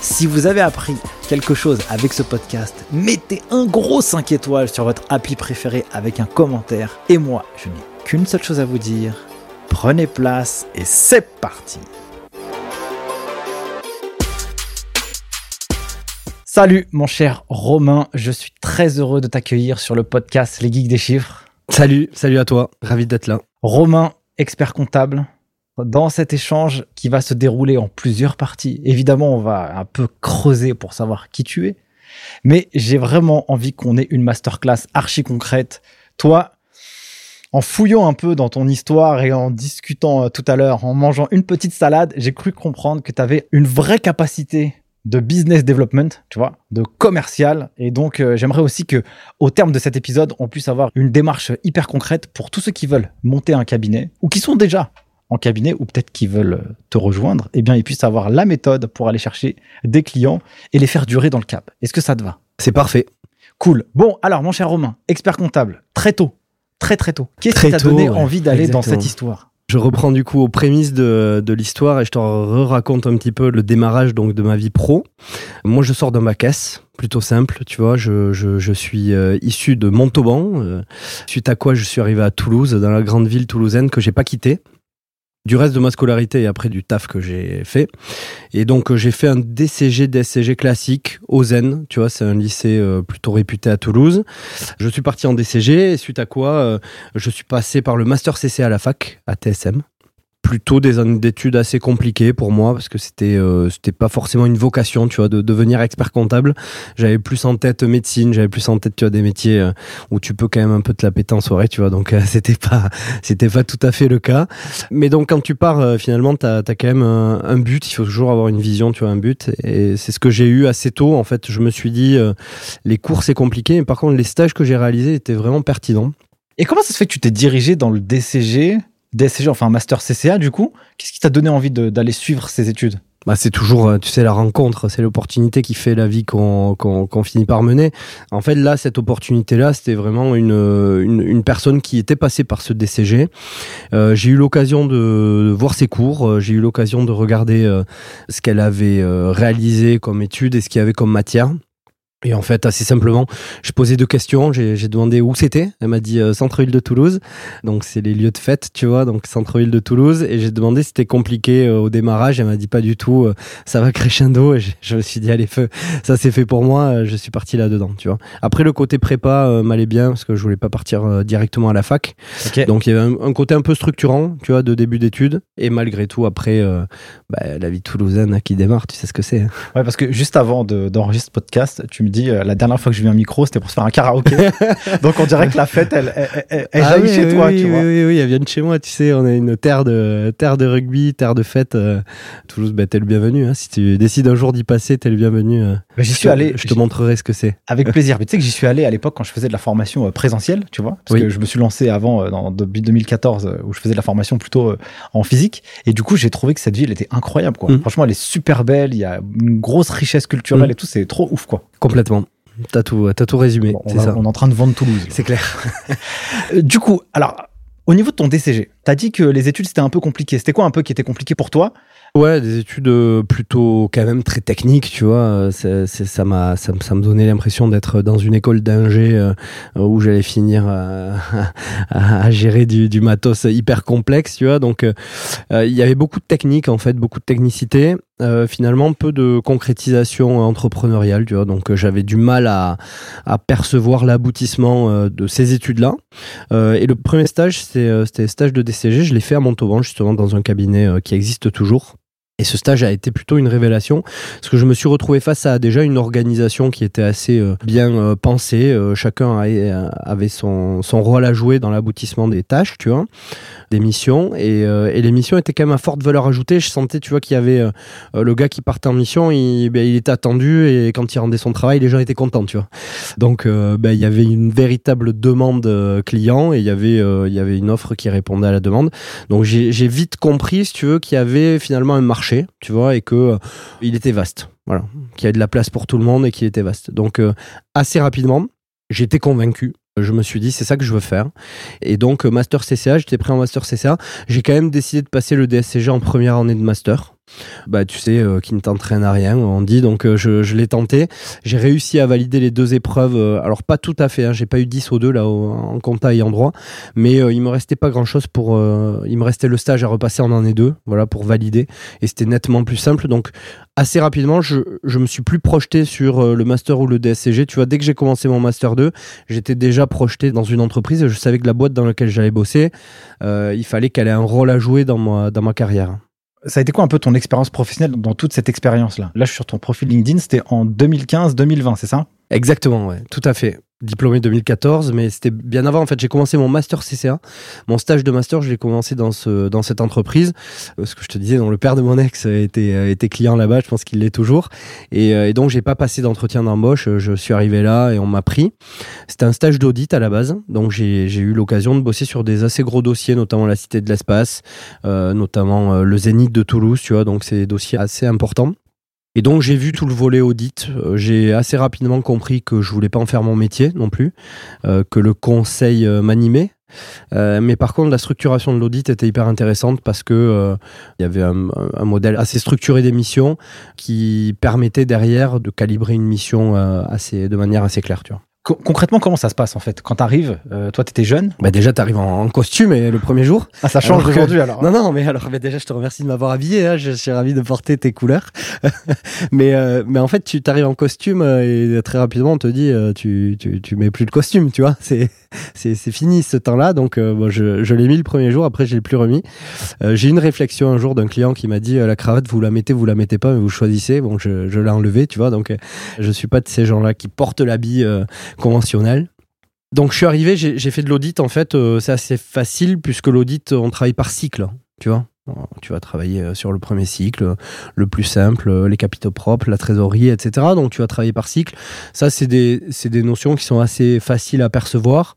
Si vous avez appris quelque chose avec ce podcast, mettez un gros 5 étoiles sur votre appli préféré avec un commentaire. Et moi, je n'ai qu'une seule chose à vous dire. Prenez place et c'est parti Salut mon cher Romain, je suis très heureux de t'accueillir sur le podcast Les Geeks des Chiffres. Salut, salut à toi, ravi d'être là. Romain, expert comptable, dans cet échange qui va se dérouler en plusieurs parties. Évidemment, on va un peu creuser pour savoir qui tu es, mais j'ai vraiment envie qu'on ait une masterclass archi concrète. Toi, en fouillant un peu dans ton histoire et en discutant euh, tout à l'heure, en mangeant une petite salade, j'ai cru comprendre que tu avais une vraie capacité de business development, tu vois, de commercial. Et donc, euh, j'aimerais aussi que, au terme de cet épisode, on puisse avoir une démarche hyper concrète pour tous ceux qui veulent monter un cabinet ou qui sont déjà en cabinet ou peut-être qui veulent te rejoindre, eh bien, ils puissent avoir la méthode pour aller chercher des clients et les faire durer dans le cap. Est-ce que ça te va? C'est parfait. Cool. Bon, alors, mon cher Romain, expert comptable, très tôt, très très tôt. Qu'est-ce qui t'a donné envie d'aller dans cette histoire? Je reprends du coup aux prémices de, de l'histoire et je te raconte un petit peu le démarrage donc de ma vie pro. Moi, je sors de ma caisse, plutôt simple, tu vois. Je, je, je suis euh, issu de Montauban, euh, suite à quoi je suis arrivé à Toulouse, dans la grande ville toulousaine que j'ai pas quittée du reste de ma scolarité et après du taf que j'ai fait. Et donc euh, j'ai fait un DCG, DSCG classique au Zen, tu vois, c'est un lycée euh, plutôt réputé à Toulouse. Je suis parti en DCG, suite à quoi euh, je suis passé par le Master CC à la fac, à TSM plutôt des années d'études assez compliquées pour moi parce que c'était euh, c'était pas forcément une vocation tu vois de devenir expert comptable. J'avais plus en tête médecine j'avais plus en tête tu vois des métiers euh, où tu peux quand même un peu te la péter en soirée tu vois. Donc euh, c'était pas c'était pas tout à fait le cas. Mais donc quand tu pars finalement tu as, quand même un, but. Il faut toujours avoir une vision tu vois un but. Et c'est ce que j'ai eu assez tôt en fait. Je me suis dit les cours c'est compliqué mais par contre les stages que j'ai réalisés étaient vraiment pertinents. Et comment ça se fait que tu t'es dirigé dans le DCG DSCG, enfin master CCA du coup. Qu'est-ce qui t'a donné envie d'aller suivre ces études? Bah, c'est toujours, euh, tu sais, la rencontre, c'est l'opportunité qui fait la vie qu'on finit par mener. En fait, là, cette opportunité-là, c'était vraiment une, une, personne qui était passée par ce DCG. Euh, j'ai eu l'occasion de voir ses cours, euh, j'ai eu l'occasion de regarder ce qu'elle avait réalisé comme étude et ce qu'il y avait comme matière. Et en fait, assez simplement, je posais deux questions. J'ai demandé où c'était. Elle m'a dit euh, centre-ville de Toulouse. Donc, c'est les lieux de fête, tu vois. Donc, centre-ville de Toulouse. Et j'ai demandé si c'était compliqué euh, au démarrage. Elle m'a dit pas du tout. Euh, ça va crescendo. Et je, me suis dit, allez, feu. Ça, c'est fait pour moi. Je suis parti là-dedans, tu vois. Après, le côté prépa m'allait bien parce que je voulais pas partir directement à la fac. Donc, il y avait un, côté un peu structurant, tu vois, de début d'études. Et malgré tout, après, bah, la vie toulousaine qui démarre, tu sais ce que c'est. Hein. Ouais, parce que juste avant d'enregistrer ce podcast, tu dit euh, la dernière fois que j'ai vu un micro, c'était pour se faire un karaoké. Donc on dirait que la fête, elle, elle, elle, ah chez toi, oui, tu vois. Oui, oui, elle vient de chez moi, tu sais, on est une terre de, terre de rugby, terre de fête. Euh, Toulouse, bah, t'es le bienvenu. Hein. Si tu décides un jour d'y passer, t'es le bienvenu. Euh. Bah, j'y suis allé. Je te montrerai ce que c'est. Avec plaisir. Mais tu sais que j'y suis allé à l'époque quand je faisais de la formation présentielle, tu vois. Parce que je me suis lancé avant, dans, depuis 2014, où je faisais de la formation plutôt en physique. Et du coup, j'ai trouvé que cette ville était incroyable, quoi. Mmh. Franchement, elle est super belle. Il y a une grosse richesse culturelle mmh. et tout. C'est trop ouf, quoi. Complètement. T'as tout, as tout résumé. on, est en train de vendre Toulouse. C'est clair. Euh, du coup, alors, au niveau de ton DCG, t'as dit que les études c'était un peu compliqué. C'était quoi un peu qui était compliqué pour toi? Ouais, des études euh, plutôt quand même très techniques, tu vois. C'est, ça m'a, ça, me donnait l'impression d'être dans une école d'ingé euh, où j'allais finir à, gérer du, du, matos hyper complexe, tu vois. Donc, il y avait beaucoup de techniques en fait, beaucoup de technicité. Euh, finalement peu de concrétisation entrepreneuriale, tu vois. Donc euh, j'avais du mal à, percevoir l'aboutissement euh, de ces études-là. et le premier stage, c'était stage de DCG. Je l'ai fait à Montauban, justement, dans un cabinet qui existe toujours Et ce stage a été plutôt une révélation, parce que je me suis retrouvé face à déjà une organisation qui était assez euh, bien euh, pensée. Euh, chacun avait son, rôle à jouer dans l'aboutissement des tâches, tu vois, missions. Et, et, les missions étaient quand même à forte valeur ajoutée. Je sentais, tu vois, qu'il y avait le gars qui partait en mission, il, ben, était attendu, et quand il rendait son travail, les gens étaient contents, tu vois. Donc, ben, il y avait une véritable demande client, et il y avait, une offre qui répondait à la demande. Donc, j'ai vite compris, si tu veux, qu'il y avait finalement un marché tu vois, et que euh, il était vaste. Voilà, qu'il y avait de la place pour tout le monde et qu'il était vaste. Donc euh, assez rapidement, j'étais convaincu. Je me suis dit, c'est ça que je veux faire. Et donc, euh, Master CCA, j'étais prêt en Master CCA. J'ai quand même décidé de passer le DSCG en première année de Master bah tu sais, euh, qui ne t'entraîne à rien, on dit. Donc euh, je, l'ai tenté. J'ai réussi à valider les deux épreuves. Alors pas tout à fait, hein, j'ai pas eu 10 ou 2 là en compta et en droit, mais il me restait pas grand chose pour. il me restait le stage à repasser en année 2, voilà, pour valider. Et c'était nettement plus simple. Donc assez rapidement, je, je me suis plus projeté sur le master ou le DSCG. Tu vois, dès que j'ai commencé mon master 2, j'étais déjà projeté dans une entreprise et je savais que la boîte dans laquelle j'allais bosser, il fallait qu'elle ait un rôle à jouer dans ma, dans ma carrière. Ça a été quoi un peu ton expérience professionnelle dans toute cette expérience-là? Là, je suis sur ton profil LinkedIn, c'était en 2015-2020, c'est ça? Exactement, ouais, tout à fait diplômé 2014, mais c'était bien avant. En fait, j'ai commencé mon master CCA. Mon stage de master, je l'ai commencé dans, ce, dans cette entreprise. Euh, ce que je te disais, dont le père de mon ex était, euh, était client là-bas, je pense qu'il l'est toujours. Et, euh, et donc, j'ai pas passé d'entretien d'embauche. Je suis arrivé là et on m'a pris. C'était un stage d'audit à la base. Donc, j'ai eu l'occasion de bosser sur des assez gros dossiers, notamment la Cité de l'Espace, euh, notamment le Zénith de Toulouse, tu vois. Donc, c'est des dossiers assez importants. Et donc j'ai vu tout le volet audit. Euh, j'ai assez rapidement compris que je voulais pas en faire mon métier non plus, euh, que le conseil euh, m'animait. mais par contre, la structuration de l'audit était hyper intéressante parce que il y avait un, un, modèle assez structuré des missions qui permettait derrière de calibrer une mission assez, de manière assez claire. Tu vois concrètement, comment ça se passe en fait? Quand tu arrives, euh, toi, tu étais jeune? Bah Déjà, tu arrives en, costume et le premier jour. Ah, ça change aujourd'hui alors. Non, non, mais alors mais déjà, je te remercie de m'avoir habillé. Hein, je suis ravi de porter tes couleurs. mais, euh, mais en fait, tu t'arrives en costume euh, et très rapidement, on te dit tu, tu, tu mets plus de costume, tu vois. C'est c'est fini ce temps-là. Donc, bon, je, je l'ai mis le premier jour. Après, je l'ai plus remis. J'ai une réflexion un jour d'un client qui m'a dit la cravate, vous la mettez, vous la mettez pas, mais vous choisissez. Bon, je, je l'ai enlevé, tu vois. Donc, je suis pas de ces gens-là qui portent l'habit conventionnel. Donc je suis arrivé, j'ai fait de l'audit en fait, euh, c'est assez facile puisque l'audit on travaille par cycle, tu vois. Tu vas travailler euh, sur le premier cycle, le plus simple, euh, les capitaux propres, la trésorerie, etc. Donc tu vas travailler par cycle. Ça, c'est des, des notions qui sont assez faciles à percevoir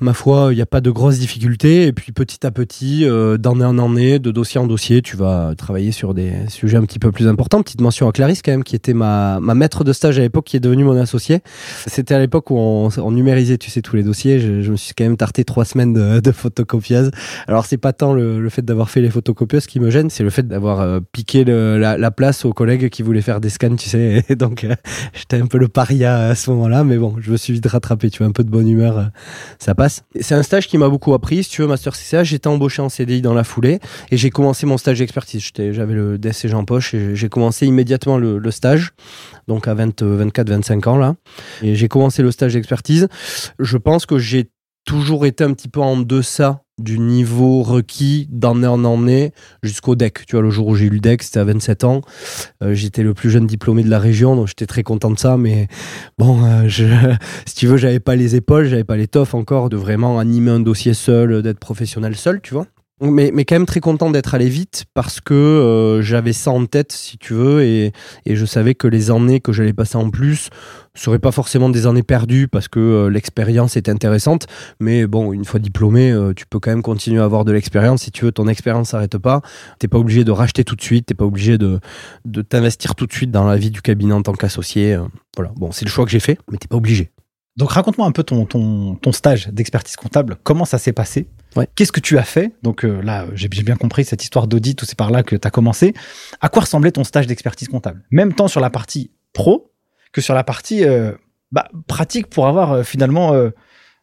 ma foi, il n'y a pas de grosses difficultés. Et puis petit à petit, euh, d'année en année, de dossier en dossier, tu vas travailler sur des sujets un petit peu plus importants. Petite mention à Clarisse quand même, qui était ma, ma maître de stage à l'époque, qui est devenue mon associé. C'était à l'époque où on, numérisait, tu sais, tous les dossiers. Je, me suis quand même tarté trois semaines de, de photocopieuse. Alors c'est pas tant le, fait d'avoir fait les photocopieuses qui me gêne, c'est le fait d'avoir euh, piqué la, la, place aux collègues qui voulaient faire des scans, tu sais. Donc euh, j'étais un peu le paria à ce moment-là, mais bon, je me suis vite rattrapé. Tu vois, un peu de bonne humeur, ça passe. C'est un stage qui m'a beaucoup appris. Si tu veux, Master CCA, j'étais embauché en CDI dans la foulée et j'ai commencé mon stage d'expertise. J'avais le DSCG en poche et j'ai commencé immédiatement le, le, stage, donc à 24-25 ans là. Et j'ai commencé le stage d'expertise. Je pense que j'ai toujours été un petit peu en deçà du niveau requis d'année en année jusqu'au DEC. Tu vois, le jour où j'ai eu le DEC, c'était à 27 ans. Euh, j'étais le plus jeune diplômé de la région, donc j'étais très content de ça. Mais bon, euh, si tu veux, j'avais pas les épaules, j'avais pas l'étoffe encore de vraiment animer un dossier seul, d'être professionnel seul, tu vois. Mais, mais quand même très content d'être allé vite parce que euh, j'avais ça en tête, si tu veux, et, et je savais que les années que j'allais passer en plus seraient pas forcément des années perdues parce que euh, l'expérience est intéressante. Mais bon, une fois diplômé, euh, tu peux quand même continuer à avoir de l'expérience. Si tu veux, ton expérience s'arrête pas. T'es pas obligé de racheter tout de suite. T'es pas obligé de, t'investir tout de suite dans la vie du cabinet en tant qu'associé. voilà. Bon, c'est le choix que j'ai fait, mais t'es pas obligé. Donc raconte-moi un peu ton, ton stage d'expertise comptable, comment ça s'est passé? Qu'est-ce que tu as fait? Donc euh, là, j'ai bien compris cette histoire d'audit, c'est par là que tu as commencé. À quoi ressemblait ton stage d'expertise comptable? Même tant sur la partie pro que sur la partie euh, bah, pratique pour avoir euh, finalement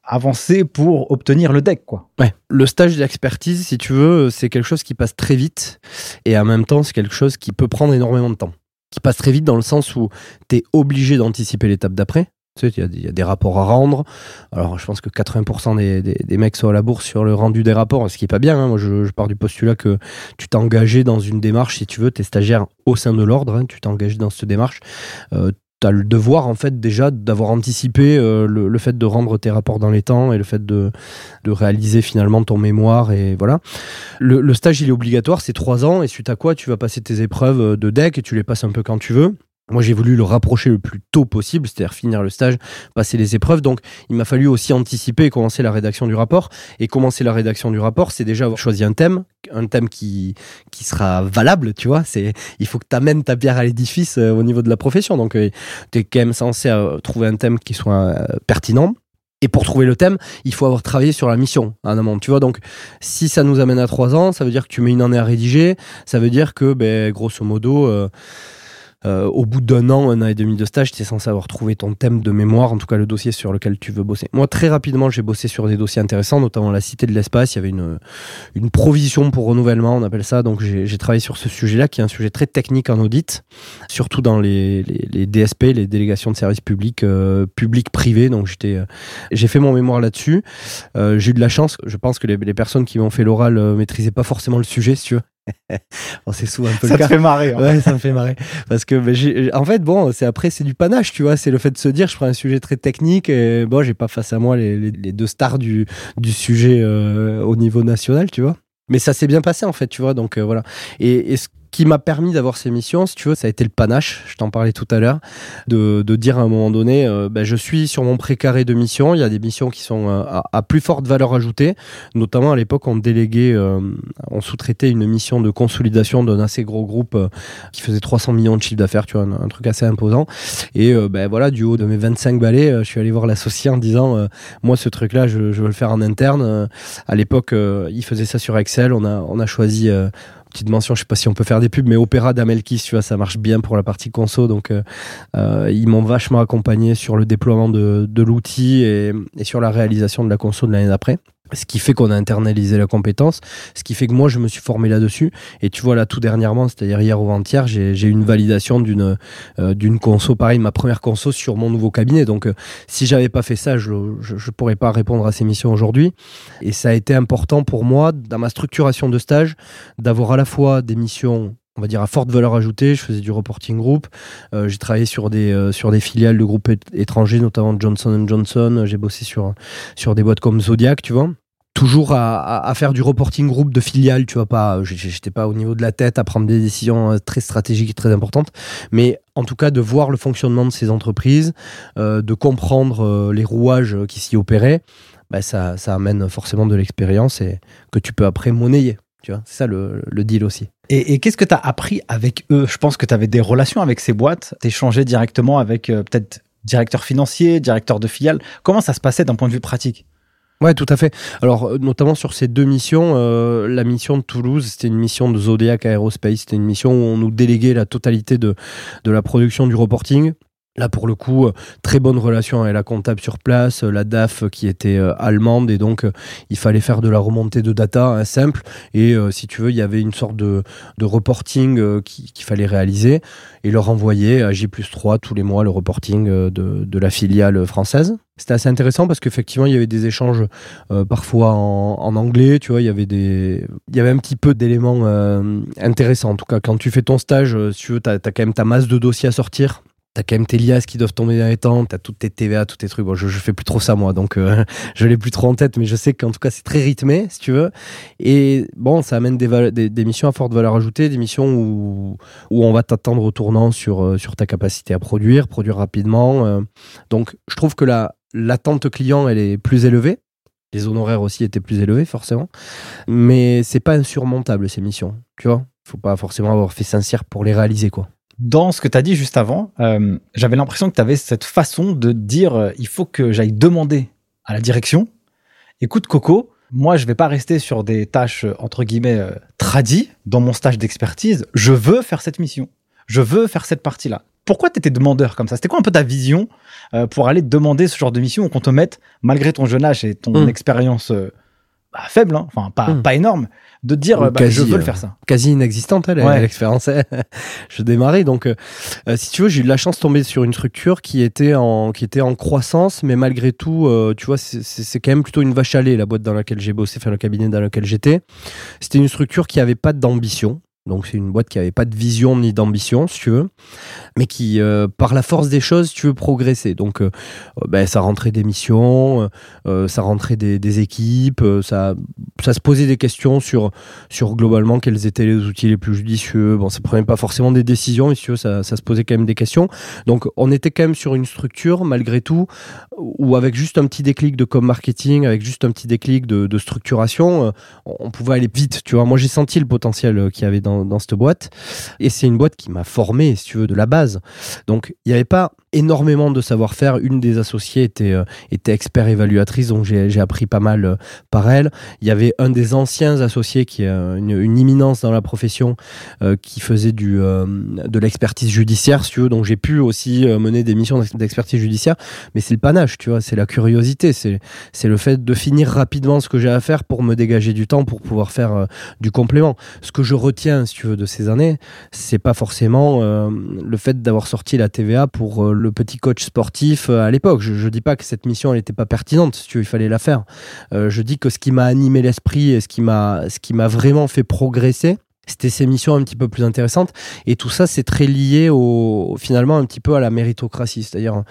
avancé pour obtenir le deck. Quoi. Ouais. Le stage d'expertise, si tu veux, c'est quelque chose qui passe très vite et en même temps, c'est quelque chose qui peut prendre énormément de temps. Qui passe très vite dans le sens où tu es obligé d'anticiper l'étape d'après Il y, a des rapports à rendre. Alors, je pense que 80% des, mecs sont à la bourse sur le rendu des rapports, ce qui est pas bien. Hein. Moi, je, pars du postulat que tu t'es engagé dans une démarche, si tu veux, tu es stagiaire au sein de l'ordre, hein. tu t'es engagé dans cette démarche. Euh, tu as le devoir, en fait, déjà d'avoir anticipé euh, le, fait de rendre tes rapports dans les temps et le fait de, réaliser finalement ton mémoire. Et voilà. Le, le stage, il est obligatoire, c'est trois ans, et suite à quoi tu vas passer tes épreuves de deck et tu les passes un peu quand tu veux. Moi, j'ai voulu le rapprocher le plus tôt possible, c'est-à-dire finir le stage, passer les épreuves. Donc, il m'a fallu aussi anticiper et commencer la rédaction du rapport. Et commencer la rédaction du rapport, c'est déjà avoir choisi un thème, un thème qui, qui sera valable, tu vois. C'est, il faut que tu amènes ta pierre à l'édifice euh, au niveau de la profession. Donc, euh, tu es quand même censé euh, trouver un thème qui soit pertinent. Et pour trouver le thème, il faut avoir travaillé sur la mission en amont. Tu vois, donc si ça nous amène à trois ans, ça veut dire que tu mets une année à rédiger. Ça veut dire que, ben, grosso modo, euh, au bout d'un an, un an et demi de stage, tu es censé avoir trouvé ton thème de mémoire, en tout cas le dossier sur lequel tu veux bosser. Moi, très rapidement, j'ai bossé sur des dossiers intéressants, notamment la Cité de l'Espace. Il y avait une, une provision pour renouvellement, on appelle ça. Donc, j'ai travaillé sur ce sujet-là, qui est un sujet très technique en audit, surtout dans les, DSP, les délégations de services publics, euh, publics-privés. Donc, euh, j'ai fait mon mémoire là-dessus. j'ai eu de la chance. Je pense que les, les personnes qui m'ont fait l'oral maîtrisaient pas forcément le sujet, si tu veux. C'est souvent un peu ça te fait marrer. Hein. Ouais, ça me fait marrer. Parce que, ben, en fait, bon, c'est après, c'est du panache, tu vois. C'est le fait de se dire, je prends un sujet très technique et bon, j'ai pas face à moi les, deux stars du, du sujet euh, au niveau national, tu vois. Mais ça s'est bien passé, en fait, tu vois. Donc, euh, voilà. Et, et ce qui m'a permis d'avoir ces missions, si tu veux, ça a été le panache, je t'en parlais tout à l'heure, de, dire à un moment donné, euh, ben, je suis sur mon précaré de missions, il y a des missions qui sont euh, à, plus forte valeur ajoutée, notamment à l'époque on déléguait, euh, on sous-traitait une mission de consolidation d'un assez gros groupe qui faisait 300 millions de chiffre d'affaires, tu vois, un, truc assez imposant. Et ben voilà, du haut de mes 25 balais, je suis allé voir l'associé en disant, moi ce truc-là, je, je, veux le faire en interne. à l'époque, il faisait ça sur Excel, on a, on a choisi petite mention, je sais pas si on peut faire des pubs, mais Opéra d'Amelkis, tu vois, ça marche bien pour la partie conso. Donc, euh, euh, ils m'ont vachement accompagné sur le déploiement de, l'outil et, et, sur la réalisation de la conso de l'année d'après ce qui fait qu'on a internalisé la compétence, ce qui fait que moi je me suis formé là-dessus. Et tu vois là tout dernièrement, c'est-à-dire hier ou avant-hier, j'ai eu une validation d'une euh, d'une conso, pareil, ma première conso sur mon nouveau cabinet. Donc euh, si j'avais pas fait ça, je je pourrais pas répondre à ces missions aujourd'hui. Et ça a été important pour moi dans ma structuration de stage d'avoir à la fois des missions on va dire à forte valeur ajoutée. Je faisais du reporting group. Euh, j'ai travaillé sur des euh, sur des filiales de groupes étrangers, notamment Johnson Johnson. J'ai bossé sur sur des boîtes comme Zodiac, tu vois. Toujours à, faire du reporting group de filiales, tu vois pas. J'étais pas au niveau de la tête à prendre des décisions euh, très stratégiques et très importantes, mais en tout cas de voir le fonctionnement de ces entreprises, de comprendre les rouages qui s'y opéraient. Bah ça, ça amène forcément de l'expérience et que tu peux après monnayer. Tu vois, c'est ça le, le deal aussi. Et, qu'est-ce que tu as appris avec eux? Je pense que tu avais des relations avec ces boîtes, tu échangeais directement avec euh, peut-être directeur financier, directeur de filiale. Comment ça se passait d'un point de vue pratique? Ouais, tout à fait. Alors, euh, notamment sur ces deux missions, euh, la mission de Toulouse, c'était une mission de Zodiac Aerospace. C'était une mission où on nous déléguait la totalité de, de la production du reporting. Là, pour le coup, euh, très bonne relation avec la comptable sur place, euh, la DAF qui était euh, allemande, et donc il fallait faire de la remontée de data hein, simple. Et si tu veux, il y avait une sorte de, reporting qu'il fallait réaliser et leur envoyer à J 3 tous les mois le reporting de, la filiale française. C'était assez intéressant parce qu'effectivement, il y avait des échanges parfois en, anglais, tu vois, il y avait des il y avait un petit peu d'éléments intéressants. En tout cas, quand tu fais ton stage, si tu veux, tu as, quand même ta masse de dossiers à sortir. T'as quand même tes liasses qui doivent tomber dans les temps, t'as toutes tes TVA, tous tes trucs. Bon, je, fais plus trop ça moi, donc euh, je l'ai plus trop en tête, mais je sais qu'en tout cas c'est très rythmé, si tu veux. Et bon, ça amène des, des, des, missions à forte valeur ajoutée, des missions où, où on va t'attendre au tournant sur, euh, sur ta capacité à produire, produire rapidement. Euh. Donc je trouve que la l'attente client elle est plus élevée. Les honoraires aussi étaient plus élevés forcément, mais c'est pas insurmontable ces missions, tu vois. Faut pas forcément avoir fait sincère pour les réaliser quoi dans ce que tu as dit juste avant, euh, j'avais l'impression que tu avais cette façon de dire euh, il faut que j'aille demander à la direction écoute Coco, moi je vais pas rester sur des tâches euh, entre guillemets euh, tradies dans mon stage d'expertise, je veux faire cette mission. Je veux faire cette partie-là. Pourquoi tu étais demandeur comme ça? C'était quoi un peu ta vision pour aller demander ce genre de mission qu'on te mette, malgré ton jeune âge et ton hmm. expérience bah, faible, hein. enfin pas, Hmm. pas énorme, de dire Ou bah, quasi, je veux euh, le faire ça. quasi inexistante elle, Ouais. l'expérience je démarrais donc euh, euh, si tu veux j'ai eu de la chance de tomber sur une structure qui était en qui était en croissance mais malgré tout euh, tu vois c'est- quand même plutôt une vache à lait la boîte dans laquelle j'ai bossé enfin le cabinet dans lequel j'étais c'était une structure qui avait pas d'ambition donc c'est une boîte qui avait pas de vision ni d'ambition si tu veux mais qui euh, par la force des choses tu veux progresser donc euh, euh, ben, ça rentrait des missions ça rentrait des, équipes ça ça se posait des questions sur sur globalement quels étaient les outils les plus judicieux. Bon, ça prenait pas forcément des décisions, mais si tu veux, ça, ça se posait quand même des questions. Donc, on était quand même sur une structure, malgré tout, où avec juste un petit déclic de com marketing, avec juste un petit déclic de, de structuration, on pouvait aller vite. Tu vois, moi, j'ai senti le potentiel qu'il y avait dans, dans cette boîte. Et c'est une boîte qui m'a formé, si tu veux, de la base. Donc, il n'y avait pas énormément de savoir-faire. Une des associées était, euh, était expert évaluatrice, donc j'ai appris pas mal euh, par elle. Il y avait un des anciens associés qui est euh, une, imminence dans la profession qui faisait du, de l'expertise judiciaire, si tu veux. Donc j'ai pu aussi mener des missions d'ex- d'expertise judiciaire, mais c'est le panache, tu vois, c'est la curiosité, c'est le fait de finir rapidement ce que j'ai à faire pour me dégager du temps pour pouvoir faire du complément. Ce que je retiens, si tu veux, de ces années, c'est pas forcément le fait d'avoir sorti la TVA pour euh, le petit coach sportif euh, à l'époque. Je, je dis pas que cette mission elle était pas pertinente, si tu il fallait la faire. Euh, je dis que ce qui m'a animé l'esprit et ce qui m'a ce qui m'a vraiment fait progresser, c'était ces missions un petit peu plus intéressantes. Et tout ça, c'est très lié au, finalement un petit peu à la méritocratie. C'est-à-dire,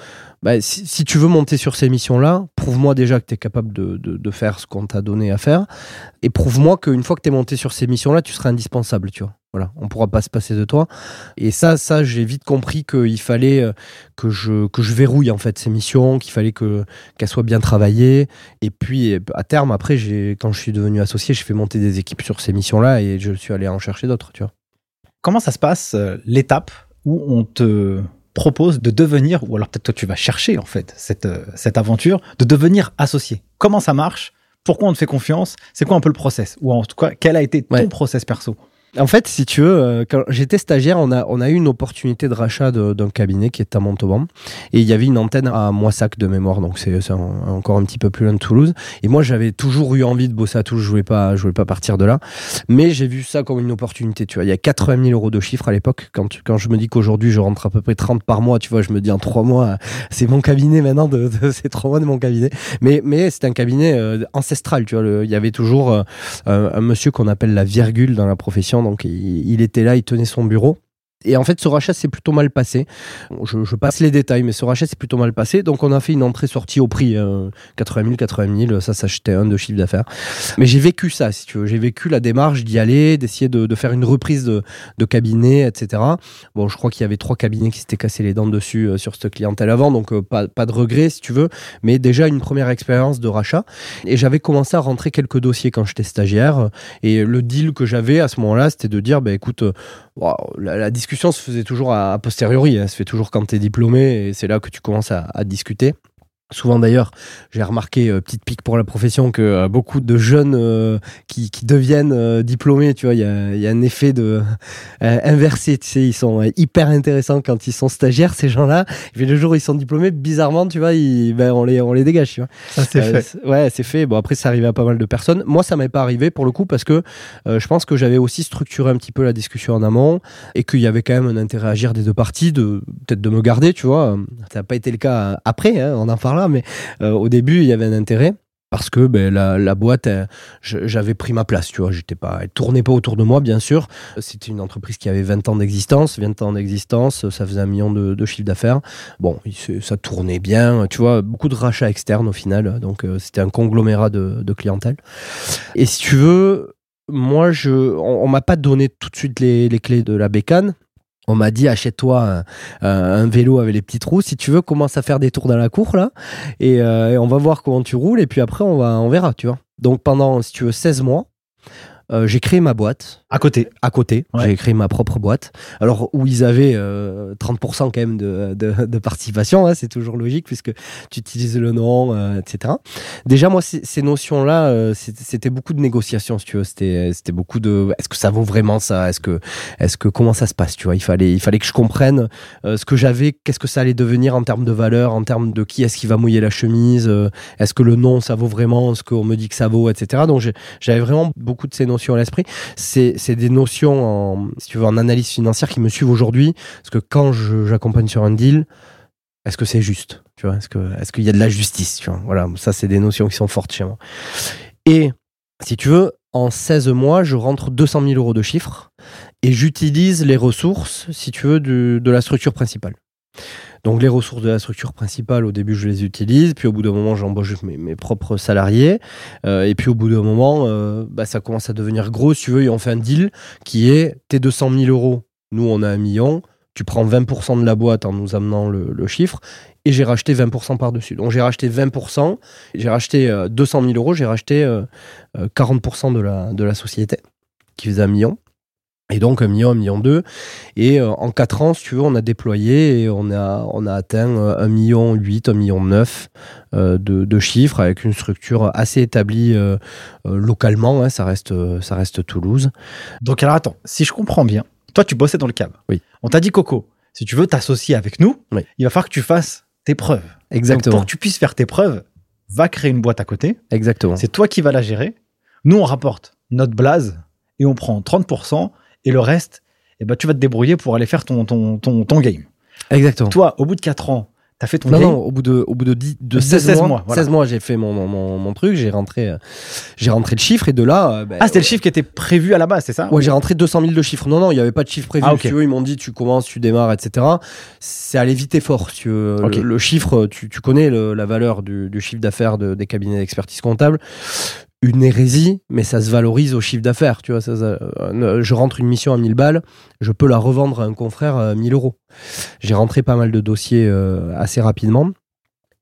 bah, si, tu veux monter sur ces missions-là, prouve-moi déjà que tu es capable de, faire ce qu'on t'a donné à faire. Et prouve-moi qu'une fois que tu es monté sur ces missions-là, tu seras indispensable, tu vois. Voilà, on pourra pas se passer de toi. Et ça, ça, j'ai vite compris qu'il fallait euh, que je, que je verrouille en fait ces missions, qu'il fallait que qu'elles soient bien travaillées. Et puis à terme, après, quand je suis devenu associé, j'ai fait monter des équipes sur ces missions-là et je suis allé en chercher d'autres. Comment ça se passe euh, l'étape où on te propose de devenir, ou alors peut-être toi tu vas chercher en fait cette, euh, cette aventure, de devenir associé. Comment ça marche? Pourquoi on te fait confiance? C'est quoi un peu le process? Ou en tout cas, quel a été ton process perso? En fait, si tu veux, euh, quand j'étais stagiaire, on a, on a eu une opportunité de rachat d'un cabinet qui est à Montauban. Et il y avait une antenne à Moissac de mémoire, donc c'est c'est en- encore un petit peu plus loin de Toulouse. Et moi, j'avais toujours eu envie de bosser à Toulouse, je voulais pas, je voulais pas partir de là. Mais j'ai vu ça comme une opportunité, tu vois. Il y a 80 000 euros de chiffre à l'époque. Quand, je me dis qu'aujourd'hui, je rentre à peu près 30 par mois, tu vois, je me dis en trois mois, c'est mon cabinet maintenant, de, de- c'est trois mois de mon cabinet. Mais, c'est un cabinet euh, ancestral, tu vois. Il y avait toujours euh, un monsieur qu'on appelle la virgule dans la profession. Donc, il, était là, il tenait son bureau. Et en fait, ce rachat s'est plutôt mal passé. Je, passe les détails, mais ce rachat s'est plutôt mal passé. Donc, on a fait une entrée-sortie au prix euh, 80 000, 80 000. Ça s'achetait un de chiffre d'affaires. Mais j'ai vécu ça, si tu veux. J'ai vécu la démarche d'y aller, d'essayer de, faire une reprise de, cabinet, etc. Bon, je crois qu'il y avait trois cabinets qui s'étaient cassés les dents dessus euh, sur cette clientèle avant. Donc, euh, pas, de regret, si tu veux. Mais déjà, une première expérience de rachat. Et j'avais commencé à rentrer quelques dossiers quand j'étais stagiaire. Et le deal que j'avais à ce moment-là, c'était de dire, bah, écoute, euh, la discussion se faisait toujours a posteriori. Elle se fait toujours quand tu es diplômé et c'est là que tu commences à discuter. Souvent d'ailleurs, j'ai remarqué, euh, petite pique pour la profession, que euh, beaucoup de jeunes euh, qui, qui deviennent diplômés, tu vois, il y a, il y a un effet de inversé, tu sais, ils sont hyper intéressants quand ils sont stagiaires, ces gens-là. Et puis le jour où ils sont diplômés, bizarrement, tu vois, ils, ben, on, les, on les dégage, tu vois. Ça c'est c'est- ouais, c'est fait. Bon, après, ça arrivait à pas mal de personnes. Moi, ça m'est pas arrivé pour le coup parce que je pense que j'avais aussi structuré un petit peu la discussion en amont et qu'il y avait quand même un intérêt à agir des deux parties, de peut-être de me garder, tu vois. Ça n'a pas été le cas après, hein, on en mais euh, au début, il y avait un intérêt. Parce que ben, la, boîte, euh, j'avais pris ma place, tu vois. J'étais pas, elle tournait pas autour de moi, bien sûr. C'était une entreprise qui avait 20 ans d'existence. 20 ans d'existence, ça faisait un million de, de chiffre d'affaires. Bon, ça tournait bien, tu vois, beaucoup de rachats externes au final, donc euh, c'était un conglomérat de, clientèle. Et si tu veux, moi, je, on, on m'a pas donné tout de suite les, les clés de la bécane. On m'a dit achète-toi un, vélo avec les petits trous. Si tu veux, commence à faire des tours dans la cour là, et, euh, et on va voir comment tu roules. Et puis après, on va, on verra, tu vois. Donc pendant, si tu veux, 16 mois, euh, j'ai créé ma boîte. À côté. À côté, Ouais. j'ai créé ma propre boîte. Alors, où ils avaient euh, 30% quand même de, de, de participation, hein, c'est toujours logique puisque tu utilises le nom, euh, etc. Déjà, moi, ces, notions-là, euh, c'était beaucoup de négociations, si tu veux. C'était beaucoup de est-ce que ça vaut vraiment ça? Est-ce que, est que, comment ça se passe Tu vois, il fallait, il fallait que je comprenne ce que j'avais, qu'est-ce que ça allait devenir en termes de valeur, en termes de qui est-ce qui va mouiller la chemise, est-ce que le nom, ça vaut vraiment ce qu'on me dit que ça vaut, etc. Donc, j'avais vraiment beaucoup de ces notions à l'esprit. C'est des notions, en, si tu veux, en analyse financière qui me suivent aujourd'hui. Parce que quand j'accompagne sur un deal, est-ce que c'est juste tu vois? Est-ce que est-ce qu'il y a de la justice tu vois? Voilà, ça, c'est des notions qui sont fortes chez moi. Et si tu veux, en 16 mois, je rentre 200 000 euros de chiffre et j'utilise les ressources, si tu veux, du- de la structure principale. Donc les ressources de la structure principale, au début, je les utilise, puis au bout d'un moment, j'embauche mes, mes propres salariés, Euh, et puis au bout d'un moment, euh, bah, ça commence à devenir gros, si tu veux, et on fait un deal qui est tes 200 000 euros, nous on a un million, tu prends 20% de la boîte en nous amenant le, chiffre, et j'ai racheté 20% par-dessus. Donc j'ai racheté 20%, j'ai racheté euh, 200 000 euros, j'ai racheté euh, euh, 40% de la, de la société, qui faisait un million. Et donc un million, un million deux. Et euh, en quatre ans, si tu veux, on a déployé et on a, on a atteint euh, un million huit, un million neuf euh, de, de chiffres avec une structure assez établie euh, localement. hein, ça, reste, ça reste Toulouse. Donc alors attends, si je comprends bien, toi tu bossais dans le cab. Oui. On t'a dit Coco, si tu veux t'associer avec nous, Oui. il va falloir que tu fasses tes preuves. Donc, Exactement. pour que tu puisses faire tes preuves, va créer une boîte à côté. Exactement. C'est toi qui vas la gérer. Nous on rapporte notre blase et on prend 30% et le reste, eh ben, tu vas te débrouiller pour aller faire ton, ton, ton, ton game. Exactement. Toi, au bout de 4 ans, t'as fait ton Non, game. non, au bout de, au bout de, 10, de De 16, 16 mois, mois, voilà. 16 mois, j'ai fait mon, mon, mon, truc, j'ai rentré, euh, j'ai rentré le chiffre et de là. euh, ben, Ah, c'était le chiffre qui était prévu à la base, c'est ça Ouais, j'ai rentré 200 000 de chiffres. Non, non, il n'y avait pas de chiffre prévu. Ah, ok. Si tu veux, ils m'ont dit, tu commences, tu démarres, etc. C'est allé vite et fort. Si tu veux. Le- chiffre, tu, tu connais le- la valeur du, du chiffre d'affaires de- des cabinets d'expertise comptable. Une hérésie, mais ça se valorise au chiffre d'affaires. Tu vois, ça, euh, je rentre une mission à 1000 balles, je peux la revendre à un confrère à 1000 euros. J'ai rentré pas mal de dossiers euh, assez rapidement.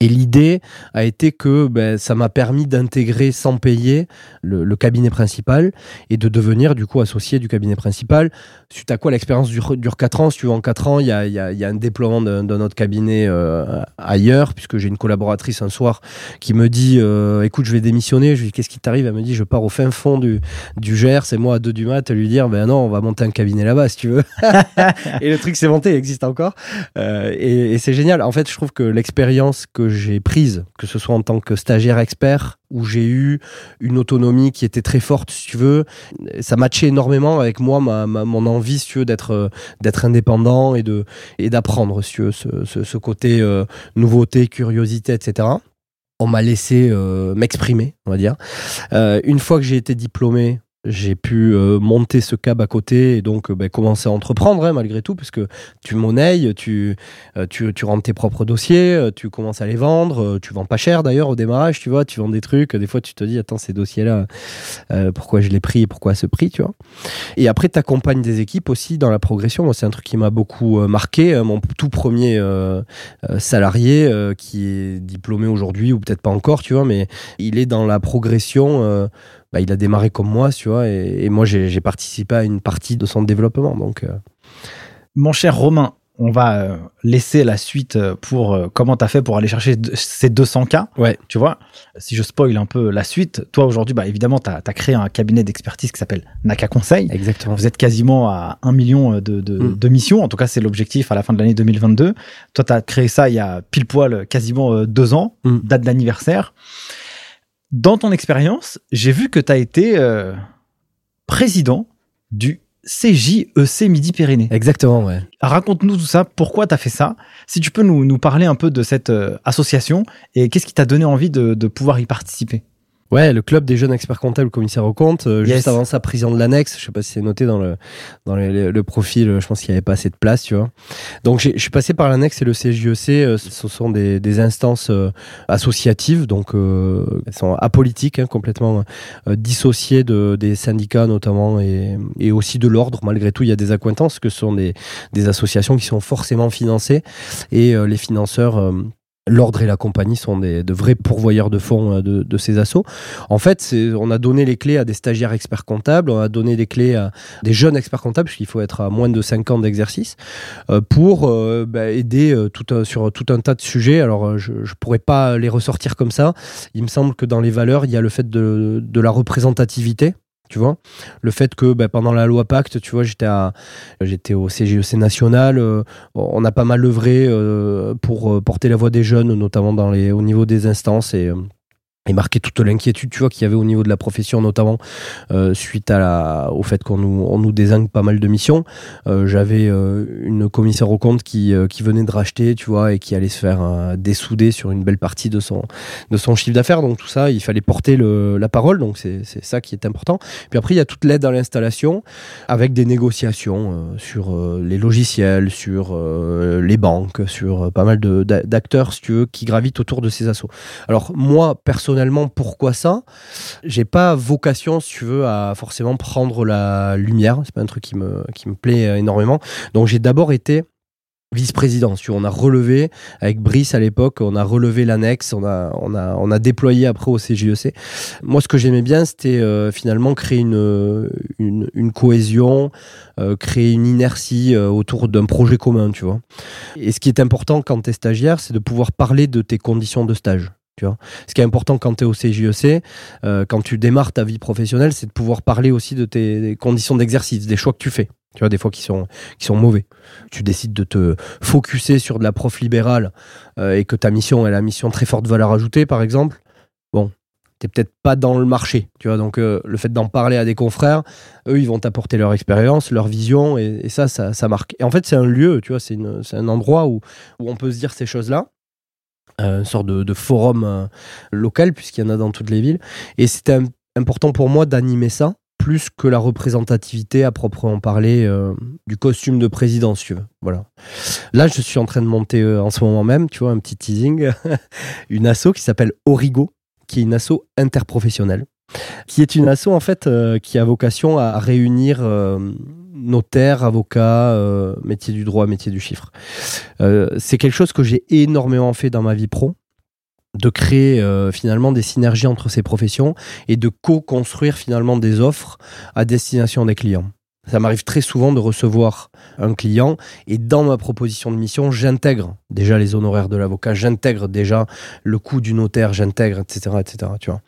Et l'idée a été que ben, ça m'a permis d'intégrer sans payer le, le cabinet principal et de devenir du coup associé du cabinet principal. Suite à quoi l'expérience dure, dure 4 ans. Si tu veux, en 4 ans, il y a, il y a- il y a un déploiement d'un autre cabinet euh, ailleurs, puisque j'ai une collaboratrice un soir qui me dit euh, Écoute, je vais démissionner. Je lui dis Qu'est-ce qui t'arrive? Elle me dit Je pars au fin fond du, du Gers, c'est moi à 2 du mat, à lui dire Ben non, on va monter un cabinet là-bas si tu veux. et le truc s'est monté, il existe encore. Euh, et, et c'est génial. En fait, je trouve que l'expérience que j'ai prise, que ce soit en tant que stagiaire expert, où j'ai eu une autonomie qui était très forte, si tu veux, ça matchait énormément avec moi, ma, ma- mon envie, si tu veux, d'être indépendant et et d'apprendre, si tu veux, ce, ce, ce côté euh, nouveauté, curiosité, etc. On m'a laissé euh, m'exprimer, on va dire. Euh, une fois que j'ai été diplômé, j'ai pu euh, monter ce cab à côté et donc ben, commencer à entreprendre hein, malgré tout, parce que tu monnaies, tu, euh, tu, tu rentres tes propres dossiers, euh, tu commences à les vendre, euh, tu vends pas cher d'ailleurs au démarrage, tu vois, tu vends des trucs, des fois tu te dis, attends, ces dossiers-là, pourquoi je les pris, pourquoi à ce prix, tu vois. Et après, tu accompagnes des équipes aussi dans la progression. Moi, c'est un truc qui m'a beaucoup marqué. Euh, Mon tout premier salarié qui est diplômé aujourd'hui, ou peut-être pas encore, tu vois, mais il est dans la progression. Bah, il a démarré comme moi, tu vois, et, et moi, j'ai participé à une partie de son développement. Donc, euh, Mon cher Romain, on va euh, laisser la suite euh, pour euh, comment t'as fait pour aller chercher ces 200K. Ouais. Tu vois, si je spoil un peu la suite, toi aujourd'hui, bah, évidemment, tu as, créé un cabinet d'expertise qui s'appelle Naka Conseil. exactement. Vous êtes quasiment à 1 million de, de, Mm. de missions. En tout cas, c'est l'objectif à la fin de l'année 2022. Toi, tu as créé ça il y a pile poil quasiment deux ans, Mm. date d'anniversaire. Dans ton expérience, j'ai vu que tu as été euh, président du CJEC Midi-Pyrénées. Exactement, ouais. Raconte-nous tout ça, pourquoi tu as fait ça? Si tu peux nous, nous parler un peu de cette euh, association et qu'est-ce qui t'a donné envie de, de pouvoir y participer? Ouais, le club des jeunes experts comptables commissaires aux comptes. euh, Yes. Juste avant ça, président de l'annexe. Je sais pas si c'est noté dans le dans le, le- profil. euh, Je pense qu'il n'y avait pas assez de place, tu vois. Donc je suis passé par l'annexe et le CJEC. euh, Ce sont des, des instances euh, associatives, donc euh, elles sont apolitiques, hein, complètement euh, dissociées de, des syndicats notamment et, et aussi de l'ordre. Malgré tout, il y a des accointances que ce sont des, des associations qui sont forcément financées et euh, les financeurs. L'ordre et la compagnie sont des, de vrais pourvoyeurs de fonds euh, de, ces assos. En fait, on a donné les clés à des stagiaires experts comptables, on a donné des clés à des jeunes experts comptables, puisqu'il faut être à moins de 5 ans d'exercice, euh, pour euh, bah, aider tout sur tout un tas de sujets. Alors, je ne pourrais pas les ressortir comme ça. Il me semble que dans les valeurs, il y a le fait de, de la représentativité Le fait que ben, pendant la loi Pacte, tu vois, j'étais au CGEC e national, euh, on a pas mal œuvré euh, pour euh, porter la voix des jeunes, notamment dans les, au niveau des instances et marquer toute l'inquiétude tu vois qu'il y avait au niveau de la profession notamment euh, suite à au fait qu'on nous on nous désigne pas mal de missions. Euh, j'avais euh, une commissaire au compte qui, qui venait de racheter tu vois et qui allait se faire dessouder sur une belle partie de son de son chiffre d'affaires. Donc tout ça il fallait porter le, la parole. Donc c'est ça qui est important. Puis après il y a toute l'aide à l'installation avec des négociations sur les logiciels sur les banques sur pas mal d'acteurs si qui gravitent autour de ces assos alors moi personnellement personnellement, pourquoi ça? J'ai pas vocation, si tu veux, à forcément prendre la lumière. C'est pas un truc qui me, qui me plaît euh, énormément. Donc j'ai d'abord été vice-président. On a relevé, avec Brice à l'époque, on a relevé l'annexe, on a, on, a, on a déployé après au CJEC. E Moi, ce que j'aimais bien, c'était euh, finalement créer une, une, cohésion, euh, créer une inertie autour d'un projet commun, tu vois. Et ce qui est important quand tu es stagiaire, c'est de pouvoir parler de tes conditions de stage. Ce qui est important quand tu es au CJEC, e euh, quand tu démarres ta vie professionnelle, c'est de pouvoir parler aussi de tes conditions d'exercice, des choix que tu fais. Tu vois, des fois qui sont, qui sont mauvais. Tu décides de te focuser sur de la prof libérale euh, et que ta mission est la mission très forte valeur ajoutée, par exemple. Bon, t'es peut-être pas dans le marché, tu vois. Donc, euh, le fait d'en parler à des confrères, eux, ils vont t'apporter leur expérience, leur vision, et, ça, ça, marque. Et en fait, c'est un lieu, tu vois, c'est un endroit où, où on peut se dire ces choses-là. Euh, une sorte de, forum euh, local, puisqu'il y en a dans toutes les villes. Et c'était important pour moi d'animer ça, plus que la représentativité à proprement parler euh, du costume de président, si tu veux. Voilà. Là, je suis en train de monter en ce moment même, tu vois, un petit teasing, une asso qui s'appelle Origo, qui est une asso interprofessionnelle, qui est une asso en fait qui a vocation à réunir notaire, avocat, euh, métier du droit, métier du chiffre. Euh, c'est quelque chose que j'ai énormément fait dans ma vie pro de créer euh, finalement des synergies entre ces professions et de co-construire finalement des offres à destination des clients. Ça m'arrive très souvent de recevoir un client et dans ma proposition de mission, j'intègre déjà les honoraires de l'avocat, j'intègre déjà le coût du notaire, j'intègre, etc., etc. Tu vois.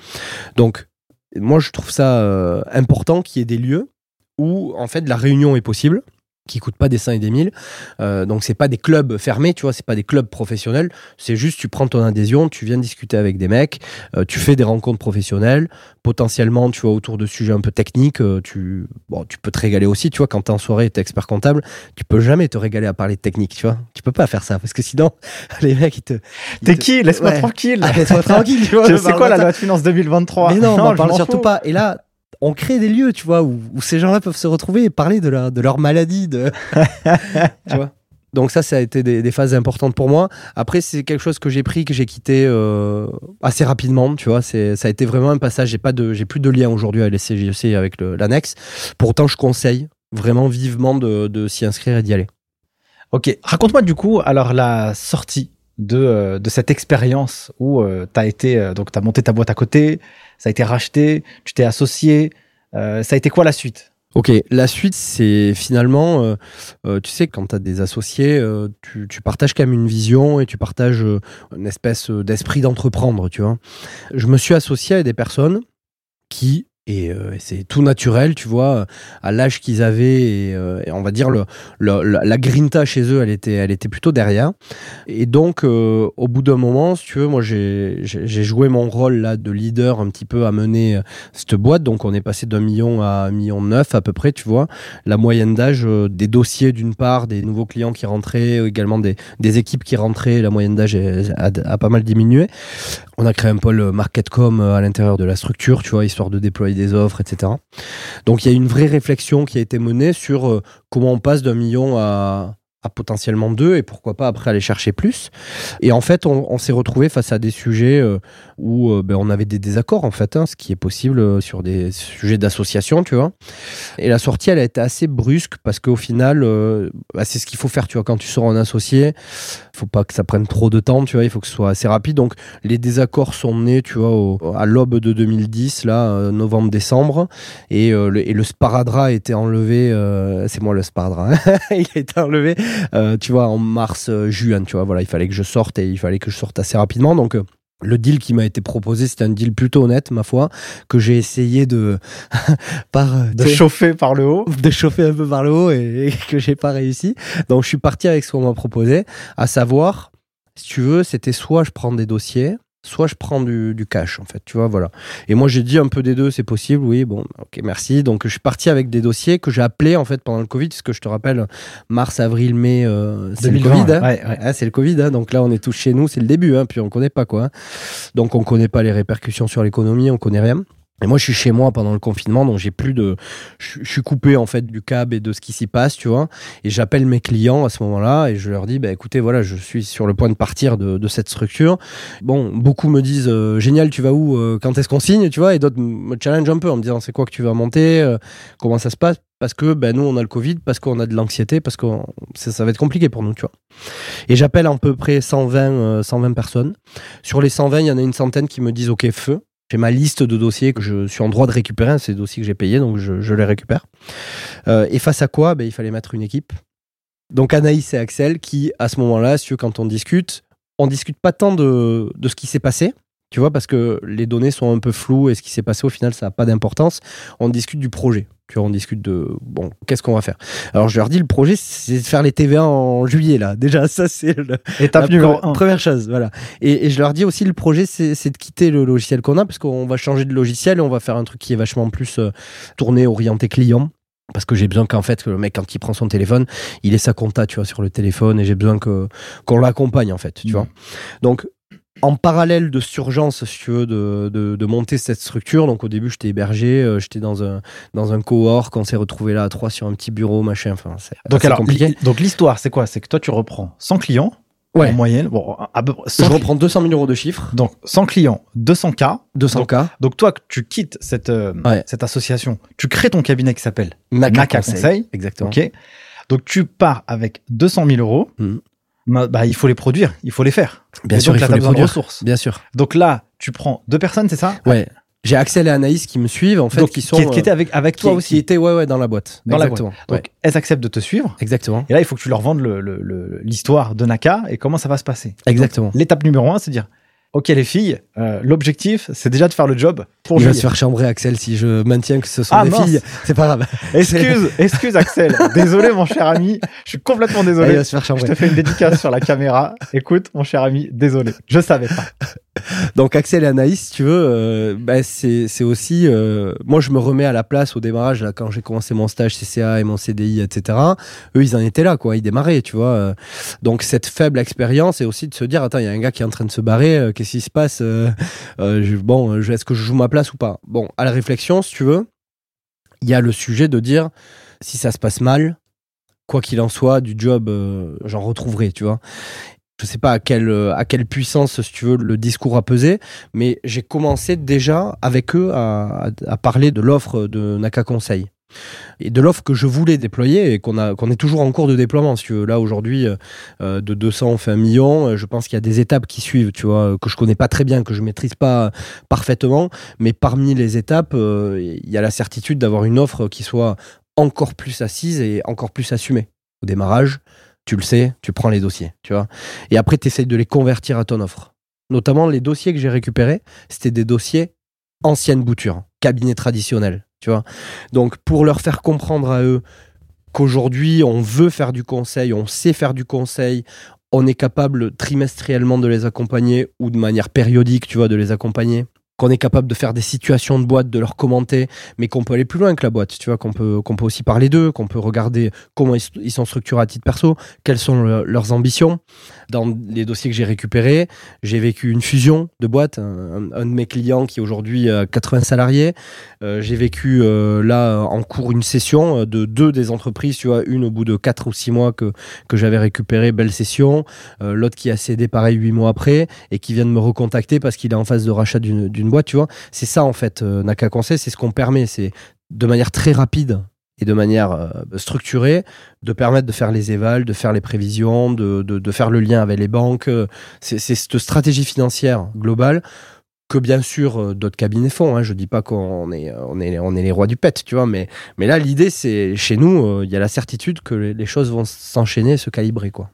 Donc, moi, je trouve ça important qu'il y ait des lieux où en fait la réunion est possible qui coûte pas des 100 et des 1000. Euh, donc c'est pas des clubs fermés, tu vois, c'est pas des clubs professionnels, c'est juste tu prends ton adhésion, tu viens discuter avec des mecs, euh, tu fais des rencontres professionnelles, potentiellement tu vois autour de sujets un peu techniques, euh, tu bon, tu peux te régaler aussi, tu vois, quand t'es en soirée, t'es expert comptable, tu peux jamais te régaler à parler de technique, tu vois. Tu peux pas faire ça parce que sinon les mecs ils te T'es qui? Laisse-moi tranquille. Ah, laisse-moi tranquille, tu vois. Sais quoi la loi de finances 2023 Mais non, non on parle surtout pas. Et là on crée des lieux, tu vois, où, ces gens-là peuvent se retrouver et parler de, de leur maladie. De... tu vois donc ça, ça a été des, phases importantes pour moi. Après, c'est quelque chose que j'ai pris, que j'ai quitté euh, assez rapidement. Tu vois, c'est ça a été vraiment un passage. J'ai pas de, j'ai plus de lien aujourd'hui avec les CGC avec l'annexe. Pourtant, je conseille vraiment vivement de, s'y inscrire et d'y aller. Ok, raconte-moi du coup alors la sortie de, euh, de cette expérience où euh, tu as été donc tu as monté ta boîte à côté, ça a été racheté, tu t'es associé. Euh, ça a été quoi la suite? Ok, la suite, c'est finalement, euh, euh, tu sais, quand tu as des associés, tu, tu, partages quand même une vision et tu partages une espèce d'esprit d'entreprendre, tu vois. Je me suis associé à des personnes qui euh, et c'est tout naturel, tu vois, à l'âge qu'ils avaient, et, euh, on va dire le, la grinta chez eux, elle était, elle était plutôt derrière. Et donc, euh, au bout d'un moment, si tu veux, moi j'ai joué mon rôle là de leader un petit peu à mener cette boîte. Donc, on est passé d'un million à un million neuf à peu près, tu vois. La moyenne d'âge des dossiers d'une part, des nouveaux clients qui rentraient, également des, des équipes qui rentraient, la moyenne d'âge a, a, pas mal diminué. On a créé un pôle marketcom à l'intérieur de la structure, tu vois, histoire de déployer des offres, etc. Donc il y a une vraie réflexion qui a été menée sur euh, comment on passe d'un million à, potentiellement deux et pourquoi pas après aller chercher plus. Et en fait, on, s'est retrouvé face à des sujets euh, où euh, ben, on avait des désaccords en fait, hein, ce qui est possible euh, sur des sujets d'association, tu vois. Et la sortie, elle a été assez brusque parce qu'au final, bah, c'est ce qu'il faut faire, tu vois, quand tu sors en associé, il faut pas que ça prenne trop de temps, tu vois, il faut que ce soit assez rapide. Donc les désaccords sont nés, tu vois, à l'aube de 2010, là, novembre-décembre, et, et le sparadrap a été enlevé. c'est moi le sparadrap. Hein. il a été enlevé euh, tu vois, en mars, euh, juin, tu vois, voilà, il fallait que je sorte et il fallait que je sorte assez rapidement. Donc, euh, le deal qui m'a été proposé, c'était un deal plutôt honnête, ma foi, que j'ai essayé de par de chauffer par le haut, de chauffer un peu par le haut et, et que j'ai pas réussi. Donc je suis parti avec ce qu'on m'a proposé, à savoir, si tu veux, c'était soit je prends des dossiers, soit je prends du, cash en fait tu vois voilà. Et moi j'ai dit un peu des deux c'est possible oui bon ok merci. Donc je suis parti avec des dossiers que j'ai appelés en fait pendant le covid puisque je te rappelle mars avril mai euh, c'est le covid hein. ah, c'est le covid hein. donc là on est tous chez nous c'est le début hein, puis on connaît pas quoi donc on connaît pas les répercussions sur l'économie on connaît rien et moi, je suis chez moi pendant le confinement, donc j'ai plus de, je, suis coupé en fait du câble et de ce qui s'y passe, tu vois. Et j'appelle mes clients à ce moment-là et je leur dis, bah écoutez, voilà, je suis sur le point de partir de, cette structure. Bon, beaucoup me disent, euh, génial, tu vas où euh, Quand est-ce qu'on signe, tu vois Et d'autres me challenge un peu en me disant, c'est quoi que tu vas monter euh, Comment ça se passe? Parce que ben, nous, on a le Covid, parce qu'on a de l'anxiété, parce que ça, va être compliqué pour nous, tu vois. Et j'appelle à peu près 120, 120 personnes. Sur les 120, il y en a une centaine qui me disent OK, feu. J'ai ma liste de dossiers que je suis en droit de récupérer, ces dossiers que j'ai payés, donc je, les récupère. Euh, et face à quoi ben, Il fallait mettre une équipe. Donc Anaïs et Axel qui, à ce moment-là, quand on discute, on discute pas tant de, de ce qui s'est passé, tu vois, parce que les données sont un peu floues et ce qui s'est passé au final, ça n'a pas d'importance. On discute du projet. Tu vois, on discute de bon, qu'est-ce qu'on va faire. Alors je leur dis, le projet, c'est de faire les TVA en juillet là. Déjà, ça c'est l'étape numéro Première chose, voilà. Et, je leur dis aussi, le projet, c'est de quitter le logiciel qu'on a parce qu'on va changer de logiciel et on va faire un truc qui est vachement plus euh, tourné, orienté client parce que j'ai besoin qu'en fait que le mec quand il prend son téléphone il ait sa compta tu vois sur le téléphone et j'ai besoin que qu'on l'accompagne en fait tu mmh. vois donc en parallèle de surgence, si tu veux, de, de, monter cette structure. Donc au début, j'étais hébergé, euh, j'étais dans un dans un cowork, on s'est retrouvé là à trois sur un petit bureau, machin. Enfin, c'est donc alors, compliqué. Donc l'histoire, c'est quoi? C'est que toi, tu reprends 100 clients. En moyenne, bon, je reprends 200 000 euros de chiffre. Donc 100 clients, 200 k. 200 k. Donc, toi, tu quittes cette euh, cette association, tu crées ton cabinet qui s'appelle Naka, Conseil. Exactement. Ok. Donc tu pars avec 200 000 euros. Mmh bah, il faut les produire, il faut les faire. Bien sûr, il faut les produire. ressources. Bien sûr. Donc là, tu prends deux personnes, c'est ça? Ouais. J'ai Axel et Anaïs qui me suivent, en fait, qui sont. Qui, étaient avec, avec toi aussi. Qui étaient, ouais, ouais, dans la boîte. Dans Exactement. la boîte. Donc, elles acceptent de te suivre. Exactement. Et là, il faut que tu leur vendes l'histoire le, de Naka et comment ça va se passer. Exactement. L'étape numéro un, c'est dire, Ok les filles, euh, l'objectif c'est déjà de faire le job pour Il va se faire chambrer Axel si je maintiens que ce sont ah, des filles. C'est pas grave. Excuse, excuse Axel. désolé mon cher ami, je suis complètement désolé. il va se faire chambrer. Je te fais une dédicace sur la caméra. Écoute mon cher ami, désolé. Je savais pas. Donc Axel et Anaïs, si tu veux, euh, bah, c'est aussi... Euh, moi je me remets à la place au démarrage, là, quand j'ai commencé mon stage CCA et mon CDI, etc. Eux ils en étaient là, quoi. Ils démarraient, tu vois. Donc cette faible expérience et aussi de se dire, attends, il y a un gars qui est en train de se barrer qu'est-ce qui se passe euh, euh, Bon, est-ce que je joue ma ou pas Bon, à la réflexion, si tu veux, il y a le sujet de dire si ça se passe mal, quoi qu'il en soit, du job, euh, j'en retrouverai, tu vois. Je sais pas à quelle, à quelle puissance, si tu veux, le discours a pesé, mais j'ai commencé déjà avec eux à parler de l'offre de Naka Conseil et de l'offre que je voulais déployer et qu'on a est toujours en cours de déploiement. Si tu. Là aujourd'hui, euh, de 200 on fait un million. Euh, je pense qu'il y a des étapes qui suivent, tu vois, que je connais pas très bien, que je maîtrise pas parfaitement. Mais parmi les étapes, euh, il y a la certitude d'avoir une offre qui soit encore plus assise et encore plus assumée. Au démarrage, tu le sais, tu prends les dossiers, tu vois. Et après, tu essayes de les convertir à ton offre. Notamment les dossiers que j'ai récupérés, c'était des dossiers anciennes boutures, cabinet traditionnel. Donc, pour leur faire comprendre à eux qu'aujourd'hui, on veut faire du conseil, on sait faire du conseil, on est capable trimestriellement de les accompagner ou de manière périodique, tu vois, de les accompagner qu'on est capable de faire des situations de boîte, de leur commenter, mais qu'on peut aller plus loin que la boîte, tu vois, qu'on peut, qu'on peut aussi parler d'eux, qu'on peut regarder comment ils, sont structurés à titre perso, quelles sont leurs ambitions, dans les dossiers que j'ai récupérés. J'ai vécu une fusion de boîtes, un, de mes clients qui aujourd'hui a 80 salariés. Euh, j'ai vécu euh, là en cours une session euh, de deux des entreprises, tu vois, une au bout de 4 ou 6 mois que, que j'avais récupéré, belle session, l'autre qui a cédé pareil 8 mois après et qui vient de me recontacter parce qu'il est en phase de rachat d'une boîte, tu vois. C'est ça en fait, Naka Conseil, c'est ce qu'on permet, c'est de manière très rapide et de manière euh, structurée, de permettre de faire les évals, de faire les prévisions, de, de, faire le lien avec les banques. C'est cette stratégie financière globale que bien sûr euh, d'autres cabinets font. Hein. Je dis pas qu'on est, on est, on est les rois du pet, tu vois, mais, mais là l'idée c'est chez nous, euh, il y a la certitude que les, choses vont s'enchaîner, se calibrer quoi.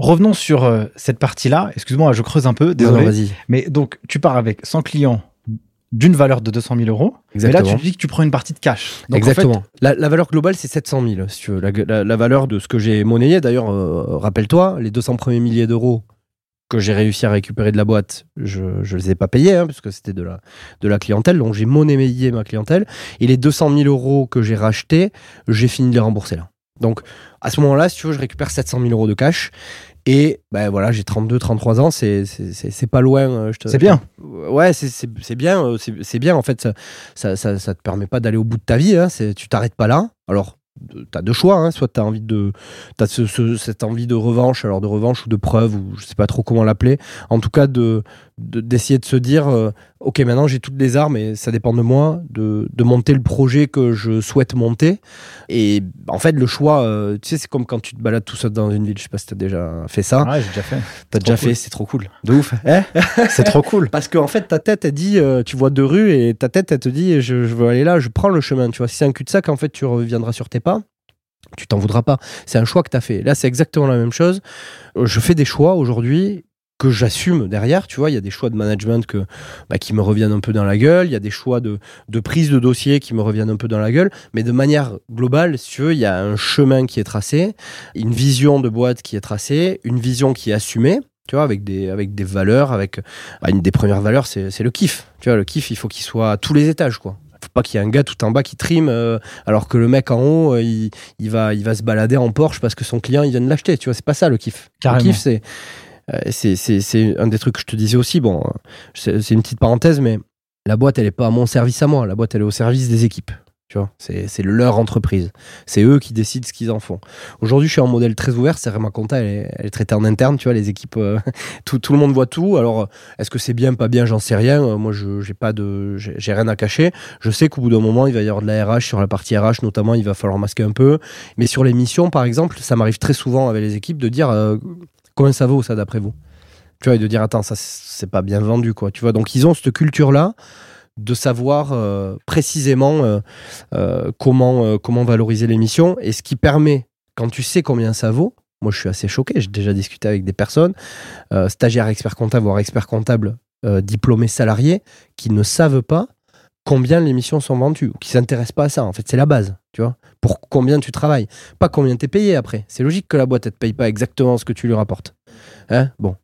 Revenons sur cette partie-là. Excuse-moi, je creuse un peu. Désolé. Mais donc, tu pars avec 100 clients d'une valeur de 200 000 euros. Exactement. Et là, tu dis que tu prends une partie de cash. Exactement. la, valeur globale, c'est 700 000, si tu veux. La, valeur de ce que j'ai monnayé, d'ailleurs, euh, rappelle-toi, les 200 premiers milliers d'euros que j'ai réussi à récupérer de la boîte, je ne les ai pas payés, hein, parce que c'était de la, de la clientèle. Donc, j'ai monnayé ma clientèle. Et les 200 000 euros que j'ai rachetés, j'ai fini de les rembourser là. Donc, à ce moment-là, si tu veux, je récupère 700 000 euros de cash. Et ben voilà, j'ai 32, 33 ans, c'est pas loin. Euh, c'est bien. Ouais, c'est bien. Euh, c'est bien, en fait. Ça, ça, ça, te permet pas d'aller au bout de ta vie. Hein, tu t'arrêtes pas là. Alors, tu as deux choix. Hein. Soit tu as envie de. As cette envie de revanche, alors de revanche ou de preuve, ou je sais pas trop comment l'appeler. En tout cas, de d'essayer de, se dire euh, ok maintenant j'ai toutes les armes et ça dépend de moi de, de, monter le projet que je souhaite monter. Et en fait le choix euh, tu sais c'est comme quand tu te balades tout seul dans une ville. Je sais pas si t'as déjà fait ça. Ouais j'ai déjà fait. T'as déjà fait c'est trop cool. De ouf. Hein c'est trop cool. Parce qu'en en fait ta tête elle dit euh, tu vois deux rues et ta tête elle te dit je, je veux aller là je prends le chemin. Tu vois si c'est un cul-de-sac en fait tu reviendras sur tes pas. Tu t'en voudras pas. C'est un choix que tu as fait. Là, c'est exactement la même chose. Je fais des choix aujourd'hui que j'assume derrière, tu vois, il y a des choix de management que, bah, qui me reviennent un peu dans la gueule, il y a des choix de, de, prise de dossier qui me reviennent un peu dans la gueule, mais de manière globale, si tu veux, il y a un chemin qui est tracé, une vision de boîte qui est tracée, une vision qui est assumée, tu vois, avec des, avec des valeurs, avec bah, une des premières valeurs, c'est le kiff. Tu vois, le kiff, il faut qu'il soit à tous les étages, quoi. Faut pas qu'il y ait un gars tout en bas qui trime euh, alors que le mec en haut euh, il, il, va il va se balader en Porsche parce que son client il vient de l'acheter. Tu vois c'est pas ça le kiff. Carrément. le kiff c'est c'est un des trucs que je te disais aussi. Bon, c'est une petite parenthèse, mais la boîte, elle n'est pas à mon service à moi. La boîte, elle est au service des équipes. Tu vois, c'est leur entreprise. C'est eux qui décident ce qu'ils en font. Aujourd'hui, je suis en modèle très ouvert. C'est ma compta, elle est, traitée en interne. Tu vois, les équipes, euh, tout, tout, le monde voit tout. Alors, est-ce que c'est bien, pas bien, j'en sais rien. Euh, moi, je j'ai pas de, j'ai rien à cacher. Je sais qu'au bout d'un moment, il va y avoir de la RH sur la partie RH, notamment. Il va falloir masquer un peu. Mais sur les missions, par exemple, ça m'arrive très souvent avec les équipes de dire Combien ça vaut ça d'après vous? Tu vois, et de dire attends, ça c'est pas bien vendu quoi. Tu vois, donc ils ont cette culture là de savoir euh, précisément euh, euh, comment, comment valoriser l'émission et ce qui permet, quand tu sais combien ça vaut, moi je suis assez choqué, j'ai déjà discuté avec des personnes, stagiaires experts comptables, voire experts comptables diplômés salariés, qui ne savent pas combien les missions sont vendues, ou qui s'intéressent pas à ça. En fait, c'est la base, tu vois. Pour combien tu travailles, pas combien tu es payé après. C'est logique que la boîte ne te paye pas exactement ce que tu lui rapportes. Hein bon.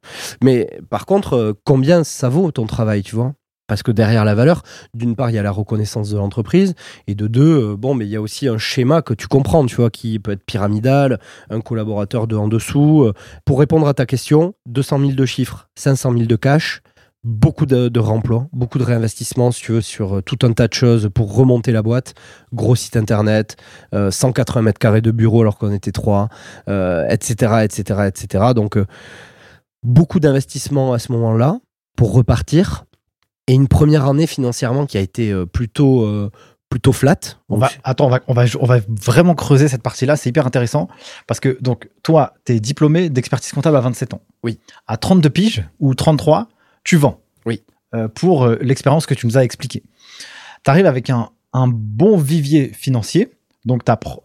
Mais par contre, euh, combien ça vaut ton travail, tu vois? Parce que derrière la valeur, d'une part, il y a la reconnaissance de l'entreprise, et de deux, euh, bon, mais il y a aussi un schéma que tu comprends, tu vois, qui peut être pyramidal, un collaborateur de en dessous. Euh. Pour répondre à ta question, 200 000 de chiffres, 500 000 de cash, beaucoup de, de remploi, beaucoup de réinvestissement si tu veux, sur euh, tout un tas de choses pour remonter la boîte. Gros site internet, 180 euh, mètres carrés de bureau alors qu'on était trois, etc., etc., etc. Donc, euh, beaucoup d'investissement à ce moment-là pour repartir. Et une première année financièrement qui a été plutôt, plutôt flat. On va, attends, on va, on, va, on va vraiment creuser cette partie-là, c'est hyper intéressant. Parce que, donc, toi, tu es diplômé d'expertise comptable à 27 ans. Oui. À 32 piges ou 33, tu vends. Oui. Euh, pour euh, l'expérience que tu nous as expliquée. Tu arrives avec un, bon vivier financier, donc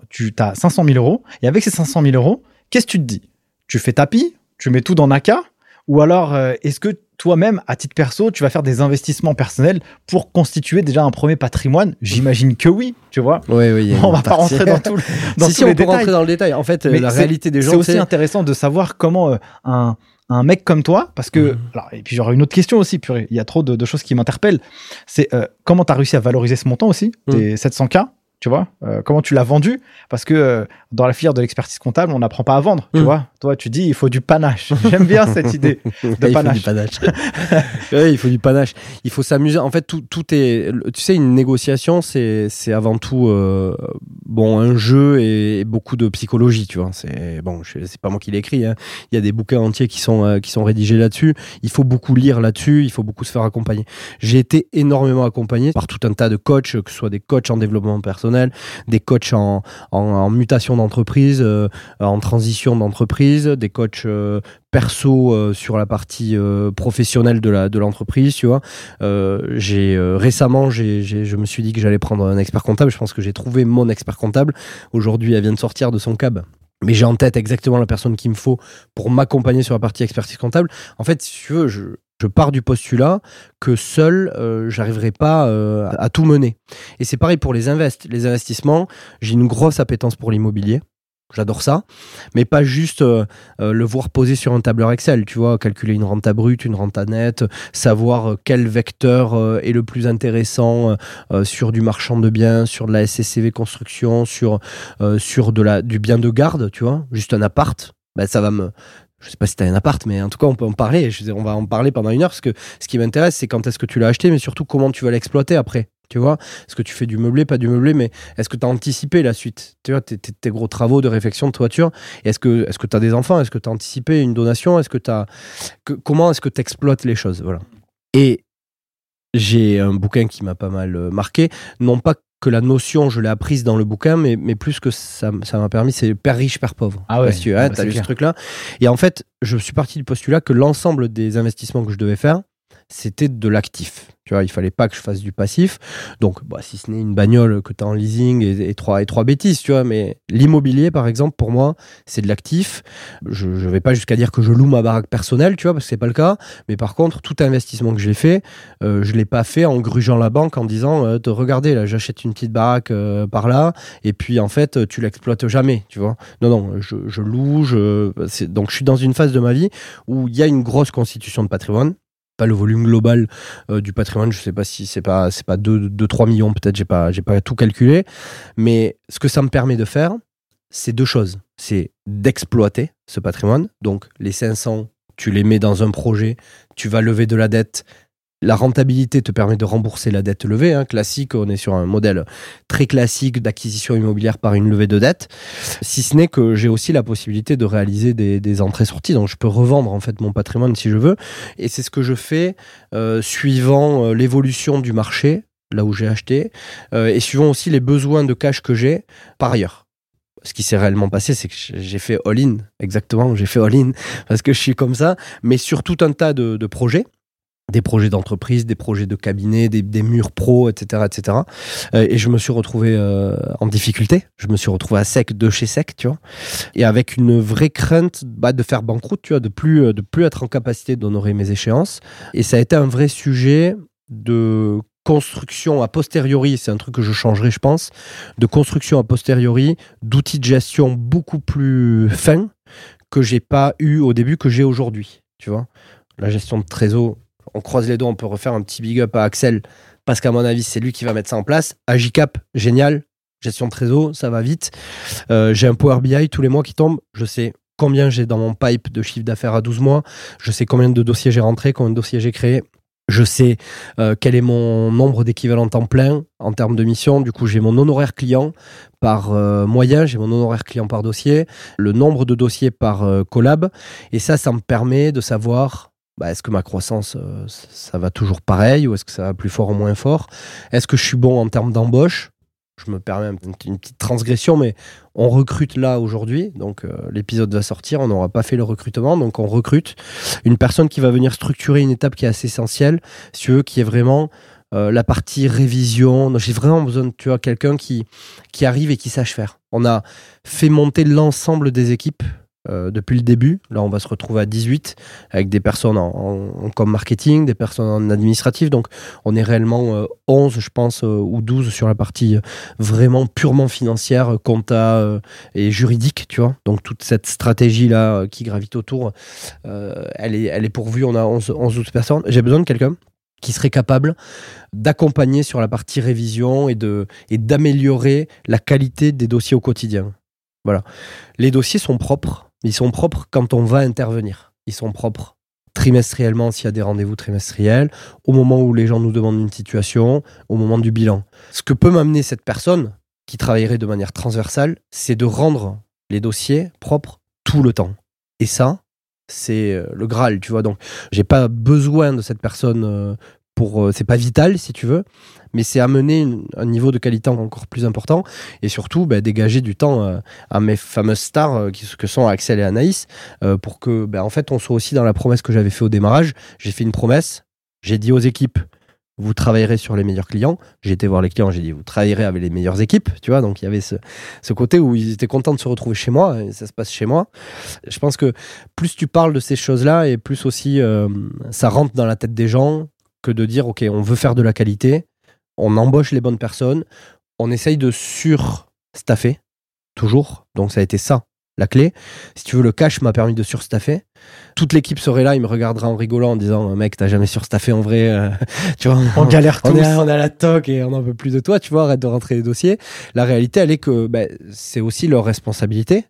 tu as 500 000 euros, et avec ces 500 000 euros, qu'est-ce que tu te dis? Tu fais tapis? Tu mets tout dans Naka Ou alors, euh, est-ce que toi-même, à titre perso, tu vas faire des investissements personnels pour constituer déjà un premier patrimoine? J'imagine que oui, tu vois. Oui, oui. on va pas rentrer dans tout. dans si, si, on peut rentrer dans le détail. En fait, la réalité des gens. C'est aussi intéressant de savoir comment un, un mec comme toi, parce que, mhm. et puis j'aurais une autre question aussi, il y a trop de, choses qui m'interpellent, c'est euh, comment tu as réussi à valoriser ce montant aussi, tes 700K, tu vois euh, Comment tu l'as vendu? Parce que euh, dans la filière de l'expertise comptable, on n'apprend pas à vendre, tu Mm. vois Toi, tu dis, il faut du panache. J'aime bien cette idée de il faut du panache. panache. Ouais, il faut du panache. Il faut s'amuser. En fait, tout, tout est. Tu sais, une négociation, c'est c'est avant tout euh, bon un jeu et, et beaucoup de psychologie. Tu vois, c'est bon. je- C'est pas moi qui l'ai écrit. hein. Il y a des bouquins entiers qui sont qui sont rédigés là-dessus. Il faut beaucoup lire là-dessus. Il faut beaucoup se faire accompagner. J'ai été énormément accompagné par tout un tas de coachs, que ce soit des coachs en développement personnel, des coachs en, mutation d'entreprise, euh, en transition d'entreprise, des coachs euh, perso euh, sur la partie professionnelle de de l'entreprise, tu vois. J'ai récemment, je me suis dit que j'allais prendre un expert comptable. Je pense que j'ai trouvé mon expert comptable. Aujourd'hui, elle vient de sortir de son cab. Mais j'ai en tête exactement la personne qu'il me faut pour m'accompagner sur la partie expertise comptable. En fait, si tu veux, je, je pars du postulat que seul, euh, j'arriverai pas euh, à, à tout mener. Et c'est pareil pour les invests. Les investissements, j'ai une grosse appétence pour l'immobilier. J'adore ça, mais pas juste euh, euh, le voir poser sur un tableur Excel, tu vois, calculer une renta brute, une renta nette, savoir euh, quel vecteur est le plus intéressant sur du marchand de biens, sur de la SCCV construction, sur, du bien de garde, tu vois, juste un appart, ben, ça va me... Je sais pas si tu as un appart, mais en tout cas, on peut en parler. On va en parler pendant une heure, parce que ce qui m'intéresse, c'est quand est-ce que tu l'as acheté, mais surtout comment tu vas l'exploiter après. Tu vois, est-ce que tu fais du meublé, pas du meublé, mais est-ce que tu as anticipé la suite Tu vois, tes, tes- gros travaux de réfection de toiture, est-ce que tu as des enfants? Est-ce que tu as anticipé une donation? Est-ce que tu comment est-ce que tu exploites les choses? Voilà. Et j'ai un bouquin qui m'a pas mal euh, marqué, non pas que la notion, je l'ai apprise dans le bouquin, mais, mais plus que ça m'a permis, c'est Père riche, Père pauvre. Ah ouais, Parce que, ah hein, bah, t'as c'est lu ce truc-là. Et en fait, je suis parti du postulat que l'ensemble des investissements que je devais faire, c'était de l'actif. Tu vois, il fallait pas que je fasse du passif. Donc, bah, si ce n'est une bagnole que tu as en leasing et, trois, et trois bêtises, tu vois, mais l'immobilier, par exemple, pour moi, c'est de l'actif. Je ne vais pas jusqu'à dire que je loue ma baraque personnelle, tu vois, parce que c'est pas le cas. Mais par contre, tout investissement que j'ai fait, euh, je l'ai pas fait en grugeant la banque en disant, euh, regardez, là, j'achète une petite baraque euh, par là, et puis en fait, tu l'exploites jamais, tu vois. Non, non, je, je loue, je... donc je suis dans une phase de ma vie où il y a une grosse constitution de patrimoine pas le volume global euh, du patrimoine. Je sais pas si c'est pas c'est pas 2 3 millions peut-être, j'ai pas j'ai pas tout calculé, mais ce que ça me permet de faire, c'est deux choses. C'est d'exploiter ce patrimoine. Donc les 500, tu les mets dans un projet, tu vas lever de la dette. La rentabilité te permet de rembourser la dette levée. hein. Classique, on est sur un modèle très classique d'acquisition immobilière par une levée de dette. Si ce n'est que j'ai aussi la possibilité de réaliser des, entrées-sorties. Donc je peux revendre en fait mon patrimoine si je veux. Et c'est ce que je fais euh, suivant euh, l'évolution du marché, là où j'ai acheté, euh, et suivant aussi les besoins de cash que j'ai par ailleurs. Ce qui s'est réellement passé, c'est que j'ai fait all-in, exactement, j'ai fait all-in, parce que je suis comme ça, mais sur tout un tas de, de projets des projets d'entreprise, des projets de cabinet, des, murs pro, etc., etc. Euh, et je me suis retrouvé euh, en difficulté. Je me suis retrouvé à sec de chez sec, tu vois, et avec une vraie crainte bah, de faire banqueroute, tu vois, de plus euh, de plus être en capacité d'honorer mes échéances. Et ça a été un vrai sujet de construction a posteriori, c'est un truc que je changerai, je pense, de construction a posteriori d'outils de gestion beaucoup plus fins que j'ai pas eu au début que j'ai aujourd'hui, tu vois. La gestion de trésor, on croise les doigts, on peut refaire un petit big up à Axel parce qu'à mon avis, c'est lui qui va mettre ça en place. Agicap, génial. Gestion de trésor, ça va vite. Euh, j'ai un Power BI tous les mois qui tombe. Je sais combien j'ai dans mon pipe de chiffre d'affaires à 12 mois. Je sais combien de dossiers j'ai rentré, combien de dossiers j'ai créé. Je sais euh, quel est mon nombre d'équivalents temps plein en termes de mission. Du coup, j'ai mon honoraire client par euh, moyen, j'ai mon honoraire client par dossier, le nombre de dossiers par collab. Et ça, ça me permet de savoir bah, est-ce que ma croissance, euh, ça va toujours pareil ou est-ce que ça va plus fort ou moins fort? Est-ce que je suis bon en termes d'embauche? Je me permets un- une petite transgression, mais on recrute là aujourd'hui. Donc euh, l'épisode va sortir, on n'aura pas fait le recrutement, donc on recrute une personne qui va venir structurer une étape qui est assez essentielle, si qui est vraiment euh, la partie révision. J'ai vraiment besoin de quelqu'un qui, qui arrive et qui sache faire. On a fait monter l'ensemble des équipes euh, depuis le début. Là, on va se retrouver à 18 avec des personnes en, en, com marketing, des personnes en administratif. Donc, on est réellement euh, 11, je pense, euh, ou 12 sur la partie euh, vraiment purement financière, compta et juridique, tu vois. Donc, toute cette stratégie-là qui gravite autour, elle, est, elle est pourvue. On a 11, 11 12 personnes. J'ai besoin de quelqu'un qui serait capable d'accompagner sur la partie révision et de et d'améliorer la qualité des dossiers au quotidien. Voilà. Les dossiers sont propres. Ils sont propres quand on va intervenir. Ils sont propres trimestriellement s'il y a des rendez-vous trimestriels, au moment où les gens nous demandent une situation, au moment du bilan. Ce que peut m'amener cette personne qui travaillerait de manière transversale, c'est de rendre les dossiers propres tout le temps. Et ça, c'est euh, le Graal, tu vois. Donc, j'ai pas besoin de cette personne euh, Euh, c'est pas vital, si tu veux, mais c'est amener un niveau de qualité encore plus important et surtout bah, dégager du temps à mes fameuses stars qui, que sont Axel et Anaïs pour que, bah, en fait, on soit aussi dans la promesse que j'avais fait au démarrage. J'ai fait une promesse, j'ai dit aux équipes vous travaillerez sur les meilleurs clients. J'ai été voir les clients, j'ai dit, vous travaillerez avec les meilleures équipes, tu vois. Donc, il y avait ce, côté où ils étaient contents de se retrouver chez moi, et ça se passe chez moi. Je pense que plus tu parles de ces choses-là, et plus aussi euh, ça rentre dans la tête des gens que de dire, OK, on veut faire de la qualité, on embauche les bonnes personnes, on essaye de sur-staffer, toujours. Donc, ça a été ça la clé. Si tu veux, le cash m'a permis de surstaffer. Toute l'équipe serait là, il me regardera en rigolant en disant Mec, t'as jamais surstaffé en vrai. Euh, tu vois, on, galère on Est, à, on à la toque et on n'en veut plus de toi, tu vois, arrête de rentrer les dossiers. La réalité, elle est que ben, c'est aussi leur responsabilité,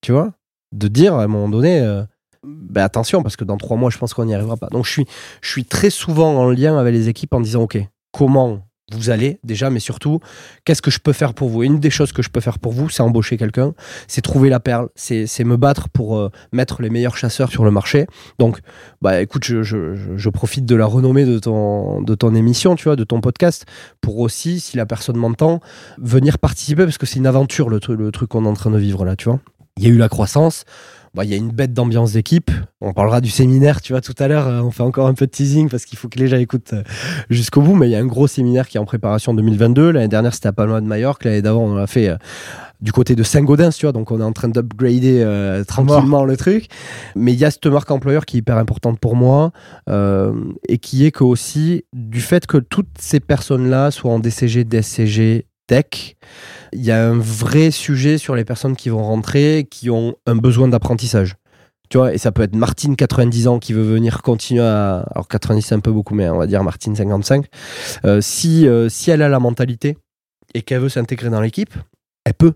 tu vois, de dire à un moment donné. Euh, ben, attention, parce que dans trois mois, je pense qu'on n'y arrivera pas. Donc, je suis, je suis très souvent en lien avec les équipes en disant, OK, comment vous allez déjà, mais surtout, qu'est-ce que je peux faire pour vous? Une des choses que je peux faire pour vous, c'est embaucher quelqu'un, c'est trouver la perle, c'est me battre pour euh, mettre les meilleurs chasseurs sur le marché. Donc, bah écoute, je, je, profite de la renommée de ton, de ton émission, tu vois, de ton podcast, pour aussi, si la personne m'entend, venir participer, parce que c'est une aventure le, le truc qu'on est en train de vivre là, tu vois. Il y a eu la croissance, bah, il y a une bête d'ambiance d'équipe. On parlera du séminaire, tu vois, tout à l'heure. Euh, on fait encore un peu de teasing parce qu'il faut que les gens écoutent euh, jusqu'au bout. Mais il y a un gros séminaire qui est en préparation en 2022. L'année dernière, c'était à Palma de Majorque. L'année d'avant, on l'a fait euh, du côté de Saint-Gaudens, tu vois. Donc, on est en train d'upgrader tranquillement le truc. Mais il y a cette marque employeur qui est hyper importante pour moi et qui est que aussi du fait que toutes ces personnes-là soient en DCG, DSCG, tech, il y a un vrai sujet sur les personnes qui vont rentrer, qui ont un besoin d'apprentissage. Tu vois, et ça peut être Martine, 90 ans, qui veut venir continuer à. Alors, 90, c'est un peu beaucoup, mais on va dire Martine, 55. Euh, si, euh, si elle a la mentalité et qu'elle veut s'intégrer dans l'équipe, elle peut.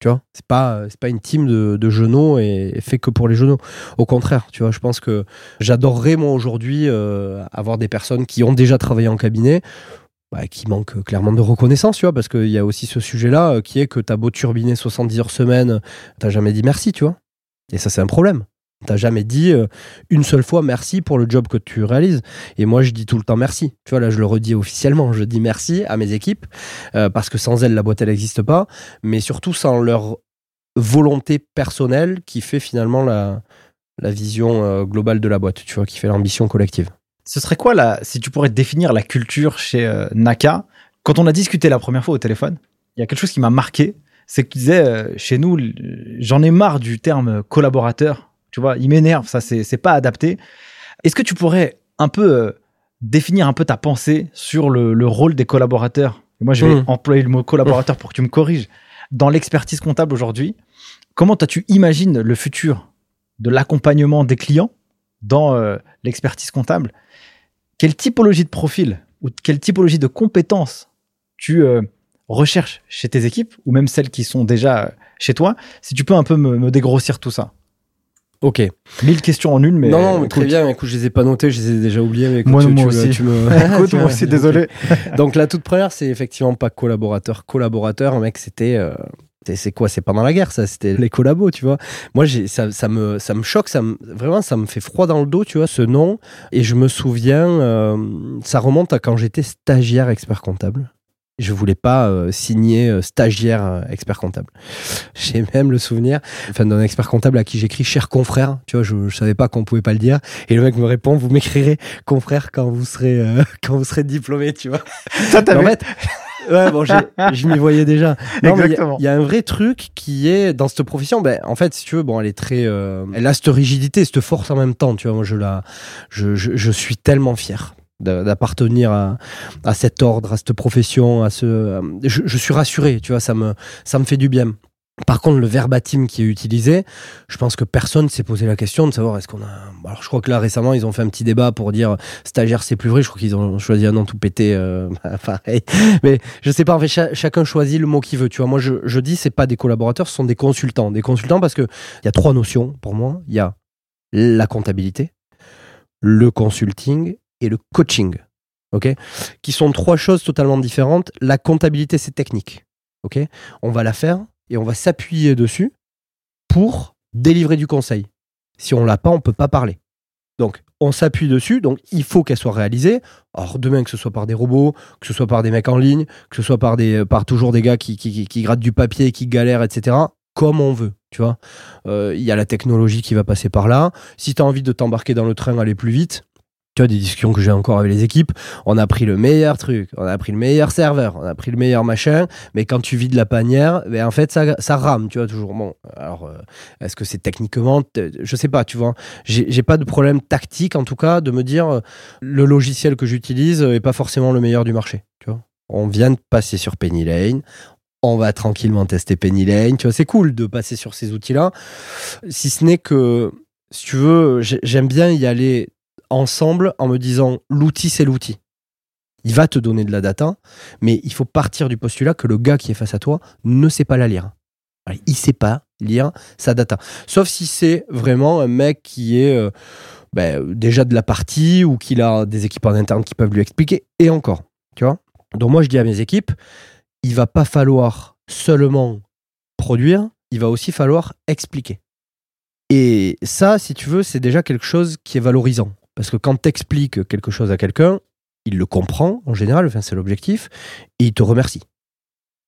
Tu vois, c'est pas, c'est pas une team de, de genoux et, fait que pour les genoux. Au contraire, tu vois, je pense que j'adorerais, moi, aujourd'hui, euh, avoir des personnes qui ont déjà travaillé en cabinet bah, qui manque clairement de reconnaissance, tu vois, parce qu'il y a aussi ce sujet-là euh, qui est que t'as beau turbiner 70 heures semaine, t'as jamais dit merci, tu vois. Et ça, c'est un problème. T'as jamais dit euh, une seule fois merci pour le job que tu réalises. Et moi, je dis tout le temps merci. Tu vois, là, je le redis officiellement. Je dis merci à mes équipes euh, parce que sans elles, la boîte, elle n'existe pas. Mais surtout sans leur volonté personnelle qui fait finalement la, la vision globale de la boîte, tu vois, qui fait l'ambition collective. Ce serait quoi, là, si tu pourrais définir la culture chez euh, Naka? Quand on a discuté la première fois au téléphone, il y a quelque chose qui m'a marqué. C'est que tu disais, euh, chez nous, j'en ai marre du terme collaborateur. Tu vois, il m'énerve, ça, c'est pas adapté. Est-ce que tu pourrais un peu euh, définir un peu ta pensée sur le, rôle des collaborateurs? Moi, je vais mmh. employer le mot collaborateur pour que tu me corriges. Dans l'expertise comptable aujourd'hui, comment tu imagines le futur de l'accompagnement des clients dans l'expertise comptable? Quelle typologie de profil ou quelle typologie de compétences tu euh, recherches chez tes équipes ou même celles qui sont déjà euh, chez toi? Si tu peux un peu me, dégrossir tout ça. Ok. Mille questions en une, mais. Non, non très bien. Écoute, je les ai pas notées, je les ai déjà oubliées. Mais moi, moi aussi. Tu me... écoute, moi aussi, désolé. Donc, la toute première, c'est effectivement pas collaborateur. Collaborateur, mec, c'était. Euh, c'est quoi C'est pendant la guerre, ça? C'était les collabos, tu vois? Moi, ça, ça, me, ça me choque, ça me, vraiment, ça me fait froid dans le dos, tu vois, ce nom. Et je me souviens, euh, ça remonte à quand j'étais stagiaire expert comptable. Je voulais pas euh, signer euh, stagiaire expert comptable. J'ai même le souvenir enfin, d'un expert comptable à qui j'écris cher confrère. Tu vois, je, je savais pas qu'on pouvait pas le dire. Et le mec me répond, vous m'écrirez confrère quand vous serez quand vous serez diplômé, tu vois? Ça, fait, ouais, bon, je m'y voyais déjà. Exactement. Il y, a un vrai truc qui est dans cette profession. Ben, en fait, si tu veux, bon, elle est très, euh, elle a cette rigidité, cette force en même temps. Tu vois, moi, je la, je, je, je suis tellement fier d'appartenir à, à, cet ordre, à cette profession, à ce. Je, je, suis rassuré, tu vois, ça me, ça me fait du bien. Par contre, le verbatim qui est utilisé, je pense que personne s'est posé la question de savoir est-ce qu'on a. Alors, je crois que là récemment, ils ont fait un petit débat pour dire stagiaire, c'est plus vrai. Je crois qu'ils ont choisi un nom tout pété, euh, pareil. Mais je sais pas. En fait, chacun choisit le mot qu'il veut. Tu vois, moi, je, je dis c'est pas des collaborateurs, ce sont des consultants. Des consultants parce que il y a trois notions pour moi. Il y a la comptabilité, le consulting et le coaching. Ok, qui sont trois choses totalement différentes. La comptabilité, c'est technique. Ok, on va la faire et on va s'appuyer dessus pour délivrer du conseil. Si on l'a pas, on peut pas parler. Donc, on s'appuie dessus, donc il faut qu'elle soit réalisée. Alors, demain, que ce soit par des robots, que ce soit par des mecs en ligne, que ce soit par, des, par toujours des gars qui, grattent du papier, qui galèrent, etc., comme on veut, tu vois. Euh, il y a la technologie qui va passer par là. Si tu as envie de t'embarquer dans le train, aller plus vite, tu vois, des discussions que j'ai encore avec les équipes, on a pris le meilleur truc, on a pris le meilleur serveur, on a pris le meilleur machin, mais quand tu vides la panière, ben en fait, ça, ça rame, tu vois, toujours. Bon, alors, euh, est-ce que c'est techniquement, je sais pas, tu vois, j'ai pas de problème tactique, en tout cas, de me dire, euh, le logiciel que j'utilise est pas forcément le meilleur du marché, tu vois. On vient de passer sur Penny Lane, on va tranquillement tester Penny Lane, tu vois, c'est cool de passer sur ces outils-là, si ce n'est que, si tu veux, j'aime bien y aller ensemble en me disant l'outil c'est l'outil. Il va te donner de la data, mais il faut partir du postulat que le gars qui est face à toi ne sait pas la lire. Il sait pas lire sa data. Sauf si c'est vraiment un mec qui est euh, ben, déjà de la partie ou qu'il a des équipes en interne qui peuvent lui expliquer. Et encore, tu vois. Donc moi je dis à mes équipes, il va pas falloir seulement produire, il va aussi falloir expliquer. Et ça, si tu veux, c'est déjà quelque chose qui est valorisant. Parce que quand tu expliques quelque chose à quelqu'un, il le comprend en général, c'est l'objectif, et il te remercie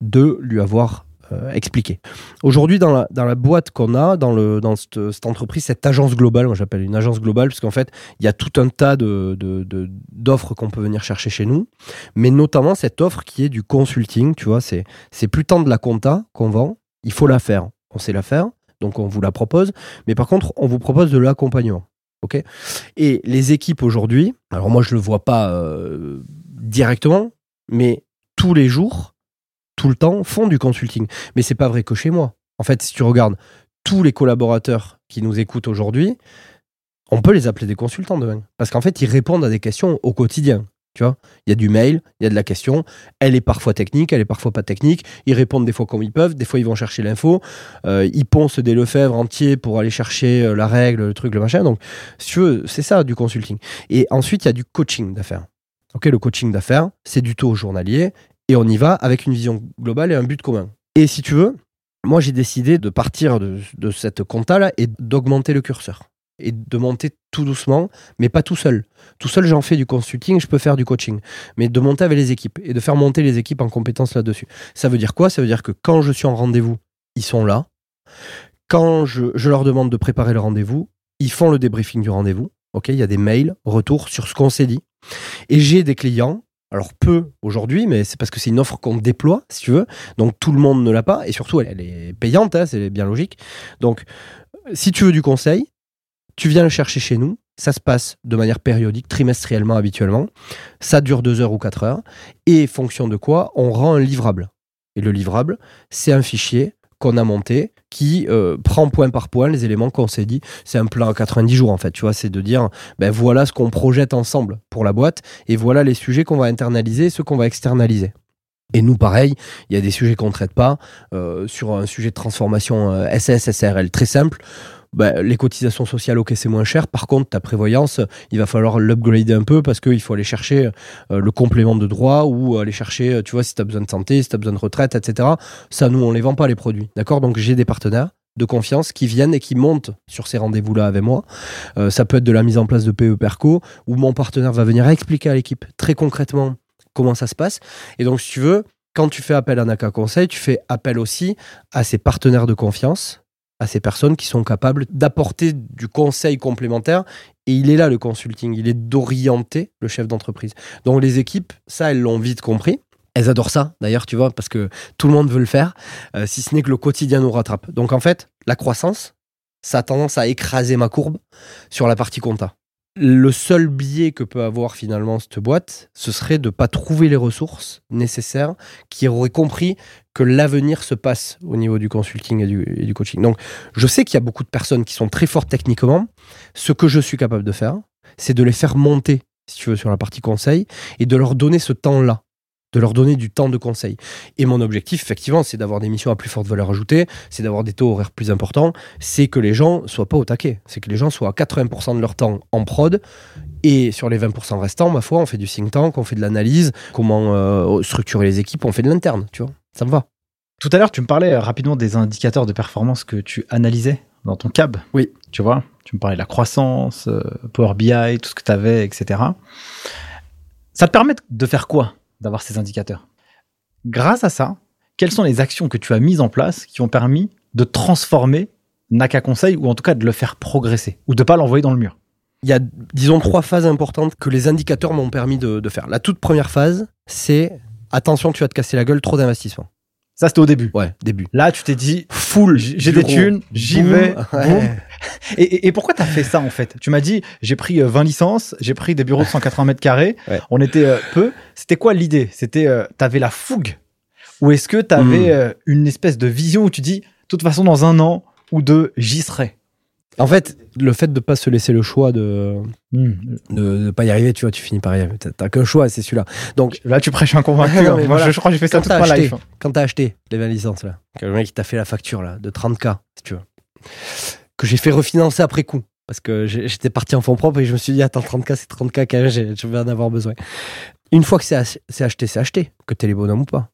de lui avoir euh, expliqué. Aujourd'hui, dans la, dans la boîte qu'on a, dans, le, dans cette, entreprise, cette agence globale, moi j'appelle une agence globale, parce qu'en fait, il y a tout un tas d'offres de, de, qu'on peut venir chercher chez nous, mais notamment cette offre qui est du consulting, tu vois, c'est plus tant de la compta qu'on vend, il faut la faire, on sait la faire, donc on vous la propose, mais par contre, on vous propose de l'accompagnement. Ok Et les équipes aujourd'hui, alors moi je le vois pas euh, directement, mais tous les jours, tout le temps, font du consulting. Mais c'est pas vrai que chez moi. En fait, si tu regardes tous les collaborateurs qui nous écoutent aujourd'hui, on peut les appeler des consultants demain. Parce qu'en fait, ils répondent à des questions au quotidien. Tu vois, il y a du mail, il y a de la question. Elle est parfois technique, elle est parfois pas technique. Ils répondent des fois comme ils peuvent, des fois ils vont chercher l'info. Euh, ils poncent des lefèvres entiers pour aller chercher euh, la règle, le truc, le machin. Donc, si tu veux, c'est ça du consulting. Et ensuite, il y a du coaching d'affaires. Ok, le coaching d'affaires, c'est du taux journalier et on y va avec une vision globale et un but commun. Et si tu veux, moi j'ai décidé de partir de, de cette compta-là et d'augmenter le curseur et de monter tout doucement, mais pas tout seul. Tout seul, j'en fais du consulting, je peux faire du coaching. Mais de monter avec les équipes et de faire monter les équipes en compétences là-dessus. Ça veut dire quoi? Ça veut dire que quand je suis en rendez-vous, ils sont là. Quand je, leur demande de préparer le rendez-vous, ils font le débriefing du rendez-vous. Ok, il y a des mails, retours sur ce qu'on s'est dit. Et j'ai des clients alors peu aujourd'hui, mais c'est parce que c'est une offre qu'on déploie, si tu veux. Donc tout le monde ne l'a pas, et surtout elle, est payante, hein, c'est bien logique. Donc si tu veux du conseil, tu viens le chercher chez nous. Ça se passe de manière périodique, trimestriellement habituellement. Ça dure deux heures ou quatre heures. Et fonction de quoi, on rend un livrable. Et le livrable, c'est un fichier qu'on a monté qui euh, prend point par point les éléments qu'on s'est dit. C'est un plan à 90 jours en fait, tu vois, c'est de dire ben voilà ce qu'on projette ensemble pour la boîte et voilà les sujets qu'on va internaliser et ceux qu'on va externaliser. Et nous, pareil, il y a des sujets qu'on ne traite pas. Euh, sur un sujet de transformation euh, SSSRL très simple, bah, les cotisations sociales, ok, c'est moins cher. Par contre, ta prévoyance, il va falloir l'upgrader un peu parce qu'il faut aller chercher euh, le complément de droit ou aller chercher, tu vois, si tu as besoin de santé, si tu as besoin de retraite, etc. Ça, nous, on les vend pas, les produits. D'accord? Donc, j'ai des partenaires de confiance qui viennent et qui montent sur ces rendez-vous-là avec moi. Euh, ça peut être de la mise en place de PE Perco où mon partenaire va venir expliquer à l'équipe très concrètement comment ça se passe. Et donc, si tu veux, quand tu fais appel à Naka Conseil, tu fais appel aussi à ces partenaires de confiance à ces personnes qui sont capables d'apporter du conseil complémentaire. Et il est là le consulting, il est d'orienter le chef d'entreprise. Donc les équipes, ça, elles l'ont vite compris. Elles adorent ça, d'ailleurs, tu vois, parce que tout le monde veut le faire, euh, si ce n'est que le quotidien nous rattrape. Donc en fait, la croissance, ça a tendance à écraser ma courbe sur la partie compta. Le seul biais que peut avoir finalement cette boîte, ce serait de ne pas trouver les ressources nécessaires qui auraient compris que l'avenir se passe au niveau du consulting et du, coaching. Donc, je sais qu'il y a beaucoup de personnes qui sont très fortes techniquement. Ce que je suis capable de faire, c'est de les faire monter, si tu veux, sur la partie conseil et de leur donner ce temps-là de leur donner du temps de conseil. Et mon objectif, effectivement, c'est d'avoir des missions à plus forte valeur ajoutée, c'est d'avoir des taux horaires plus importants, c'est que les gens soient pas au taquet, c'est que les gens soient à 80% de leur temps en prod, et sur les 20% restants, ma foi, on fait du think tank, on fait de l'analyse, comment euh, structurer les équipes, on fait de l'interne, tu vois, ça me va. Tout à l'heure, tu me parlais euh, rapidement des indicateurs de performance que tu analysais dans ton CAB. Oui. Tu vois, tu me parlais de la croissance, euh, Power BI, tout ce que tu avais, etc. Ça te permet de faire quoi d'avoir ces indicateurs. Grâce à ça, quelles sont les actions que tu as mises en place qui ont permis de transformer Naka Conseil ou en tout cas de le faire progresser ou de pas l'envoyer dans le mur? Il y a, disons, trois phases importantes que les indicateurs m'ont permis de, faire. La toute première phase, c'est attention, tu vas te casser la gueule, trop d'investissement. Ça, c'était au début. Ouais, début. Là, tu t'es dit, full, j'ai des thunes, j'y vais. Et, et, pourquoi t'as fait ça, en fait? Tu m'as dit, j'ai pris 20 euh, licences, j'ai pris des bureaux de 180 mètres carrés, on était euh, peu. C'était quoi l'idée? C'était, euh, t'avais la fougue? Ou est-ce que t'avais hmm. une espèce de vision où tu dis, de toute façon, dans un an ou deux, j'y serai? En fait, le fait de ne pas se laisser le choix de ne hmm. pas y arriver, tu vois, tu finis par y arriver. T'as qu'un choix, c'est celui-là. Donc là, tu prêches un convaincu. Hein. Moi, je, crois que j'ai fait ça toute ma life. Quand t'as acheté les 20 licences là, que le mec t'a fait la facture là de 30k, si tu veux, que j'ai fait refinancer après coup. Parce que j'étais parti en fonds propres et je me suis dit, attends, 30K, c'est 30K quand je vais en avoir besoin. Une fois que c'est acheté, c'est acheté, que t'es les bonhommes ou pas.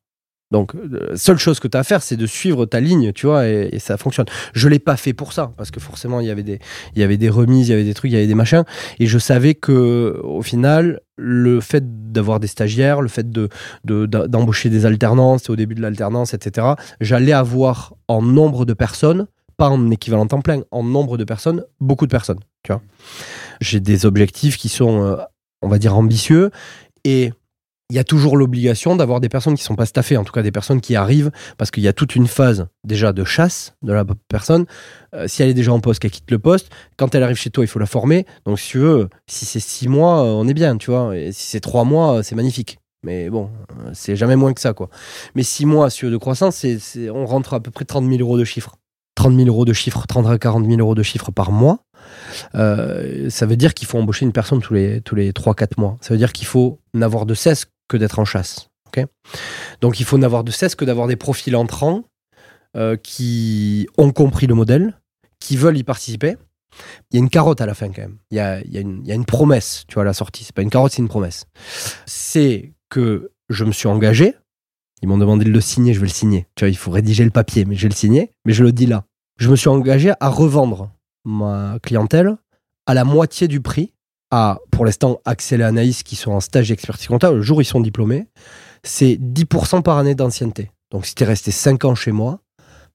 Donc, euh, seule chose que tu as à faire, c'est de suivre ta ligne, tu vois, et, ça fonctionne. Je l'ai pas fait pour ça, parce que forcément, il y avait des, il y avait des remises, il y avait des trucs, il y avait des machins, et je savais que, au final, le fait d'avoir des stagiaires, le fait de, d'embaucher des alternances, au début de l'alternance, etc., j'allais avoir en nombre de personnes, pas en équivalent temps plein, en nombre de personnes, beaucoup de personnes, tu vois. J'ai des objectifs qui sont, euh, on va dire, ambitieux, et il y a toujours l'obligation d'avoir des personnes qui sont pas staffées, en tout cas des personnes qui arrivent, parce qu'il y a toute une phase déjà de chasse de la personne. Euh, si elle est déjà en poste, qu'elle quitte le poste, quand elle arrive chez toi, il faut la former. Donc si tu veux, si c'est six mois, euh, on est bien, tu vois. Et si c'est trois mois, euh, c'est magnifique. Mais bon, c'est jamais moins que ça, quoi. Mais six mois, sur de croissance, c'est, on rentre à peu près 30 000 euros de chiffre. 30 000 euros de chiffre, 30 à 40 000 euros de chiffre par mois. ça veut dire qu'il faut embaucher une personne tous les, tous les 3-4 mois. Ça veut dire qu'il faut n'avoir de cesse que d'être en chasse. Donc il faut n'avoir de cesse que d'avoir des profils entrants euh, qui ont compris le modèle, qui veulent y participer. Il y a une carotte à la fin quand même. Il y a, une, promesse, tu vois, à la sortie. C'est pas une carotte, c'est une promesse. C'est que je me suis engagé. Ils m'ont demandé de le signer, je vais le signer. Tu vois, il faut rédiger le papier, mais je vais le signer. Mais je le dis là. Je me suis engagé à revendre ma clientèle à la moitié du prix pour l'instant, Axel et Anaïs qui sont en stage d'expertise comptable, le jour où ils sont diplômés, c'est 10% par année d'ancienneté. Donc si tu es resté 5 ans chez moi,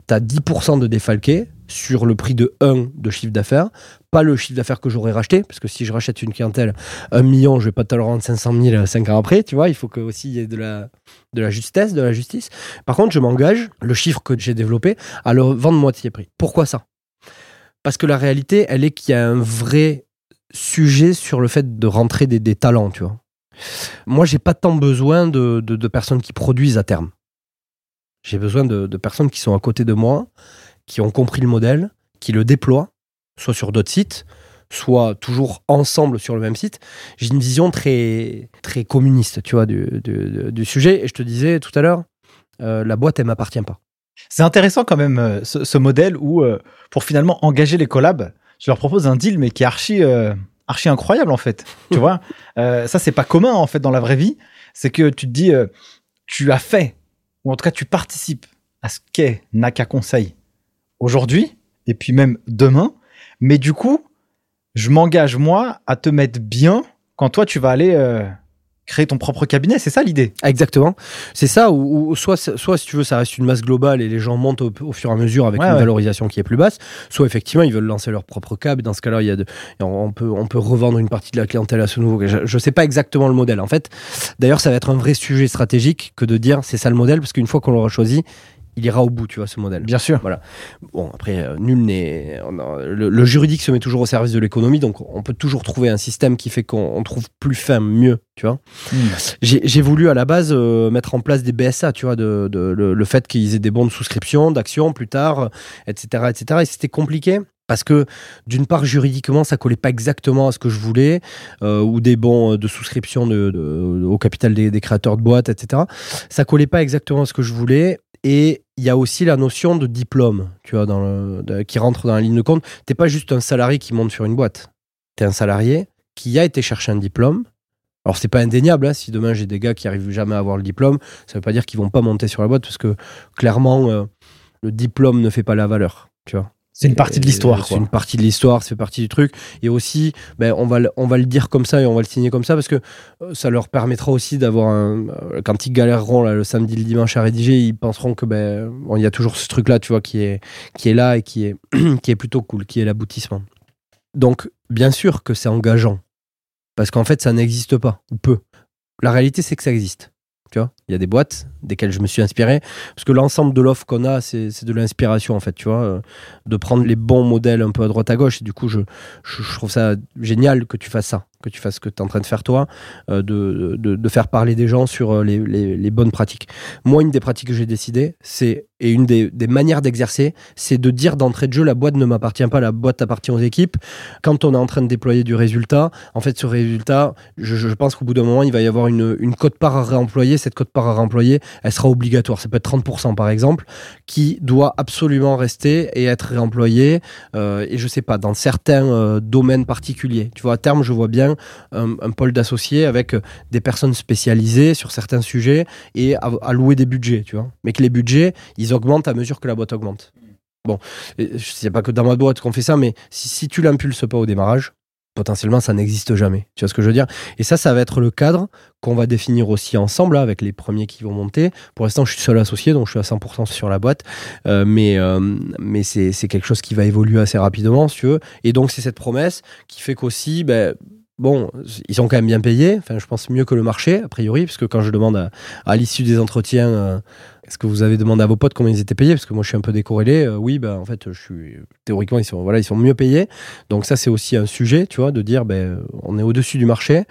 tu as 10% de défalqué sur le prix de 1 de chiffre d'affaires, pas le chiffre d'affaires que j'aurais racheté, parce que si je rachète une clientèle 1 million, je vais pas te le rendre 500 000 5 ans après, tu vois, il faut que aussi y ait de la, de la justesse, de la justice. Par contre, je m'engage, le chiffre que j'ai développé, à le vendre moitié prix. Pourquoi ça? Parce que la réalité, elle est qu'il y a un vrai sujet sur le fait de rentrer des, talents, tu vois. Moi, j'ai pas tant besoin de, personnes qui produisent à terme. J'ai besoin de, personnes qui sont à côté de moi, qui ont compris le modèle, qui le déploient, soit sur d'autres sites, soit toujours ensemble sur le même site. J'ai une vision très, très communiste, tu vois, du, sujet. Et je te disais tout à l'heure, euh, la boîte, elle m'appartient pas. C'est intéressant quand même, euh, ce, modèle où, euh, pour finalement engager les collabs, je leur propose un deal, mais qui est archi, euh, archi incroyable en fait. tu vois, euh, ça c'est pas commun en fait dans la vraie vie. C'est que tu te dis, euh, tu as fait, ou en tout cas tu participes à ce qu'est Naka Conseil aujourd'hui, et puis même demain. Mais du coup, je m'engage moi à te mettre bien quand toi tu vas aller créer ton propre cabinet, c'est ça l'idée? Exactement. C'est ça, ou, soit, soit si tu veux, ça reste une masse globale et les gens montent au, fur et à mesure avec une valorisation qui est plus basse, soit effectivement ils veulent lancer leur propre cab. Et dans ce cas-là, il y a de, on, peut, on peut revendre une partie de la clientèle à ce nouveau. Je ne sais pas exactement le modèle. En fait, d'ailleurs, ça va être un vrai sujet stratégique que de dire c'est ça le modèle, parce qu'une fois qu'on l'aura choisi, il ira au bout, tu vois, ce modèle. Bien sûr. Voilà. Bon, après, euh, nul n'est. Le, le juridique se met toujours au service de l'économie, donc on peut toujours trouver un système qui fait qu'on on trouve plus fin, mieux, tu vois. Hmm. J'ai voulu à la base euh, mettre en place des BSA, tu vois, de, de- le, le fait qu'ils aient des bons de souscription, d'action plus tard, etc., etc. Et c'était compliqué. Parce que d'une part juridiquement ça collait pas exactement à ce que je voulais euh, ou des bons de souscription de, de- au capital des, des créateurs de boîtes etc ça collait pas exactement à ce que je voulais et il y a aussi la notion de diplôme tu vois qui rentre dans la ligne de compte. T'es pas juste un salarié qui monte sur une boîte. T'es un salarié qui a été chercher un diplôme. Alors c'est pas indéniable, hein, si demain j'ai des gars qui arrivent jamais à avoir le diplôme, ça veut pas dire qu'ils vont pas monter sur la boîte parce que clairement euh, le diplôme ne fait pas la valeur, tu vois. C'est une partie de l'histoire. C'est une partie de l'histoire, fait partie du truc. Et aussi, ben, on, va, le- on va le dire comme ça et on va le signer comme ça parce que euh, ça leur permettra aussi d'avoir un. euh, Quand ils galéreront là, le samedi, le dimanche à rédiger, ils penseront que ben, il y a toujours ce truc-là, tu vois, qui est, qui est là et qui est, qui est plutôt cool, qui est l'aboutissement. Donc, bien sûr que c'est engageant parce qu'en fait, ça n'existe pas ou peu. La réalité, c'est que ça existe. Il y a des boîtes desquelles je me suis inspiré parce que l'ensemble de l'offre qu'on a, c'est de l'inspiration en fait, tu vois, euh, de prendre les bons modèles un peu à droite à gauche. Et du coup, je trouve ça génial que tu fasses ça, que tu fasses ce que tu es en train de faire toi, euh, de, de, faire parler des gens sur euh, les, les, bonnes pratiques. Moi, une des pratiques que j'ai décidé, c'est et une des, des manières d'exercer, c'est de dire d'entrée de jeu, la boîte ne m'appartient pas, la boîte appartient aux équipes. Quand on est en train de déployer du résultat, en fait, ce résultat, je, pense qu'au bout d'un moment, il va y avoir une, une cote-part à réemployer. Cette cote-part à réemployer, elle sera obligatoire. Ça peut être 30% par exemple, qui doit absolument rester et être réemployé. Euh, et je sais pas, dans certains domaines particuliers. Tu vois, à terme, je vois bien un, pôle d'associés avec euh, des personnes spécialisées sur certains sujets et à- allouer des budgets, tu vois. Mais que les budgets, ils augmentent à mesure que la boîte augmente. Bon, je pas que dans ma boîte qu'on fait ça, mais si, si tu l'impulses pas au démarrage, potentiellement ça n'existe jamais. Tu vois ce que je veux dire? Et ça, ça va être le cadre qu'on va définir aussi ensemble avec les premiers qui vont monter. Pour l'instant, je suis seul associé, donc je suis à 100% sur la boîte, Euh, mais euh, mais c'est quelque chose qui va évoluer assez rapidement, si tu veux. Et donc c'est cette promesse qui fait qu'aussi, ben Bon, ils sont quand même bien payés. Enfin, je pense mieux que le marché, a priori, parce que quand je demande à, à l'issue des entretiens, euh, est-ce que vous avez demandé à vos potes combien ils étaient payés? Parce que moi, je suis un peu décorrélé. Euh, oui, ben, en fait, je suis théoriquement, ils sont, voilà, ils sont mieux payés. Donc ça, c'est aussi un sujet, tu vois, de dire, ben, on est au-dessus du marché.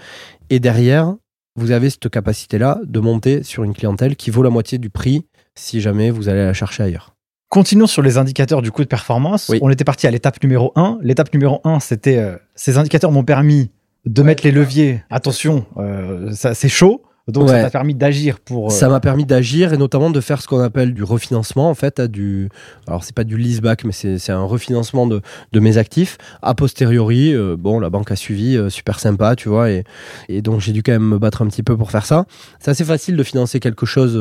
Et derrière, vous avez cette capacité-là de monter sur une clientèle qui vaut la moitié du prix si jamais vous allez la chercher ailleurs. Continuons sur les indicateurs du coût de performance. Oui. On était parti à l'étape numéro 1. L'étape numéro 1, c'était euh, ces indicateurs m'ont permis de mettre les leviers. Attention, euh, ça c'est chaud. Donc ça t'a permis d'agir pour. euh, Ça m'a permis d'agir et notamment de faire ce qu'on appelle du refinancement en fait, à du alors c'est pas du leaseback mais c'est c'est un refinancement de, de mes actifs a posteriori euh, bon la banque a suivi euh, super sympa tu vois et, et donc j'ai dû quand même me battre un petit peu pour faire ça. C'est assez facile de financer quelque chose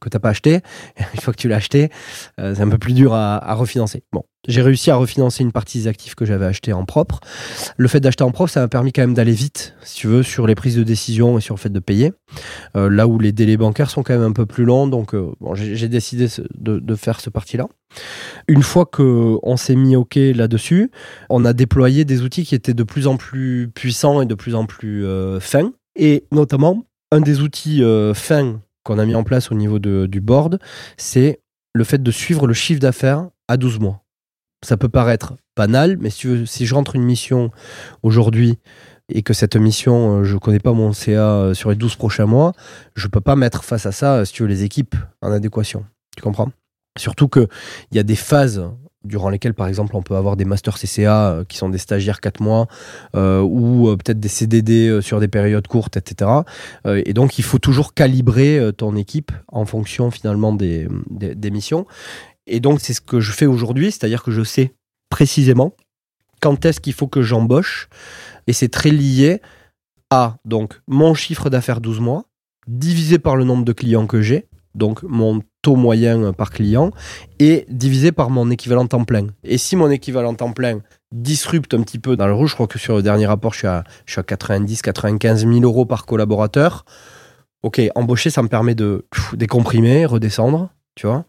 que t'as pas acheté une fois que tu l'as acheté c'est un peu plus dur à, à refinancer. Bon j'ai réussi à refinancer une partie des actifs que j'avais achetés en propre. Le fait d'acheter en propre ça m'a permis quand même d'aller vite si tu veux sur les prises de décision et sur le fait de payer. Euh, là où les délais bancaires sont quand même un peu plus longs. Donc, euh, j'ai décidé de, faire ce parti-là. Une fois qu'on s'est mis OK là-dessus, on a déployé des outils qui étaient de plus en plus puissants et de plus en plus euh, fins. Et notamment, un des outils fins qu'on a mis en place au niveau de- du board, c'est le fait de suivre le chiffre d'affaires à 12 mois. Ça peut paraître banal, mais si, je rentre une mission aujourd'hui et que cette mission, euh, je connais pas mon CA euh, sur les 12 prochains mois, je peux pas mettre face à ça, euh, si tu veux, les équipes en adéquation. Tu comprends? Surtout qu'il y a des phases durant lesquelles, par exemple, on peut avoir des masters CCA qui sont des stagiaires 4 mois ou peut-être des CDD sur des périodes courtes, etc. Et donc, il faut toujours calibrer ton équipe en fonction finalement des missions. Et donc, c'est ce que je fais aujourd'hui, c'est-à-dire que je sais précisément quand est-ce qu'il faut que j'embauche. Et c'est très lié à donc mon chiffre d'affaires 12 mois divisé par le nombre de clients que j'ai, donc mon taux moyen par client, et divisé par mon équivalent temps plein. Et si mon équivalent temps plein disrupte un petit peu dans le rouge, je crois que sur le dernier rapport, je suis à, je suis à 90-95 000 euros par collaborateur. Ok, embaucher, ça me permet de décomprimer, redescendre, tu vois.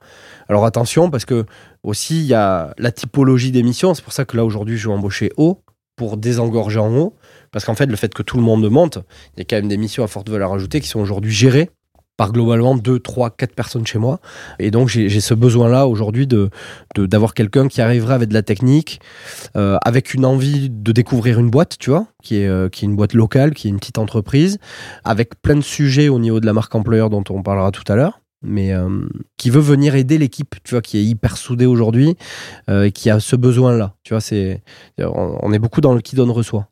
Alors attention, parce que aussi, il y a la typologie des missions. C'est pour ça que là, aujourd'hui, je vais embaucher haut pour désengorger en haut. Parce qu'en fait, le fait que tout le monde monte, il y a quand même des missions à forte valeur ajoutée qui sont aujourd'hui gérées par globalement 2, 3, 4 personnes chez moi. Et donc j'ai ce besoin-là aujourd'hui de d'avoir quelqu'un qui arriverait avec de la technique, euh, avec une envie de découvrir une boîte, tu vois, qui est, euh, qui est une boîte locale, qui est une petite entreprise, avec plein de sujets au niveau de la marque employeur dont on parlera tout à l'heure mais euh, qui veut venir aider l'équipe, tu vois, qui est hyper soudée aujourd'hui et qui a ce besoin-là. Tu vois, c'est on est beaucoup dans le qui donne reçoit.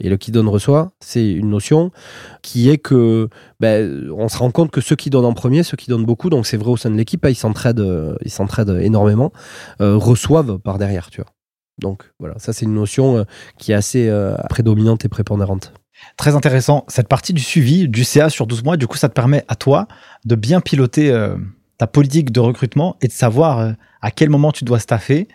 Et le qui donne reçoit, c'est une notion qui est que ben, on se rend compte que ceux qui donnent en premier, ceux qui donnent beaucoup, donc c'est vrai au sein de l'équipe, hein, ils s'entraident, euh, ils s'entraident énormément, euh, reçoivent par derrière, tu vois. Donc voilà, ça c'est une notion euh, qui est assez prédominante et prépondérante. Très intéressant. Cette partie du suivi du CA sur 12 mois, du coup, ça te permet à toi de bien piloter ta politique de recrutement et de savoir à quel moment tu dois staffer,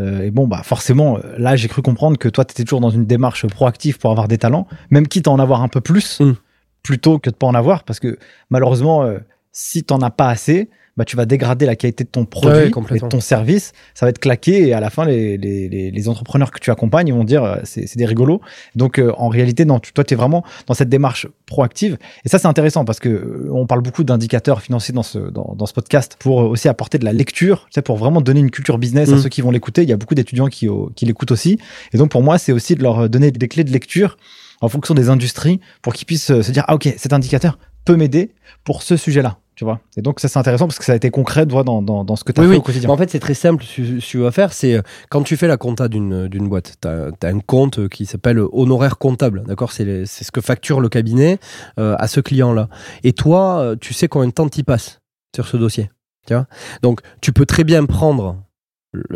euh, et bon, bah forcément, euh, là, j'ai cru comprendre que toi, tu étais toujours dans une démarche proactive pour avoir des talents, même quitte à en avoir un peu plus, mm. plutôt que de pas en avoir, parce que malheureusement, euh, si tu n'en as pas assez, bah, tu vas dégrader la qualité de ton produit et de ton service. Ça va être claqué et à la fin, les, les, les entrepreneurs que tu accompagnes vont dire euh, c'est des rigolos. Donc, euh, en réalité, non, toi, tu es vraiment dans cette démarche proactive. Et ça, c'est intéressant parce que euh, on parle beaucoup d'indicateurs financiers dans ce, dans, dans, ce podcast pour aussi apporter de la lecture, tu sais, pour vraiment donner une culture business à mmh. ceux qui vont l'écouter. Il y a beaucoup d'étudiants qui, qui l'écoutent aussi. Et donc, pour moi, c'est aussi de leur donner des clés de lecture en fonction des industries pour qu'ils puissent se dire, ah, ok, cet indicateur peut m'aider pour ce sujet-là tu vois. Et donc ça c'est intéressant parce que ça a été concret dans, dans, dans ce que tu as fait au quotidien. en fait c'est très simple ce que tu vas faire, c'est euh, quand tu fais la compta d'une boîte, tu as, un compte qui s'appelle honoraire comptable, d'accord? C'est ce que facture le cabinet euh, à ce client-là. Et toi, euh, tu sais combien de temps tu passes sur ce dossier. Tu vois? Donc tu peux très bien prendre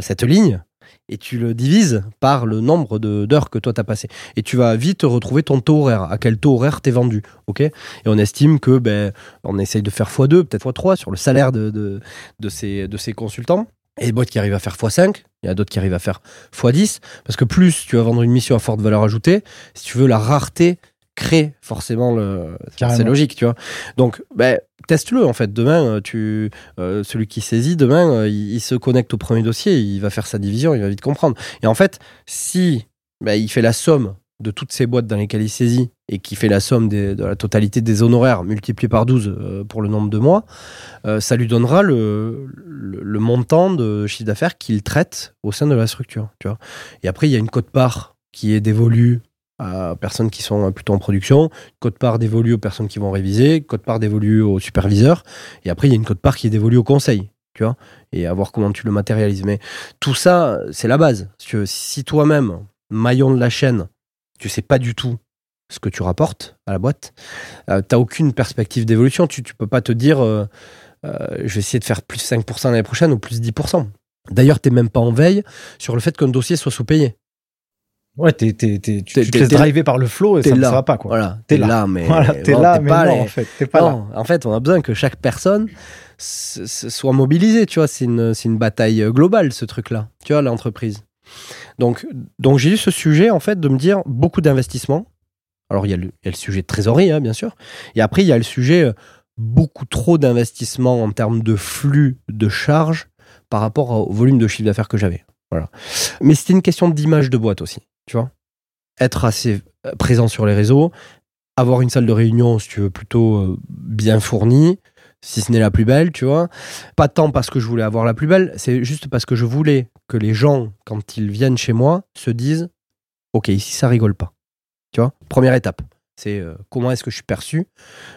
cette ligne et tu le divises par le nombre d'heures que toi tu as passé. Et tu vas vite retrouver ton taux horaire, à quel taux horaire t'es vendu. ok? Et on estime que ben, on essaye de faire x2, peut-être x3 sur le salaire de, de, de, ces, de ces consultants. Et des boîtes qui arrivent à faire x5, il y a d'autres qui arrivent à faire x10, parce que plus tu vas vendre une mission à forte valeur ajoutée, si tu veux la rareté crée forcément le. C'est logique, tu vois. Donc, ben, teste-le en fait. Demain, euh, tu, euh, celui qui saisit, demain, euh, il, se connecte au premier dossier, il va faire sa division, il va vite comprendre. Et en fait, si ben, il fait la somme de toutes ces boîtes dans lesquelles il saisit et qui fait la somme de la totalité des honoraires multiplié par 12 pour le nombre de mois, ça lui donnera le, le montant de chiffre d'affaires qu'il traite au sein de la structure. Tu vois. Et après, il y a une cote-part qui est dévolue personnes qui sont plutôt en production, code part dévolue aux personnes qui vont réviser, code part dévolue aux superviseurs, et après il y a une code part qui est dévolue au conseil, tu vois, et à voir comment tu le matérialises. Mais tout ça, c'est la base. Si toi-même, maillon de la chaîne, tu sais pas du tout ce que tu rapportes à la boîte, euh, tu n'as aucune perspective d'évolution. Tu, ne peux pas te dire, euh, euh, je vais essayer de faire plus 5% l'année prochaine ou plus 10%. D'ailleurs, tu n'es même pas en veille sur le fait qu'un dossier soit sous-payé. Ouais, t'es, t'es, tu, tu te laisses driver par le flow et ça ne va pas, quoi. Voilà, t'es, là. mais. Voilà, t'es là, mais pas non, en fait. T'es pas non, là. En fait, on a besoin que chaque personne soit mobilisée, tu vois. C'est une, c'est une bataille globale, ce truc-là, tu vois, l'entreprise. Donc, donc j'ai eu ce sujet, en fait, de me dire beaucoup d'investissement. Alors, il y, a le, y a le sujet de trésorerie, hein, bien sûr. Et après, il y a le sujet euh, beaucoup trop d'investissement en termes de flux de charges par rapport au volume de chiffre d'affaires que j'avais. Voilà. Mais c'était une question d'image de boîte aussi tu vois. Être assez euh, présent sur les réseaux, avoir une salle de réunion, si tu veux, plutôt euh, bien fournie, si ce n'est la plus belle, tu vois. Pas tant parce que je voulais avoir la plus belle, c'est juste parce que je voulais que les gens, quand ils viennent chez moi, se disent Ok, ici ça rigole pas. Tu vois? Première étape. C'est euh, comment est-ce que je suis perçu?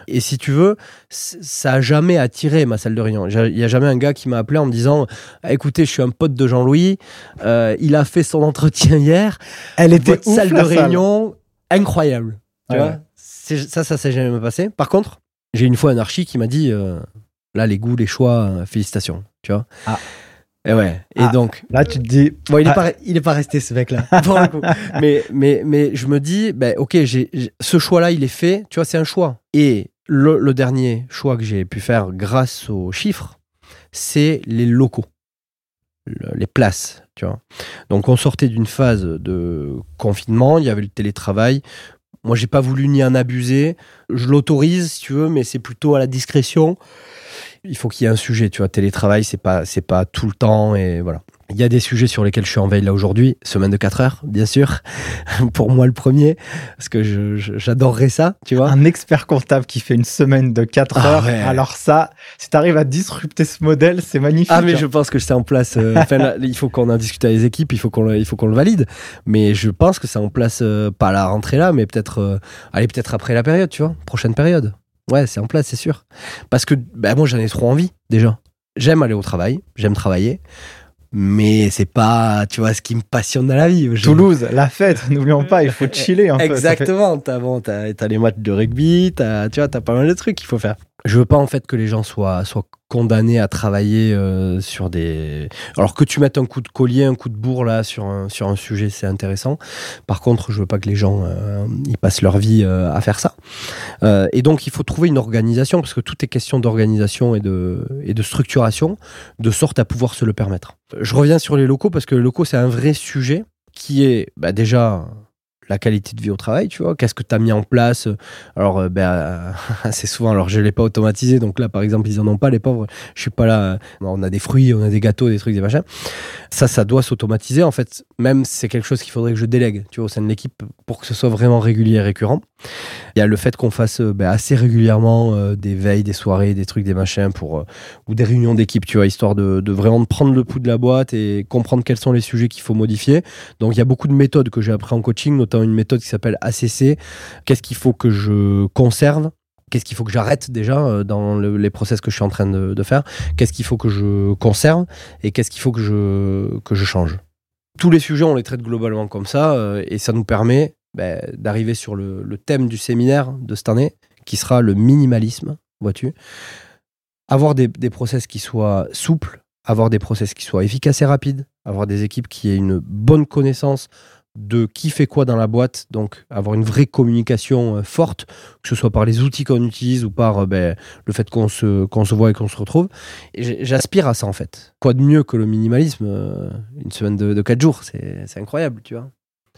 Et si tu veux, ça a jamais attiré ma salle de réunion. Il n'y a jamais un gars qui m'a appelé en me disant Écoutez, je suis un pote de Jean-Louis, euh, il a fait son entretien hier. Elle était Votre salle de réunion incroyable. Tu vois? Ça, ça s'est jamais passé. Par contre, j'ai une fois un archi qui m'a dit euh, Là, les goûts, les choix, félicitations. Tu vois? Ah. Et ouais. Et ah, donc. Là, tu te dis. Bon, il est, ah. pas, il est pas resté, ce mec-là. mais, mais, mais je me dis, ben, ok, j'ai, ce choix-là, il est fait. Tu vois, c'est un choix. Et le, le dernier choix que j'ai pu faire grâce aux chiffres, c'est les locaux. les places, tu vois. Donc, on sortait d'une phase de confinement. Il y avait le télétravail. Moi, j'ai pas voulu ni en abuser. Je l'autorise, si tu veux, mais c'est plutôt à la discrétion il faut qu'il y ait un sujet, tu vois. Télétravail, c'est pas, c'est pas tout le temps et voilà. Il y a des sujets sur lesquels je suis en veille là aujourd'hui, semaine de 4 heures, bien sûr. Pour moi, le premier, parce que j'adorerais ça, tu vois. Un expert comptable qui fait une semaine de 4 ah heures. Alors, ça, si tu arrives à disrupter ce modèle, c'est magnifique. Ah, mais hein. je pense que c'est en place. Euh, il faut qu'on en discute avec les équipes, il faut qu'on il faut qu'on le valide. Mais je pense que c'est en place, euh, pas à la rentrée là, mais peut-être, euh, allez, peut-être après la période, tu vois, prochaine période. Ouais, c'est en place, c'est sûr. Parce que bah, moi, j'en ai trop envie, déjà. J'aime aller au travail, j'aime travailler mais c'est pas, tu vois, ce qui me passionne dans la vie. Toulouse, la fête, n'oublions pas, il faut chiller un Exactement, t'as bon, as, les matchs de rugby, as, tu vois, t'as pas mal de trucs qu'il faut faire. Je veux pas en fait que les gens soient, soient condamné à travailler euh, sur des. Alors que tu mettes un coup de collier, un coup de bourre là sur un, sujet, c'est intéressant. Par contre, je veux pas que les gens euh, passent leur vie euh, à faire ça. et donc, il faut trouver une organisation parce que tout est question d'organisation et de, et de structuration, de sorte à pouvoir se le permettre. Je reviens sur les locaux parce que les locaux, c'est un vrai sujet qui est bah, déjà la qualité de vie au travail, tu vois. Qu'est-ce que tu as mis en place Alors, euh, ben, assez souvent, alors je ne l'ai pas automatisé, donc là, par exemple, ils en ont pas, les pauvres. Je suis pas là. On a des fruits, on a des gâteaux, des trucs, des machins. Ça, ça doit s'automatiser. En fait, même c'est quelque chose qu'il faudrait que je délègue, tu vois, au sein de l'équipe pour que ce soit vraiment régulier et récurrent. Il y a le fait qu'on fasse euh, ben, assez régulièrement euh, des veilles, des soirées, des trucs, des machins pour ou des réunions d'équipe, tu vois, histoire de, de vraiment prendre le pouls de la boîte et comprendre quels sont les sujets qu'il faut modifier. Donc, il y a beaucoup de méthodes que j'ai appris en coaching, notamment une méthode qui s'appelle ACC. Qu'est-ce qu'il faut que je conserve? Qu'est-ce qu'il faut que j'arrête déjà euh, dans les process que je suis en train de, faire? Qu'est-ce qu'il faut que je conserve Et qu'est-ce qu'il faut que je, que je change? Tous les sujets, on les traite globalement comme ça euh, et ça nous permet ben, d'arriver sur le, thème du séminaire de cette année qui sera le minimalisme, vois-tu Avoir des, process qui soient souples, avoir des process qui soient efficaces et rapides, avoir des équipes qui aient une bonne connaissance de qui fait quoi dans la boîte, donc avoir une vraie communication euh, forte, que ce soit par les outils qu'on utilise ou par euh, ben, le fait qu'on se, qu'on se voit et qu'on se retrouve. J'aspire à ça en fait. Quoi de mieux que le minimalisme euh, Une semaine de 4 jours, c'est incroyable, tu vois.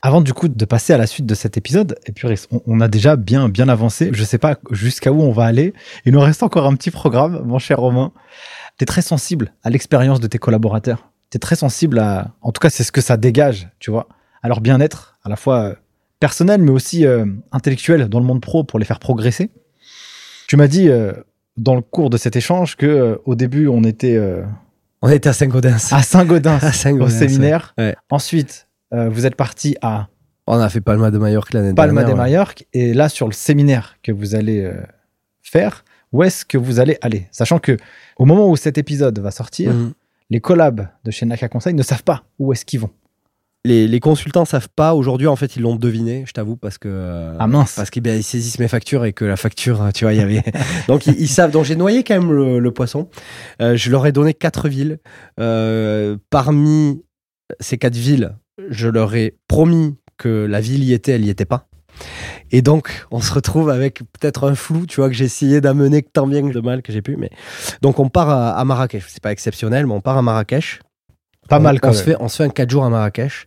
Avant du coup de passer à la suite de cet épisode, et puis on, a déjà bien bien avancé. Je sais pas jusqu'à où on va aller. Il nous reste encore un petit programme, mon cher Romain. Tu es très sensible à l'expérience de tes collaborateurs. Tu es très sensible à, en tout cas, c'est ce que ça dégage, tu vois à leur bien-être, à la fois euh, personnel, mais aussi euh, intellectuel dans le monde pro pour les faire progresser. Tu m'as dit euh, dans le cours de cet échange que au début on était on était à Saint-Gaudens. À Saint-Gaudens, au séminaire. Ensuite, vous êtes parti à. On a fait Palma de Mallorca l'année dernière. Palma de Mallorca. Et là, sur le séminaire que vous allez faire, où est-ce que vous allez aller? Sachant que au moment où cet épisode va sortir, mhm. les collabs de chez Naka Conseil ne savent pas où est-ce qu'ils vont les, les, consultants savent pas. Aujourd'hui, en fait, ils l'ont deviné, je t'avoue, parce que. ah mince. Parce qu'ils ben, saisissent mes factures et que la facture, tu vois, il y avait. donc, ils, savent. Donc, j'ai noyé quand même le, poisson. Euh, je leur ai donné quatre villes. Euh, parmi ces quatre villes, je leur ai promis que la ville y était, elle y était pas. Et donc, on se retrouve avec peut-être un flou, tu vois, que j'ai essayé d'amener tant bien que de mal que j'ai pu. Mais donc, on part à, à Marrakech. C'est pas exceptionnel, mais on part à Marrakech. Pas mal quand on Se fait, on se fait un 4 jours à Marrakech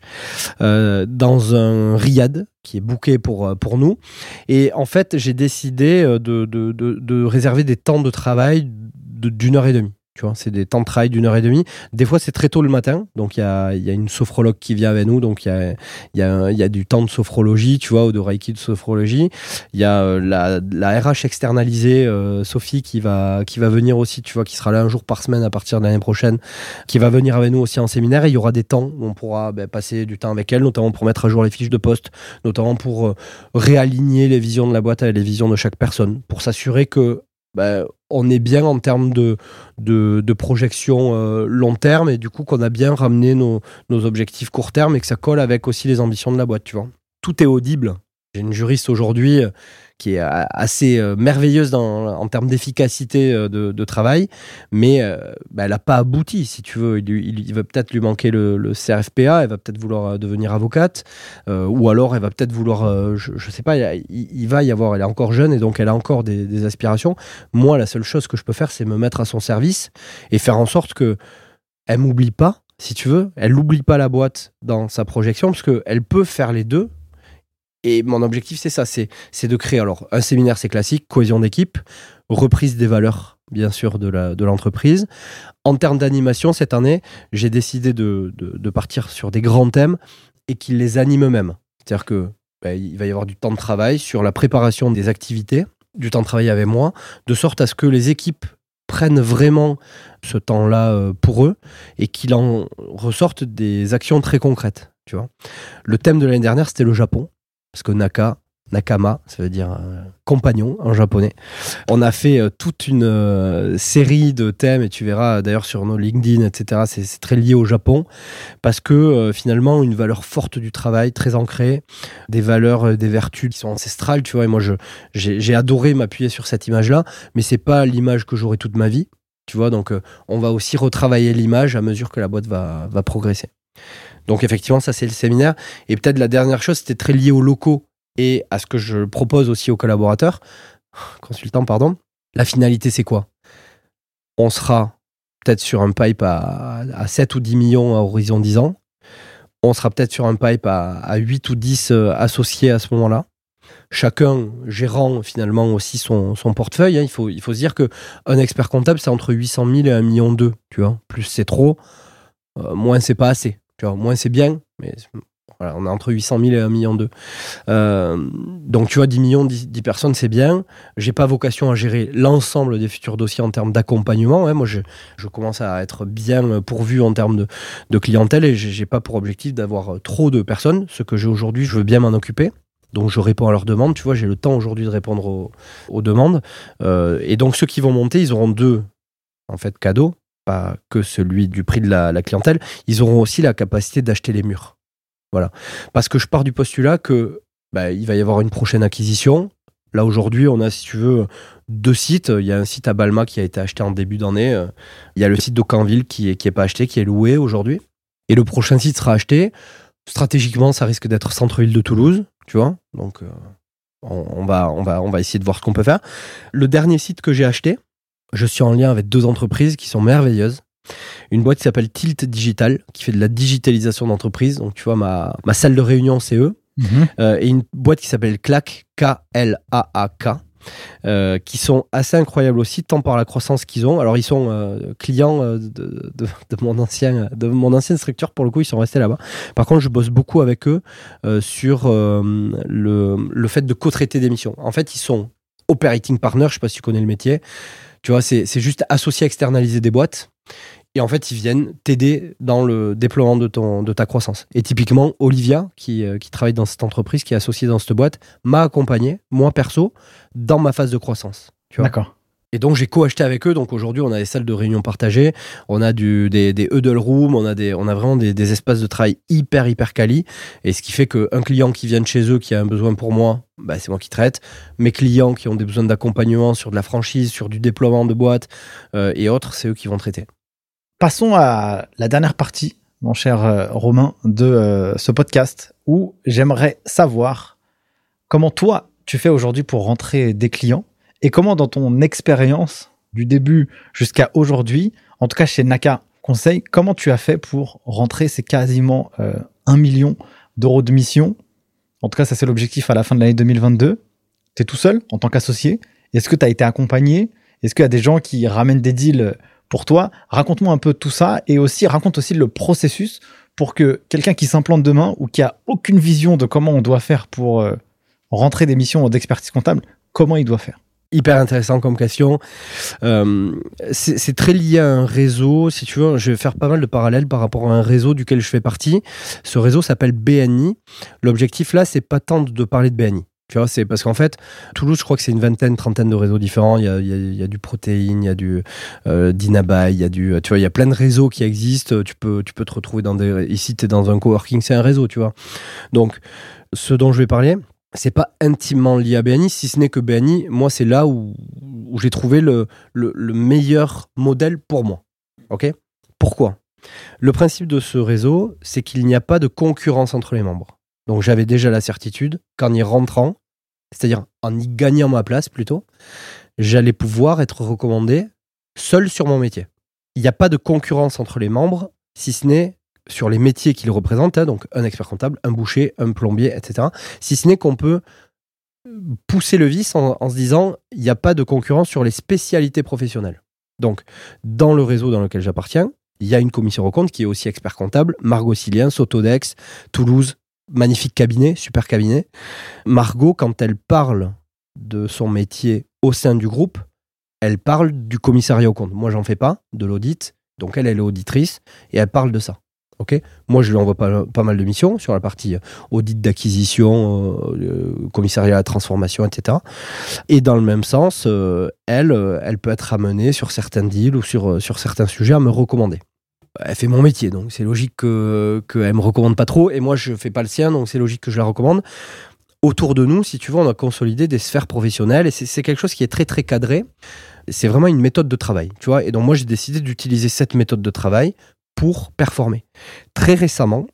euh, dans un riad qui est booké pour, euh, pour nous. Et en fait, j'ai décidé euh, de, de, de, de réserver des temps de travail d'une heure et demie. Tu vois, c'est des temps de travail d'une heure et demie. Des fois, c'est très tôt le matin. Donc, il y a, y a, une sophrologue qui vient avec nous. Donc, il y a, y, a, du temps de sophrologie, tu vois, ou de reiki de sophrologie. Il y a euh, la, la, RH externalisée, euh, Sophie, qui va, qui va venir aussi, tu vois, qui sera là un jour par semaine à partir de l'année prochaine, qui va venir avec nous aussi en séminaire. Et il y aura des temps où on pourra ben, passer du temps avec elle, notamment pour mettre à jour les fiches de poste, notamment pour euh, réaligner les visions de la boîte avec les visions de chaque personne, pour s'assurer que ben, on est bien en termes de, de, projection euh, long terme et du coup qu'on a bien ramené nos, nos, objectifs court terme et que ça colle avec aussi les ambitions de la boîte, tu vois. Tout est audible. J'ai une juriste aujourd'hui qui est assez euh, merveilleuse en termes d'efficacité euh, de, travail, mais euh, bah, elle n'a pas abouti, si tu veux. Il, va peut-être lui manquer le, CRFPA, elle va peut-être vouloir devenir avocate, ou alors elle va peut-être vouloir, je ne sais pas, il, va y avoir, elle est encore jeune et donc elle a encore des, aspirations. Moi, la seule chose que je peux faire, c'est me mettre à son service et faire en sorte que elle m'oublie pas, si tu veux, elle n'oublie pas la boîte dans sa projection, parce qu'elle peut faire les deux, et mon objectif, c'est ça, c'est de créer. Alors, un séminaire, c'est classique, cohésion d'équipe, reprise des valeurs bien sûr, de l'entreprise. en termes d'animation, cette année, j'ai décidé de, partir sur des grands thèmes et qu'ils les animent eux-mêmes. C'est-à-dire que ben, il va y avoir du temps de travail sur la préparation des activités, du temps de travail avec moi, de sorte à ce que les équipes prennent vraiment ce temps-là euh, pour eux et qu'il en ressorte des actions très concrètes. Tu vois. Le thème de l'année dernière, c'était le Japon, parce que Naka, Nakama, ça veut dire euh, compagnon en japonais. On a fait euh, toute une euh, série de thèmes et tu verras d'ailleurs sur nos LinkedIn, etc. C'est très lié au Japon parce que finalement une valeur forte du travail, très ancrée, des valeurs, des vertus qui sont ancestrales, tu vois. Et moi, j'ai adoré m'appuyer sur cette image-là, mais c'est pas l'image que j'aurai toute ma vie, tu vois. Donc, on va aussi retravailler l'image à mesure que la boîte va, va progresser. Donc effectivement, ça c'est le séminaire. Et peut-être la dernière chose, c'était très lié aux locaux et à ce que je propose aussi aux collaborateurs, consultants, pardon. La finalité, c'est quoi? On sera peut-être sur un pipe à, 7 ou 10 millions à horizon 10 ans. On sera peut-être sur un pipe à, 8 ou 10 euh, associés à ce moment-là. Chacun gérant finalement aussi son, portefeuille. Hein. Il, faut, il faut se dire qu'un expert comptable, c'est entre 800 000 et 1 million 2. Tu vois Plus c'est trop, euh, moins c'est pas assez. Vois moins c'est bien, mais on est entre 800 000 et 1 million 2. Euh, donc tu vois, 10 millions, 10, personnes, c'est bien. J'ai pas vocation à gérer l'ensemble des futurs dossiers en termes d'accompagnement. Hein. Moi, je, commence à être bien pourvu en termes de, clientèle et j'ai pas pour objectif d'avoir trop de personnes. Ce que j'ai aujourd'hui, je veux bien m'en occuper. Donc je réponds à leurs demandes. Tu vois, j'ai le temps aujourd'hui de répondre aux, demandes. Euh, et donc ceux qui vont monter, ils auront deux en fait cadeaux, pas que celui du prix de la, clientèle. Ils auront aussi la capacité d'acheter les murs. Voilà. Parce que je pars du postulat que bah, il va y avoir une prochaine acquisition. Là aujourd'hui, on a, si tu veux, deux sites. Il y a un site à Balma qui a été acheté en début d'année. Il y a le site d'Aucanville qui est, qui est pas acheté, qui est loué aujourd'hui. Et le prochain site sera acheté. Stratégiquement, ça risque d'être centre-ville de Toulouse, tu vois. Donc, euh, on, va, on, va, on va essayer de voir ce qu'on peut faire. Le dernier site que j'ai acheté, je suis en lien avec deux entreprises qui sont merveilleuses une boîte qui s'appelle Tilt Digital, qui fait de la digitalisation d'entreprise. Donc, tu vois, ma, ma salle de réunion, c'est eux. Mhm. Euh, et une boîte qui s'appelle Clac, K-L-A-A-K. Euh, qui sont assez incroyables aussi, tant par la croissance qu'ils ont. Alors, ils sont euh, clients de, de, mon ancien, de mon ancienne structure, pour le coup, ils sont restés là-bas. Par contre, je bosse beaucoup avec eux sur le, le fait de co-traiter des missions. En fait, ils sont operating partner, je sais pas si tu connais le métier. Tu vois, c'est juste associer, externaliser des boîtes. Et en fait, ils viennent t'aider dans le déploiement de, ton, de ta croissance. Et typiquement, Olivia, qui, euh, qui travaille dans cette entreprise, qui est associée dans cette boîte, m'a accompagné, moi perso, dans ma phase de croissance. D'accord. Et donc j'ai co-acheté avec eux. Donc aujourd'hui, on a des salles de réunion partagées, on a des, des huddle rooms, on a, vraiment des, des espaces de travail hyper, hyper quali. Et ce qui fait qu'un client qui vient de chez eux, qui a un besoin pour moi, bah, c'est moi qui traite. Mes clients qui ont des besoins d'accompagnement sur de la franchise, sur du déploiement de boîtes euh, et autres, c'est eux qui vont traiter. Passons à la dernière partie, mon cher euh, Romain, de euh, ce podcast où j'aimerais savoir comment toi, tu fais aujourd'hui pour rentrer des clients et comment dans ton expérience du début jusqu'à aujourd'hui, en tout cas chez Naka Conseil, comment tu as fait pour rentrer ces quasiment euh, 1 million d'euros de mission? En tout cas, ça c'est l'objectif à la fin de l'année 2022. Tu es tout seul en tant qu'associé Est-ce que tu as été accompagné? Est-ce qu'il y a des gens qui ramènent des deals pour toi? Raconte-moi un peu tout ça et aussi raconte aussi le processus pour que quelqu'un qui s'implante demain ou qui a aucune vision de comment on doit faire pour euh, rentrer des missions d'expertise comptable, comment il doit faire. Hyper intéressant comme question. Euh, c'est très lié à un réseau. Si tu veux, je vais faire pas mal de parallèles par rapport à un réseau duquel je fais partie. Ce réseau s'appelle BNI. L'objectif là, c'est pas tant de parler de BNI. Tu vois, c'est parce qu'en fait, Toulouse, je crois que c'est une vingtaine, trentaine de réseaux différents. Il y a, du protéine, il y a du euh, il y a du, tu vois, il y a plein de réseaux qui existent. Tu peux, tu peux te retrouver dans des, ici, tu es dans un coworking, c'est un réseau, tu vois. Donc, ce dont je vais parler, c'est pas intimement lié à BNI, si ce n'est que BNI, moi, c'est là où, j'ai trouvé le, le, le meilleur modèle pour moi. Ok? Pourquoi? Le principe de ce réseau, c'est qu'il n'y a pas de concurrence entre les membres. Donc j'avais déjà la certitude qu'en y rentrant, c'est-à-dire en y gagnant ma place plutôt, j'allais pouvoir être recommandé seul sur mon métier. Il n'y a pas de concurrence entre les membres, si ce n'est sur les métiers qu'ils représentent, hein, donc un expert comptable, un boucher, un plombier, etc. Si ce n'est qu'on peut pousser le vice en, se disant il n'y a pas de concurrence sur les spécialités professionnelles. Donc, dans le réseau dans lequel j'appartiens, il y a une commission recompte qui est aussi expert comptable, Margot Silien, Sotodex, Toulouse, magnifique cabinet, super cabinet. Margot, quand elle parle de son métier au sein du groupe, elle parle du commissariat au compte. Moi, j'en fais pas, de l'audit. Donc, elle, elle est auditrice et elle parle de ça. Ok Moi, je lui envoie pas, pas mal de missions sur la partie audit d'acquisition, euh, commissariat à la transformation, etc. Et dans le même sens, euh, elle, euh, elle peut être amenée sur certains deals ou sur, sur certains sujets à me recommander elle fait mon métier, donc c'est logique qu'elle que me recommande pas trop, et moi je fais pas le sien, donc c'est logique que je la recommande. Autour de nous, si tu veux, on a consolidé des sphères professionnelles, et c'est quelque chose qui est très très cadré. C'est vraiment une méthode de travail, tu vois. Et donc moi j'ai décidé d'utiliser cette méthode de travail pour performer. Très récemment,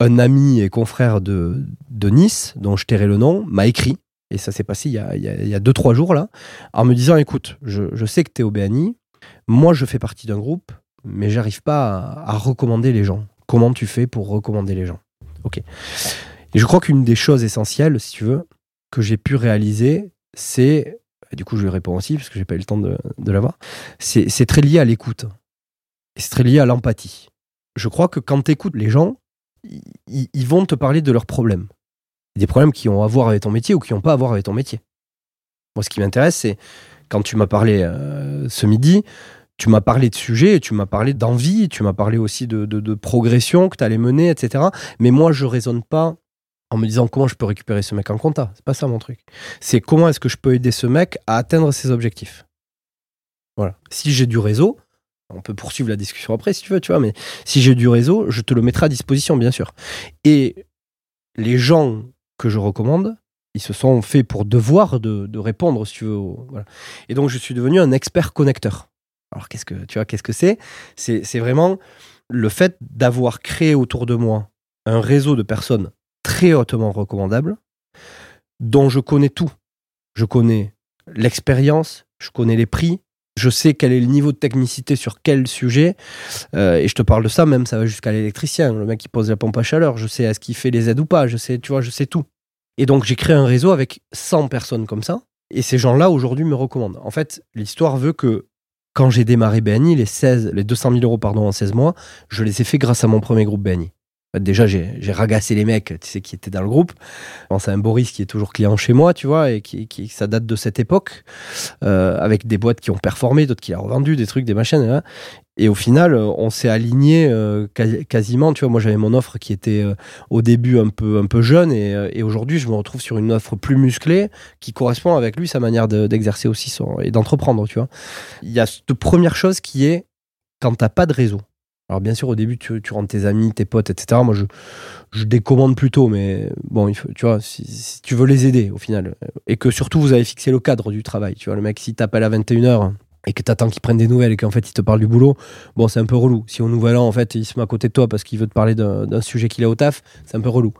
un ami et confrère de, de Nice, dont je tairai le nom, m'a écrit, et ça s'est passé il y a 2-3 il deux, trois jours là, en me disant écoute, je, sais que tu es au BNI, moi je fais partie d'un groupe, mais j'arrive pas à, recommander les gens. Comment tu fais pour recommander les gens? Ok. Et je crois qu'une des choses essentielles, si tu veux, que j'ai pu réaliser, c'est, du coup je lui réponds aussi parce que j'ai pas eu le temps de l'avoir, c'est très lié à l'écoute. C'est très lié à l'empathie. Je crois que quand tu écoutes les gens, ils vont te parler de leurs problèmes. Des problèmes qui ont à voir avec ton métier ou qui n'ont pas à voir avec ton métier. Moi, ce qui m'intéresse, c'est quand tu m'as parlé euh, ce midi, tu m'as parlé de sujets, tu m'as parlé d'envie, tu m'as parlé aussi de, progression que tu allais mener, etc. Mais moi, je raisonne pas en me disant comment je peux récupérer ce mec en compta. C'est pas ça mon truc. C'est comment est-ce que je peux aider ce mec à atteindre ses objectifs. Voilà. Si j'ai du réseau, on peut poursuivre la discussion après si tu veux, tu vois, mais si j'ai du réseau, je te le mettrai à disposition, bien sûr. Et les gens que je recommande, ils se sont faits pour devoir de, répondre, si tu veux. Et donc, je suis devenu un expert connecteur. Alors qu'est-ce que tu vois, qu'est-ce que c'est C'est vraiment le fait d'avoir créé autour de moi un réseau de personnes très hautement recommandables, dont je connais tout. Je connais l'expérience, je connais les prix, je sais quel est le niveau de technicité sur quel sujet. Euh, et je te parle de ça, même ça va jusqu'à l'électricien, le mec qui pose la pompe à chaleur. Je sais est-ce qu'il fait les aides ou pas. Je sais, tu vois, je sais tout. Et donc j'ai créé un réseau avec 100 personnes comme ça. Et ces gens-là aujourd'hui me recommandent. En fait, l'histoire veut que quand j'ai démarré BNI, les, 16, les 200 000 euros pardon, en 16 mois, je les ai fait grâce à mon premier groupe BNI. Déjà, j'ai ragassé les mecs, tu sais, qui étaient dans le groupe. C'est un Boris qui est toujours client chez moi, tu vois, et qui, ça date de cette époque, euh, avec des boîtes qui ont performé, d'autres qui ont revendu, des trucs, des machines. Hein. Et au final, euh, on s'est aligné euh, quasiment. Tu vois, moi, j'avais mon offre qui était au début un peu, un peu jeune, et, aujourd'hui, je me retrouve sur une offre plus musclée qui correspond avec lui sa manière d'exercer aussi et d'entreprendre. Tu vois, il y a cette première chose qui est quand t'as pas de réseau. Alors bien sûr, au début, tu, tu rentres tes amis, tes potes, etc. Moi, je, je décommande plutôt, mais bon, tu vois, si, tu veux les aider au final, et que surtout vous avez fixé le cadre du travail. Tu vois, le mec, s'il t'appelle à 21h, et que t'attends qu'il prenne des nouvelles et qu'en fait il te parle du boulot, bon c'est un peu relou. Si au nouvel an en fait il se met à côté de toi parce qu'il veut te parler d'un sujet qu'il a au taf, c'est un peu relou.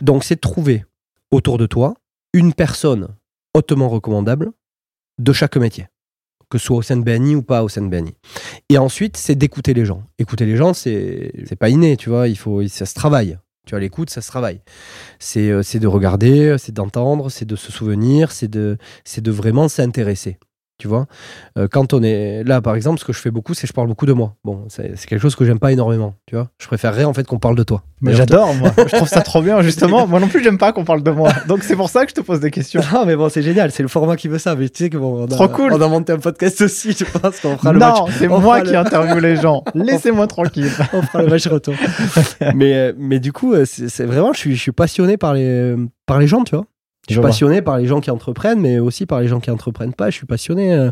Donc c'est de trouver autour de toi une personne hautement recommandable de chaque métier, que ce soit au sein de BNI ou pas au sein de BNI. Et ensuite c'est d'écouter les gens. Écouter les gens c'est pas inné, tu vois, il faut ça se travaille. Tu vois, l'écoute, ça se travaille. C'est euh, de regarder, c'est d'entendre, c'est de se souvenir, c'est de, de vraiment s'intéresser. Tu vois, euh, quand on est là, par exemple, ce que je fais beaucoup, c'est je parle beaucoup de moi. Bon, c'est quelque chose que j'aime pas énormément. Tu vois, je préférerais en fait qu'on parle de toi. Mais j'adore, moi. je trouve ça trop bien, justement. moi non plus, j'aime pas qu'on parle de moi. Donc c'est pour ça que je te pose des questions. Ah, mais bon, c'est génial. C'est le format qui veut ça. Mais tu sais que bon, on a, trop cool. On a monté un podcast aussi. Je pense qu'on fera le match. Non, c'est moi qui interviewe les gens. Laissez-moi tranquille. on fera le match retour. mais euh, mais du coup, euh, c'est vraiment, je suis je suis passionné par les par les gens, tu vois. Je suis passionné par les gens qui entreprennent, mais aussi par les gens qui entreprennent pas. Je suis passionné. Euh,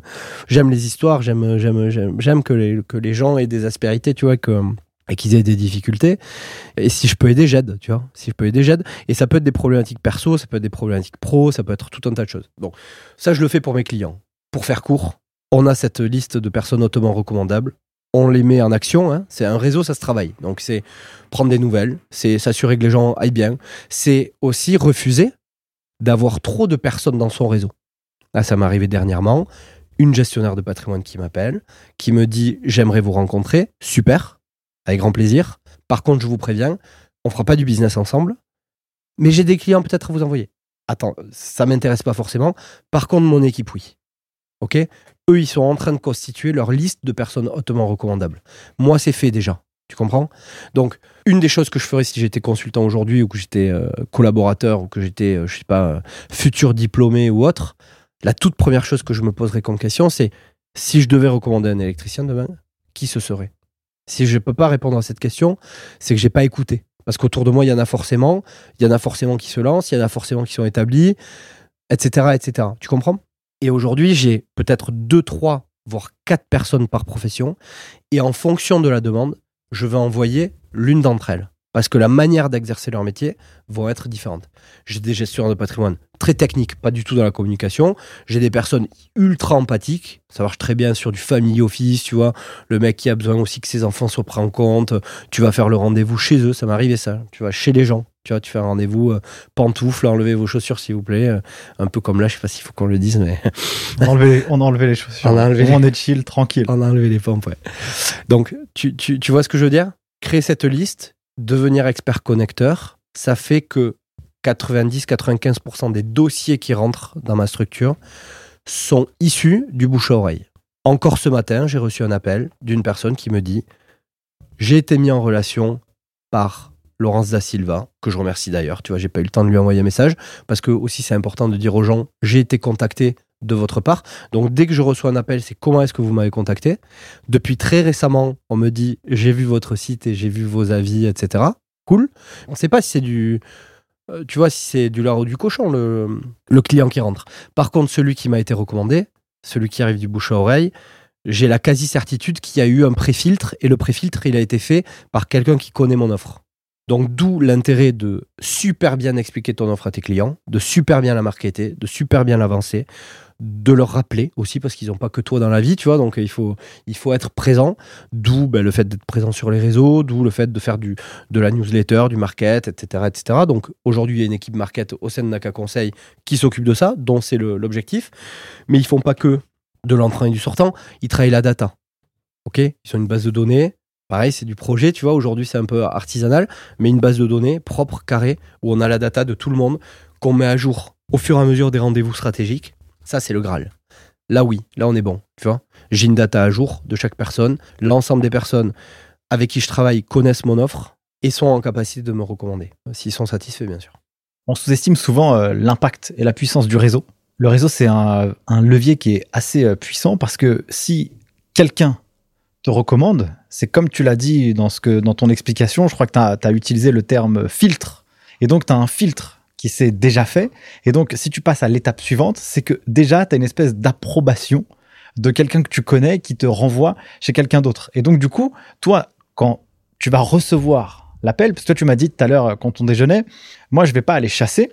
j'aime les histoires, j'aime, j'aime, j'aime, que les, que les gens aient des aspérités, tu vois, que, et qu'ils aient des difficultés. Et si je peux aider, j'aide, tu vois. Si je peux aider, j'aide. Et ça peut être des problématiques perso, ça peut être des problématiques pro, ça peut être tout un tas de choses. Bon, ça, je le fais pour mes clients. Pour faire court, on a cette liste de personnes hautement recommandables. On les met en action. Hein. C'est un réseau, ça se travaille. Donc, c'est prendre des nouvelles, c'est s'assurer que les gens aillent bien. C'est aussi refuser d'avoir trop de personnes dans son réseau. Là, ça m'est arrivé dernièrement. Une gestionnaire de patrimoine qui m'appelle, qui me dit J'aimerais vous rencontrer. Super, avec grand plaisir. Par contre, je vous préviens, on fera pas du business ensemble, mais j'ai des clients peut-être à vous envoyer. Attends, ça m'intéresse pas forcément. Par contre, mon équipe, oui. Ok? Eux, ils sont en train de constituer leur liste de personnes hautement recommandables. Moi, c'est fait déjà. Tu comprends? Donc, une des choses que je ferais si j'étais consultant aujourd'hui ou que j'étais euh, collaborateur ou que j'étais, euh, je sais pas, euh, futur diplômé ou autre, la toute première chose que je me poserais comme question, c'est si je devais recommander un électricien demain, qui ce serait? Si je ne peux pas répondre à cette question, c'est que j'ai pas écouté. Parce qu'autour de moi, il y en a forcément, il y en a forcément qui se lancent, il y en a forcément qui sont établis, etc., etc. Tu comprends? Et aujourd'hui, j'ai peut-être deux, trois, voire quatre personnes par profession, et en fonction de la demande, je vais envoyer l'une d'entre elles. Parce que la manière d'exercer leur métier va être différente. J'ai des gestionnaires de patrimoine très techniques, pas du tout dans la communication. J'ai des personnes ultra empathiques. Ça marche très bien sur du family office, tu vois. Le mec qui a besoin aussi que ses enfants soient pris en compte. Tu vas faire le rendez-vous chez eux, ça m'arrivait ça. Tu vas chez les gens. Tu vois, tu fais un rendez-vous euh, pantoufle, enlevez vos chaussures s'il vous plaît. Euh, un peu comme là, je sais pas s'il faut qu'on le dise, mais. on, a enlevé, on a enlevé les chaussures. On, a enlevé on est chill, tranquille. On a enlevé les pompes, ouais. Donc, tu, tu, tu vois ce que je veux dire? Créer cette liste, devenir expert connecteur, ça fait que 90-95% des dossiers qui rentrent dans ma structure sont issus du bouche à oreille. Encore ce matin, j'ai reçu un appel d'une personne qui me dit J'ai été mis en relation par Laurence Da Silva, que je remercie d'ailleurs. Tu vois, j'ai pas eu le temps de lui envoyer un message parce que aussi c'est important de dire aux gens J'ai été contacté de votre part. Donc dès que je reçois un appel, c'est comment est-ce que vous m'avez contacté Depuis très récemment, on me dit j'ai vu votre site et j'ai vu vos avis, etc. Cool. On ne sait pas si c'est du... Euh, tu vois, si c'est du lard ou du cochon, le, client qui rentre. Par contre, celui qui m'a été recommandé, celui qui arrive du bouche à oreille, j'ai la quasi-certitude qu'il y a eu un préfiltre et le préfiltre, il a été fait par quelqu'un qui connaît mon offre. Donc d'où l'intérêt de super bien expliquer ton offre à tes clients, de super bien la marketer, de super bien l'avancer, de leur rappeler aussi parce qu'ils n'ont pas que toi dans la vie, tu vois. Donc il faut, il faut être présent. D'où ben, le fait d'être présent sur les réseaux, d'où le fait de faire de la newsletter, du market, etc. etc. Donc aujourd'hui, il y a une équipe market au sein de Naka Conseil qui s'occupe de ça, dont c'est l'objectif. Mais ils font pas que de l'entrant et du sortant, ils travaillent la data. Ok? Ils ont une base de données. Pareil, c'est du projet, tu vois. Aujourd'hui, c'est un peu artisanal, mais une base de données propre, carrée, où on a la data de tout le monde, qu'on met à jour au fur et à mesure des rendez-vous stratégiques ça, c'est le Graal. Là, oui, là, on est bon. Tu vois J'ai une data à jour de chaque personne. L'ensemble des personnes avec qui je travaille connaissent mon offre et sont en capacité de me recommander, s'ils sont satisfaits, bien sûr. On sous-estime souvent euh, l'impact et la puissance du réseau. Le réseau, c'est un, levier qui est assez euh, puissant parce que si quelqu'un te recommande, c'est comme tu l'as dit dans, ce que, dans ton explication, je crois que tu as, utilisé le terme filtre. Et donc, tu as un filtre qui s'est déjà fait. Et donc, si tu passes à l'étape suivante, c'est que déjà, tu as une espèce d'approbation de quelqu'un que tu connais qui te renvoie chez quelqu'un d'autre. Et donc, du coup, toi, quand tu vas recevoir l'appel, parce que toi, tu m'as dit tout à l'heure quand on déjeunait, moi, je vais pas aller chasser.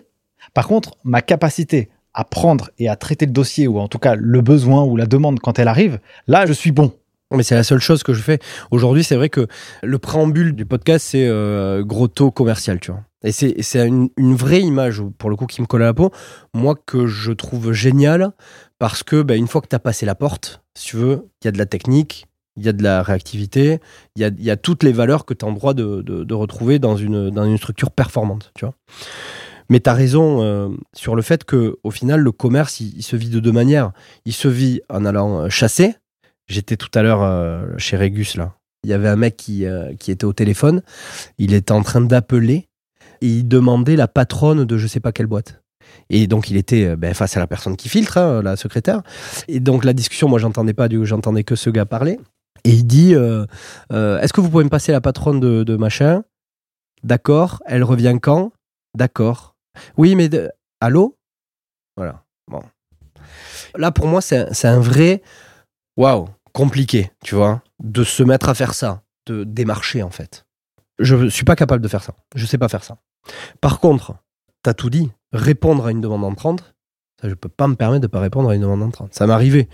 Par contre, ma capacité à prendre et à traiter le dossier, ou en tout cas le besoin ou la demande quand elle arrive, là, je suis bon. Mais c'est la seule chose que je fais. Aujourd'hui, c'est vrai que le préambule du podcast, c'est euh, gros taux commercial, tu vois. Et c'est une, une, vraie image, pour le coup, qui me colle à la peau. Moi, que je trouve génial, parce que bah, une fois que tu as passé la porte, si tu veux, il y a de la technique, il y a de la réactivité, il y a, y a, toutes les valeurs que tu as en droit de, de, retrouver dans une, dans une structure performante, tu vois. Mais tu as raison euh, sur le fait que au final, le commerce, il, se vit de deux manières. Il se vit en allant chasser. J'étais tout à l'heure euh, chez Régus, là. Il y avait un mec qui, qui était au téléphone. Il était en train d'appeler il demandait la patronne de je sais pas quelle boîte. Et donc il était euh, ben, face à la personne qui filtre, hein, la secrétaire. Et donc la discussion, moi j'entendais pas, j'entendais que ce gars parler. Et il dit euh, euh, Est-ce que vous pouvez me passer la patronne de, machin? D'accord. Elle revient quand? D'accord. Oui, mais allô? Voilà. Bon. Là pour moi c'est un vrai waouh compliqué, tu vois, de se mettre à faire ça, de démarcher en fait. Je suis pas capable de faire ça. Je sais pas faire ça. Par contre, tu as tout dit. Répondre à une demande entrante, ça, je peux pas me permettre de pas répondre à une demande entrante. Ça m'est arrivé.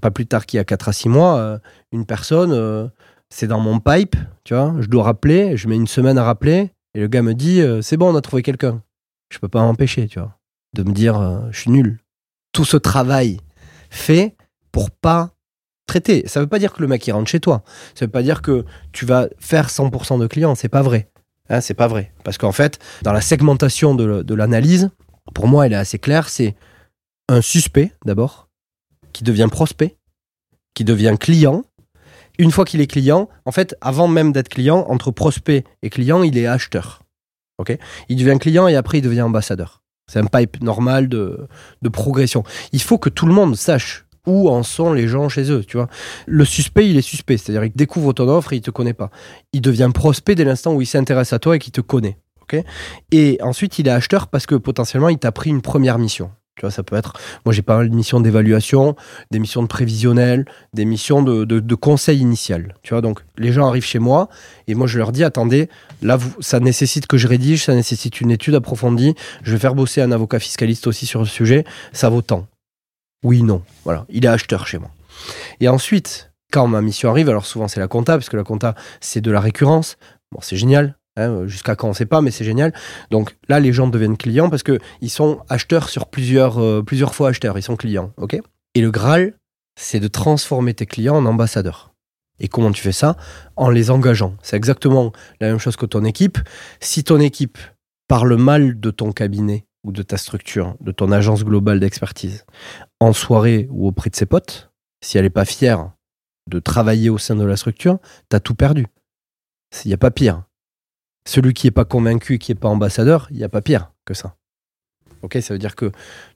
Pas plus tard qu'il y a 4 à 6 mois, euh, une personne, euh, c'est dans mon pipe, tu vois, je dois rappeler, je mets une semaine à rappeler, et le gars me dit, euh, c'est bon, on a trouvé quelqu'un. Je peux pas m'empêcher, tu vois, de me dire, je suis nul. Tout ce travail fait pour pas traiter. Ça veut pas dire que le mec il rentre chez toi. Ça veut pas dire que tu vas faire 100% de clients. C'est pas vrai. Hein, c'est pas vrai. Parce qu'en fait, dans la segmentation de, l'analyse, pour moi, elle est assez claire. C'est un suspect, d'abord, qui devient prospect, qui devient client. Une fois qu'il est client, en fait, avant même d'être client, entre prospect et client, il est acheteur. Ok? Il devient client et après il devient ambassadeur. C'est un pipe normal de, de progression. Il faut que tout le monde sache où en sont les gens chez eux, tu vois. Le suspect, il est suspect, c'est-à-dire qu'il découvre ton offre et il te connaît pas. Il devient prospect dès l'instant où il s'intéresse à toi et qu'il te connaît, ok? Et ensuite, il est acheteur parce que potentiellement, il t'a pris une première mission. Tu vois, ça peut être. Moi, j'ai pas mal de missions d'évaluation, des missions de prévisionnel, des missions de, de, conseil initial. Tu vois, donc les gens arrivent chez moi et moi, je leur dis attendez, là, ça nécessite que je rédige, ça nécessite une étude approfondie. Je vais faire bosser un avocat fiscaliste aussi sur le sujet. Ça vaut tant. Oui, non. Voilà, il est acheteur chez moi. Et ensuite, quand ma mission arrive, alors souvent c'est la compta, parce que la compta, c'est de la récurrence. Bon, c'est génial. Hein, jusqu'à quand on ne sait pas, mais c'est génial. Donc là, les gens deviennent clients parce qu'ils sont acheteurs sur plusieurs, euh, plusieurs fois acheteurs. Ils sont clients. Et le Graal, c'est de transformer tes clients en ambassadeurs. Et comment tu fais ça? En les engageant. C'est exactement la même chose que ton équipe. Si ton équipe parle mal de ton cabinet ou de ta structure, de ton agence globale d'expertise, en soirée ou auprès de ses potes, si elle n'est pas fière de travailler au sein de la structure, tu as tout perdu. Il n'y a pas pire. Celui qui n'est pas convaincu, qui n'est pas ambassadeur, il n'y a pas pire que ça. Ok, ça veut dire que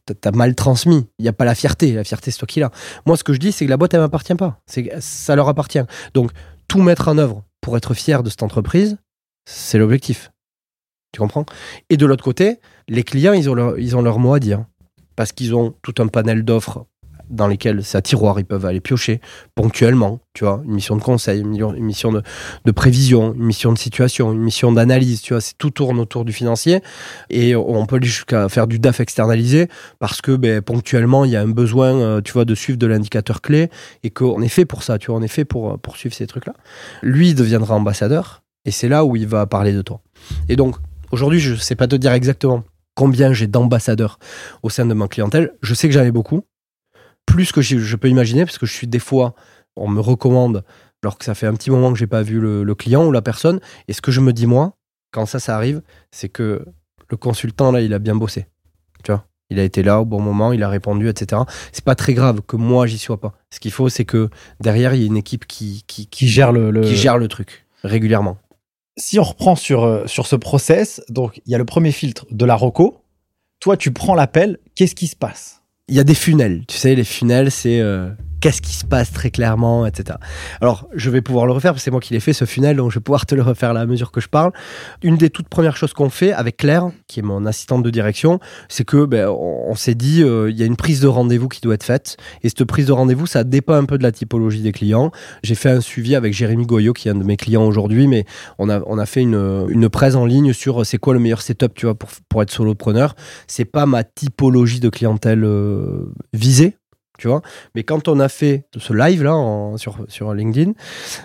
tu as mal transmis. Il n'y a pas la fierté. La fierté, c'est toi qui l'as. Moi, ce que je dis, c'est que la boîte, elle m'appartient pas. Ça leur appartient. Donc, tout mettre en œuvre pour être fier de cette entreprise, c'est l'objectif. Tu comprends? Et de l'autre côté, les clients, ils ont leur mot à dire. Parce qu'ils ont tout un panel d'offres dans lesquels c'est à tiroir, ils peuvent aller piocher ponctuellement, tu vois, une mission de conseil, une mission de, prévision, une mission de situation, une mission d'analyse, tu vois, c'est tout tourne autour du financier et on peut aller jusqu'à faire du DAF externalisé parce que ben, ponctuellement il y a un besoin, euh, tu vois, de suivre de l'indicateur clé et qu'on est fait pour ça, tu vois, on est fait pour, euh, poursuivre ces trucs-là. Lui deviendra ambassadeur et c'est là où il va parler de toi. Et donc Aujourd'hui, je ne sais pas te dire exactement combien j'ai d'ambassadeurs au sein de ma clientèle. Je sais que j'en ai beaucoup, plus que je, peux imaginer, parce que je suis des fois, on me recommande, alors que ça fait un petit moment que j'ai pas vu le, client ou la personne. Et ce que je me dis moi, quand ça, ça arrive, c'est que le consultant là, il a bien bossé. Tu vois, il a été là au bon moment, il a répondu, etc. C'est pas très grave que moi j'y sois pas. Ce qu'il faut, c'est que derrière, il y ait une équipe qui, qui, gère le, qui gère le truc régulièrement si on reprend sur, euh, sur ce process, donc il y a le premier filtre de la ROCO. Toi, tu prends l'appel, qu'est-ce qui se passe? Il y a des funnels. Tu sais, les funnels, c'est euh, qu'est-ce qui se passe très clairement, etc. Alors, je vais pouvoir le refaire parce que c'est moi qui l'ai fait ce funnel, donc je vais pouvoir te le refaire à mesure que je parle. Une des toutes premières choses qu'on fait avec Claire, qui est mon assistante de direction, c'est que ben, on, s'est dit euh, il y a une prise de rendez-vous qui doit être faite, et cette prise de rendez-vous, ça dépend un peu de la typologie des clients. J'ai fait un suivi avec Jérémy Goyot, qui est un de mes clients aujourd'hui, mais on a on a fait une une presse en ligne sur euh, c'est quoi le meilleur setup, tu vois, pour pour être solopreneur. C'est pas ma typologie de clientèle euh, visée tu vois. Mais quand on a fait ce live là sur, LinkedIn,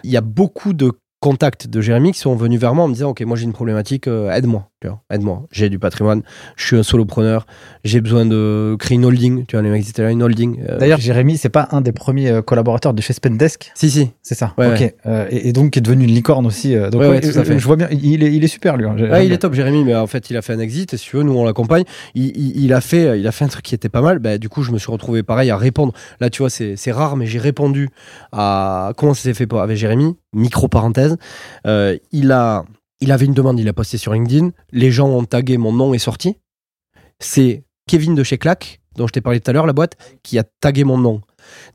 il y a beaucoup de contacts de Jérémy qui sont venus vers moi en me disant ok moi j'ai une problématique euh, aide-moi aide-moi j'ai du patrimoine je suis un solopreneur j'ai besoin de créer une holding tu vois les mecs étaient là une holding euh. d'ailleurs Jérémy c'est pas un des premiers euh, collaborateurs de chez Spendesk si si. C'est ça ok. et, donc qui est devenu une licorne aussi donc je vois bien il est, il est super lui hein, il est top Jérémy mais en fait il a fait un exit et si tu veux nous on l'accompagne. Il, il, a fait il a fait un truc qui était pas mal. Bah, du coup je me suis retrouvé pareil à répondre. Là tu vois c'est rare mais j'ai répondu à comment ça s'est fait avec Jérémy? Micro parenthèse, euh, il, a, il avait une demande, il a posté sur LinkedIn, les gens ont tagué mon nom est sorti. C'est Kevin de chez Clac, dont je t'ai parlé tout à l'heure, la boîte, qui a tagué mon nom.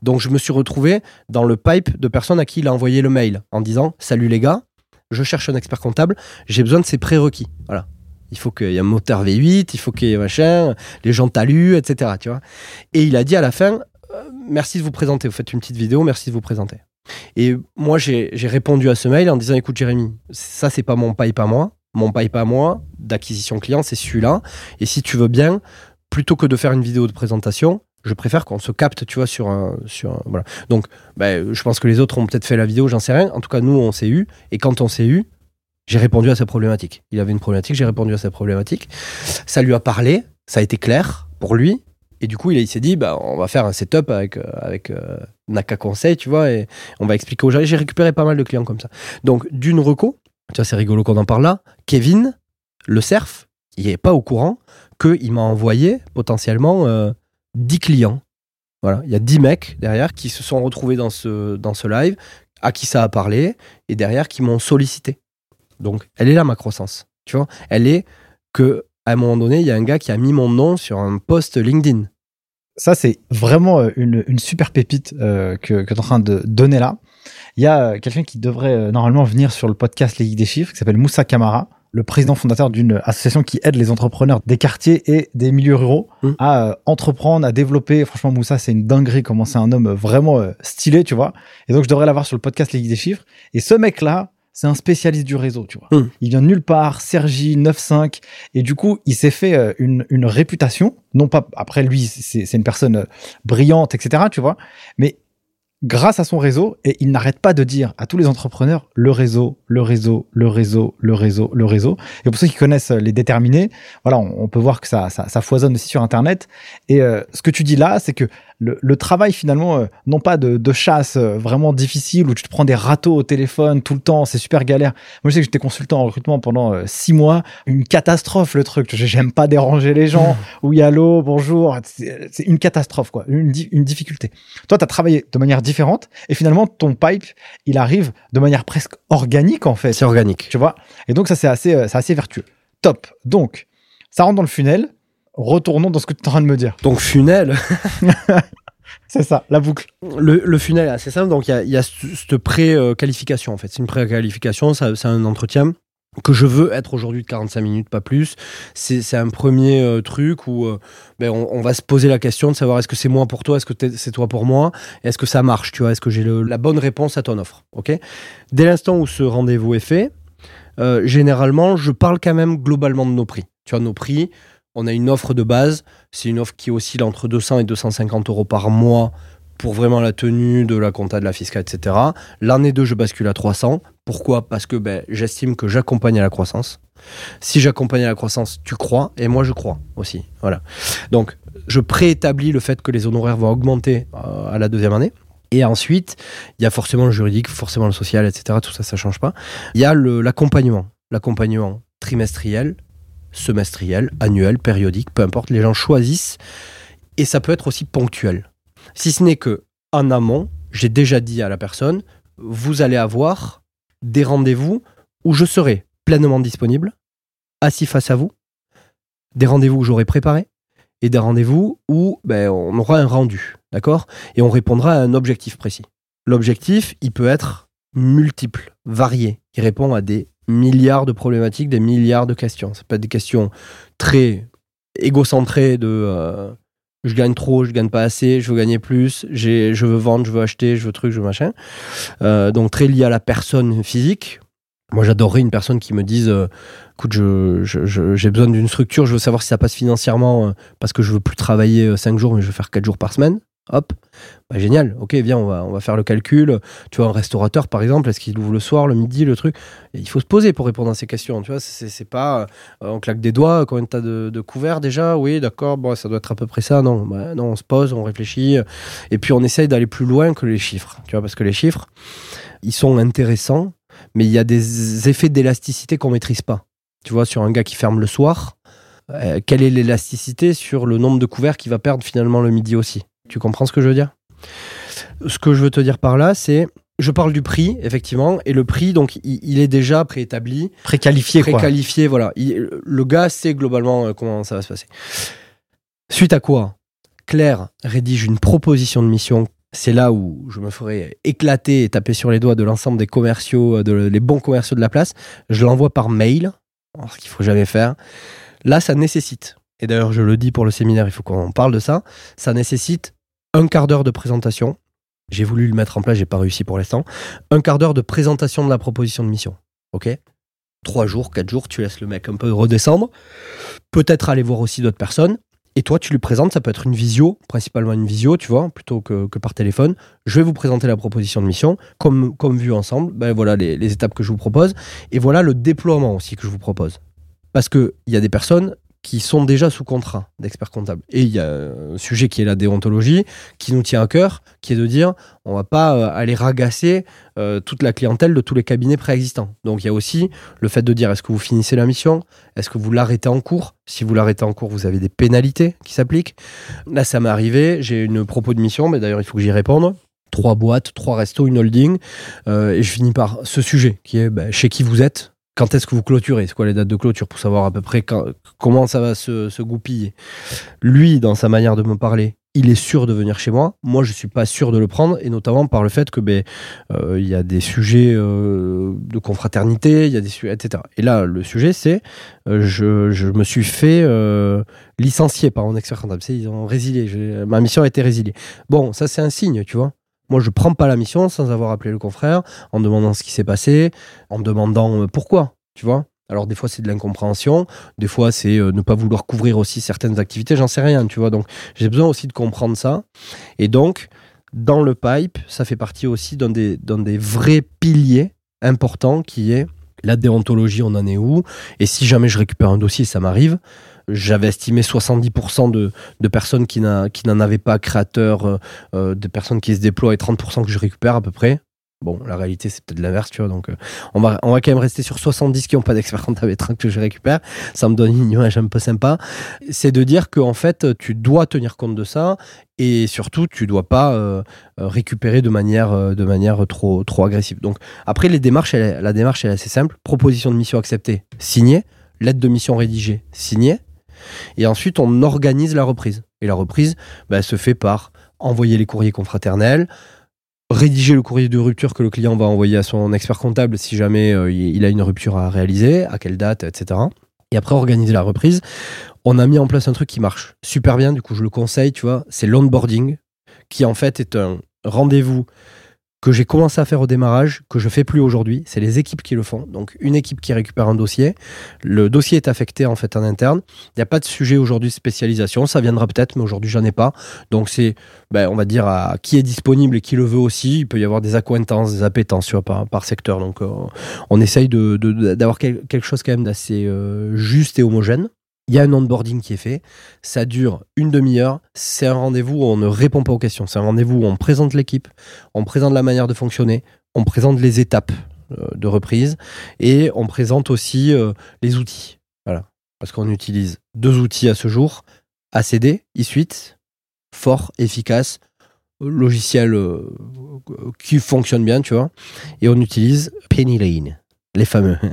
Donc je me suis retrouvé dans le pipe de personnes à qui il a envoyé le mail en disant Salut les gars, je cherche un expert comptable, j'ai besoin de ces prérequis. Voilà. Il faut qu'il y ait un moteur V8, il faut qu'il y ait machin, les gens talus, etc. Tu vois Et il a dit à la fin euh, Merci de vous présenter, vous faites une petite vidéo, merci de vous présenter. Et moi, j'ai répondu à ce mail en disant écoute, Jérémy, ça, c'est pas mon pipe à moi. Mon pipe à moi d'acquisition client, c'est celui-là. Et si tu veux bien, plutôt que de faire une vidéo de présentation, je préfère qu'on se capte, tu vois, sur un. Sur voilà. Donc, ben, je pense que les autres ont peut-être fait la vidéo, j'en sais rien. En tout cas, nous, on s'est eu. Et quand on s'est eu, j'ai répondu à sa problématique. Il avait une problématique, j'ai répondu à sa problématique. Ça lui a parlé, ça a été clair pour lui. Et du coup, il, s'est dit, bah, on va faire un setup avec, euh, avec euh, Naka Conseil, tu vois, et on va expliquer aux gens. J'ai récupéré pas mal de clients comme ça. Donc, d'une reco, tu vois, c'est rigolo qu'on en parle là. Kevin, le surf, il n'est pas au courant qu'il m'a envoyé potentiellement 10 euh, clients Voilà, il y a 10 mecs derrière qui se sont retrouvés dans ce, dans ce live, à qui ça a parlé, et derrière qui m'ont sollicité. Donc, elle est là ma croissance. Tu vois, elle est que à un moment donné, il y a un gars qui a mis mon nom sur un post LinkedIn. Ça, c'est vraiment euh, une, une, super pépite euh, que, que tu es en train de donner là. Il y a euh, quelqu'un qui devrait euh, normalement venir sur le podcast Les Geeks des Chiffres, qui s'appelle Moussa Kamara, le président fondateur d'une association qui aide les entrepreneurs des quartiers et des milieux ruraux Mm. à euh, entreprendre, à développer. Franchement, Moussa, c'est une dinguerie comment c'est un homme vraiment stylé, tu vois. Et donc, je devrais l'avoir sur le podcast Les Geeks des Chiffres. Et ce mec-là, c'est un spécialiste du réseau, tu vois. Mm. Il vient de nulle part, Sergi, 9-5. Et du coup, il s'est fait euh, une, une réputation. Non pas, après lui, c'est une personne euh, brillante, etc., tu vois. Mais grâce à son réseau, et il n'arrête pas de dire à tous les entrepreneurs le réseau, le réseau, le réseau, le réseau, le réseau. Et pour ceux qui connaissent les déterminés, voilà, on, on peut voir que ça, ça, ça foisonne aussi sur Internet. Et euh, ce que tu dis là, c'est que le, le travail finalement, euh, non pas de, de chasse euh, vraiment difficile où tu te prends des râteaux au téléphone tout le temps, c'est super galère. Moi, je sais que j'étais consultant en recrutement pendant euh, six mois, une catastrophe le truc. J'aime pas déranger les gens. Oui, allô, bonjour. C'est une catastrophe quoi, une, di- une difficulté. Toi, tu as travaillé de manière différente et finalement ton pipe, il arrive de manière presque organique en fait C'est organique. tu vois? Et donc ça c'est assez, euh, c'est assez vertueux. Top. Donc ça rentre dans le funnel. Retournons dans ce que tu es en train de me dire. Donc, funnel, C'est ça, la boucle. le, le funnel est assez simple. Donc, il y a, cette pré-qualification, en fait. C'est une pré-qualification, c'est un entretien que je veux être aujourd'hui de 45 minutes, pas plus. C'est un premier euh, truc où euh, ben, on, on va se poser la question de savoir est-ce que c'est moi pour toi, est-ce que c'est toi pour moi, est-ce que ça marche, tu vois, est-ce que j'ai la bonne réponse à ton offre, ok? Dès l'instant où ce rendez-vous est fait, euh, généralement, je parle quand même globalement de nos prix. Tu vois, nos prix, on a une offre de base, c'est une offre qui oscille entre 200 et 250 euros par mois pour vraiment la tenue de la compta, de la fiscale, etc. L'année 2, je bascule à 300. Pourquoi? Parce que ben, j'estime que j'accompagne à la croissance. Si j'accompagne à la croissance, tu crois, et moi je crois aussi. Voilà. Donc, je préétablis le fait que les honoraires vont augmenter euh, à la deuxième année. Et ensuite, il y a forcément le juridique, forcément le social, etc. Tout ça, ça change pas. Il y a l'accompagnement. L'accompagnement trimestriel, semestriel, annuel, périodique, peu importe. Les gens choisissent. Et ça peut être aussi ponctuel. Si ce n'est que en amont, j'ai déjà dit à la personne, vous allez avoir des rendez-vous où je serai pleinement disponible, assis face à vous, des rendez-vous que j'aurai préparés et des rendez-vous où ben, on aura un rendu, d'accord? Et on répondra à un objectif précis. L'objectif, il peut être multiple, varié. Il répond à des milliards de problématiques, des milliards de questions. Ça peut être des questions très égocentrées de euh, je gagne trop, je gagne pas assez, je veux gagner plus, j'ai- je veux vendre, je veux acheter, je veux truc, je veux machin. Euh, donc très lié à la personne physique. Moi, j'adorerais une personne qui me dise, euh, écoute, je- je- j'ai besoin d'une structure, je veux savoir si ça passe financièrement parce que je veux plus travailler 5 jours, mais je veux faire 4 jours par semaine. Hop, bah, génial. Ok, viens, on va, on va faire le calcul. Tu vois, un restaurateur, par exemple, est-ce qu'il ouvre le soir, le midi, le truc? Il faut se poser pour répondre à ces questions. Tu vois, c'est pas, euh, on claque des doigts. Combien t'as de, de couverts déjà Oui, d'accord. Bon, ça doit être à peu près ça. Non, bah, non, on se pose, on réfléchit, et puis on essaye d'aller plus loin que les chiffres. Tu vois, parce que les chiffres, ils sont intéressants, mais il y a des effets d'élasticité qu'on maîtrise pas. Tu vois, sur un gars qui ferme le soir, euh, quelle est l'élasticité sur le nombre de couverts qu'il va perdre finalement le midi aussi? Tu comprends ce que je veux dire? Ce que je veux te dire par là, c'est je parle du prix, effectivement, et le prix, donc, il, il est déjà préétabli, Préqualifié, quoi. préqualifié, voilà. Il- le gars sait globalement euh, comment ça va se passer. Suite à quoi, Claire rédige une proposition de mission. C'est là où je me ferai éclater et taper sur les doigts de l'ensemble des commerciaux, euh, de, les bons commerciaux de la place. Je l'envoie par mail, alors, ce qu'il faut jamais faire. Là, ça nécessite, et d'ailleurs je le dis pour le séminaire, il faut qu'on parle de ça, ça nécessite un quart d'heure de présentation. J'ai voulu le mettre en place, j'ai pas réussi pour l'instant. Un quart d'heure de présentation de la proposition de mission. Ok? Trois jours, quatre jours, tu laisses le mec un peu redescendre. Peut-être aller voir aussi d'autres personnes. Et toi, tu lui présentes, ça peut être une visio, principalement une visio, tu vois, plutôt que, par téléphone. Je vais vous présenter la proposition de mission, comme, comme vu ensemble. Ben voilà les étapes que je vous propose. Et voilà le déploiement aussi que je vous propose. Parce qu'il y a des personnes qui sont déjà sous contrat d'expert comptable. Et il y a un sujet qui est la déontologie, qui nous tient à cœur, qui est de dire on va pas euh, aller ragasser euh, toute la clientèle de tous les cabinets préexistants. Donc il y a aussi le fait de dire est-ce que vous finissez la mission? Est-ce que vous l'arrêtez en cours? Si vous l'arrêtez en cours, vous avez des pénalités qui s'appliquent. Là, ça m'est arrivé, j'ai une propos de mission, mais d'ailleurs il faut que j'y réponde trois boîtes, trois restos, une holding. Euh, et je finis par ce sujet qui est ben, chez qui vous êtes, quand est-ce que vous clôturez C'est quoi les dates de clôture pour savoir à peu près comment ça va se, goupiller Lui, dans sa manière de me parler, il est sûr de venir chez moi. Moi, je suis pas sûr de le prendre, et notamment par le fait que ben euh, il y a des sujets euh, de confraternité, il y a des sujets, etc. Et là, le sujet, c'est euh, je, me suis fait licencier par mon expert comptable. Ils. Ma mission a été résiliée. Bon, ça c'est un signe, tu vois. Moi, je prends pas la mission sans avoir appelé le confrère, en demandant ce qui s'est passé, en demandant euh, pourquoi, tu vois. Alors des fois c'est de l'incompréhension, des fois c'est euh, ne pas vouloir couvrir aussi certaines activités, j'en sais rien, tu vois. Donc j'ai besoin aussi de comprendre ça. Et donc dans le pipe, ça fait partie aussi d'un des, des vrais piliers importants qui est la déontologie, on en est où Et si jamais je récupère un dossier, ça m'arrive, j'avais estimé 70% de, de, personnes qui n'en avaient pas créateur, euh, euh, de personnes qui se déploient et 30% que je récupère à peu près. Bon, la réalité, c'est peut-être l'inverse, tu vois. Donc, euh, on, va, on va quand même rester sur 70 qui n'ont pas d'expert comptable 30 que je récupère. Ça me donne une image un peu sympa. C'est de dire qu'en fait, tu dois tenir compte de ça et surtout, tu dois pas récupérer de manière, de manière trop, trop agressive. Donc, après, les démarches, la démarche est assez simple. Proposition de mission acceptée, signée. Lettre de mission rédigée, signée. Et ensuite, on organise la reprise. Et la reprise bah, se fait par envoyer les courriers confraternels, rédiger le courrier de rupture que le client va envoyer à son expert comptable si jamais euh, il a une rupture à réaliser, à quelle date, etc. Et après, organiser la reprise. On a mis en place un truc qui marche super bien, du coup, je le conseille, tu vois, c'est l'onboarding, qui en fait est un rendez-vous que j'ai commencé à faire au démarrage, que je fais plus aujourd'hui. C'est les équipes qui le font. Donc, une équipe qui récupère un dossier. Le dossier est affecté en fait en interne. Il n'y a pas de sujet aujourd'hui de spécialisation. Ça viendra peut-être, mais aujourd'hui, j'en ai pas. Donc, c'est, ben, on va dire, à qui est disponible et qui le veut aussi. Il peut y avoir des accointances, des appétences par, par secteur. Donc, euh, on essaye d'avoir de, quelque chose quand même d'assez euh, juste et homogène. Il y a un onboarding qui est fait, ça dure une demi-heure, c'est un rendez-vous où on ne répond pas aux questions, c'est un rendez-vous où on présente l'équipe, on présente la manière de fonctionner, on présente les étapes euh, de reprise et on présente aussi euh, les outils. Voilà. Parce qu'on utilise deux outils à ce jour, ACD, eSuite, fort, efficace, logiciel euh, qui fonctionne bien, tu vois, et on utilise Penny Lane, les fameux.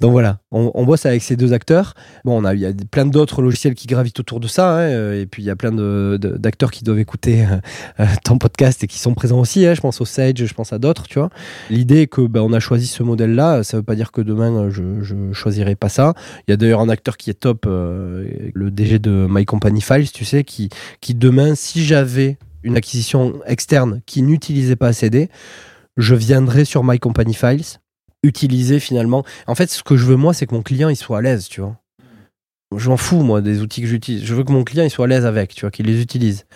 Donc voilà, on, bosse avec ces deux acteurs. Bon, on a, il y a plein d'autres logiciels qui gravitent autour de ça, hein, euh, et puis il y a plein d'acteurs qui doivent écouter euh, euh, ton podcast et qui sont présents aussi. Hein, je pense au Sage, je pense à d'autres, tu vois. L'idée est que ben, on a choisi ce modèle-là, ça veut pas dire que demain je, je choisirai pas ça. Il y a d'ailleurs un acteur qui est top, le DG de My Company Files, tu sais, qui, qui demain, si j'avais une acquisition externe qui n'utilisait pas CD, je viendrais sur My Company Files utiliser finalement. En fait, ce que je veux moi, c'est que mon client il soit à l'aise, tu vois. Je m'en fous moi des outils que j'utilise. Je veux que mon client il soit à l'aise avec, tu vois, qu'il les utilise.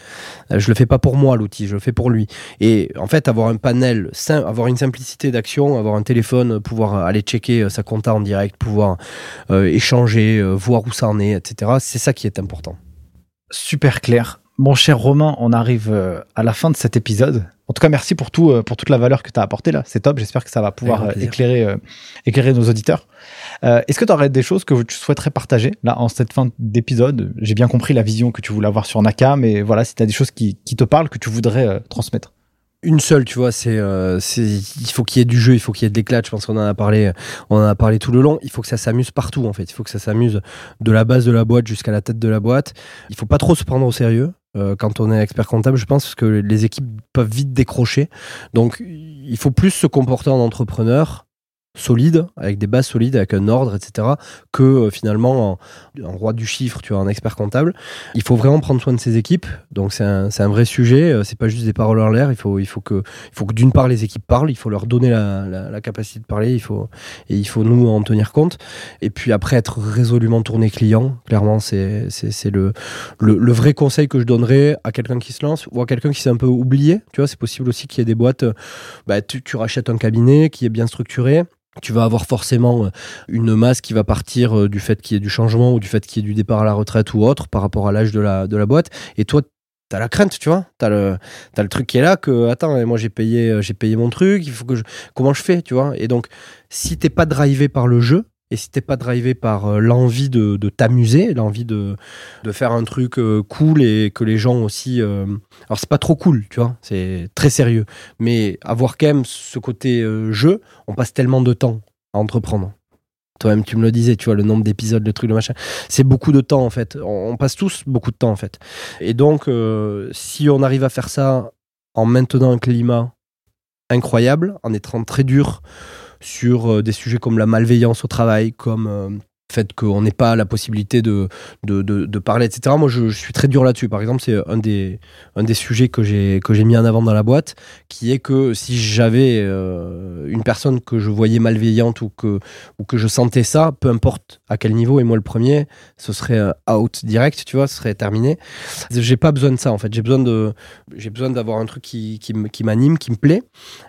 Euh, je le fais pas pour moi l'outil, je le fais pour lui. Et en fait, avoir un panel, avoir une simplicité d'action, avoir un téléphone, pouvoir aller checker euh, sa compta en direct, pouvoir euh, échanger, voir où ça en est, etc. C'est ça qui est important. Super clair. Mon cher Romain, on arrive à la fin de cet épisode. En tout cas, merci pour tout, euh, pour toute la valeur que tu as apportée là. C'est top. J'espère que ça va pouvoir euh, éclairer, euh, éclairer nos auditeurs. Est-ce que tu aurais des choses que tu souhaiterais partager là en cette fin d'épisode? J'ai bien compris la vision que tu voulais avoir sur Naka, mais voilà, si tu as des choses qui, qui, te parlent, que tu voudrais transmettre. Une seule, tu vois, c'est, il faut qu'il y ait du jeu, il faut qu'il y ait de l'éclat. Je pense qu'on en a parlé, on en a parlé tout le long. Il faut que ça s'amuse partout en fait. Il faut que ça s'amuse de la base de la boîte jusqu'à la tête de la boîte. Il faut pas trop se prendre au sérieux. Euh, quand on est expert comptable, je pense que les équipes peuvent vite décrocher. Donc, il faut plus se comporter en entrepreneur solide, avec des bases solides, avec un ordre, etc., que euh, finalement un, roi du chiffre, tu vois, un expert comptable. Il faut vraiment prendre soin de ses équipes. Donc c'est un, un, vrai sujet. Euh, c'est pas juste des paroles en l'air. Il faut, il faut que, il faut que d'une part les équipes parlent. Il faut leur donner la, la, la, capacité de parler. Il faut et il faut nous en tenir compte. Et puis après être résolument tourné client. Clairement, c'est c'est le, le, le vrai conseil que je donnerais à quelqu'un qui se lance ou à quelqu'un qui s'est un peu oublié. Tu vois, c'est possible aussi qu'il y ait des boîtes. Bah, tu, tu rachètes un cabinet qui est bien structuré tu vas avoir forcément une masse qui va partir du fait qu'il y ait du changement ou du fait qu'il y ait du départ à la retraite ou autre par rapport à l'âge de la, boîte. Et toi, t'as la crainte, tu vois. T'as le, as le truc qui est là que, attends, moi j'ai payé, j'ai payé mon truc, il faut que comment je fais, tu vois. Et donc, si t'es pas drivé par le jeu, et si t'es pas drivé par euh, l'envie de, t'amuser, l'envie de, faire un truc euh, cool et que les gens aussi. Euh, alors c'est pas trop cool, tu vois, c'est très sérieux. Mais avoir quand même ce côté jeu, on passe tellement de temps à entreprendre. Toi-même, tu me le disais, tu vois, le nombre d'épisodes, le truc, le machin. C'est beaucoup de temps, en fait. On, passe tous beaucoup de temps, en fait. Et donc, si on arrive à faire ça en maintenant un climat incroyable, en étant très dur, sur euh, des sujets comme la malveillance au travail, comme euh, fait qu'on n'ait pas la possibilité de, de, parler, etc. Moi, je, suis très dur là-dessus. Par exemple, c'est un des, un des sujets que j'ai, mis en avant dans la boîte, qui est que si j'avais euh, une personne que je voyais malveillante ou que, ou que je sentais ça, peu importe à quel niveau, et moi le premier, ce serait out direct, tu vois, ce serait terminé. J'ai pas besoin de ça, en fait. J'ai besoin, de, j'ai besoin d'avoir un truc qui, qui m'anime, qui me plaît.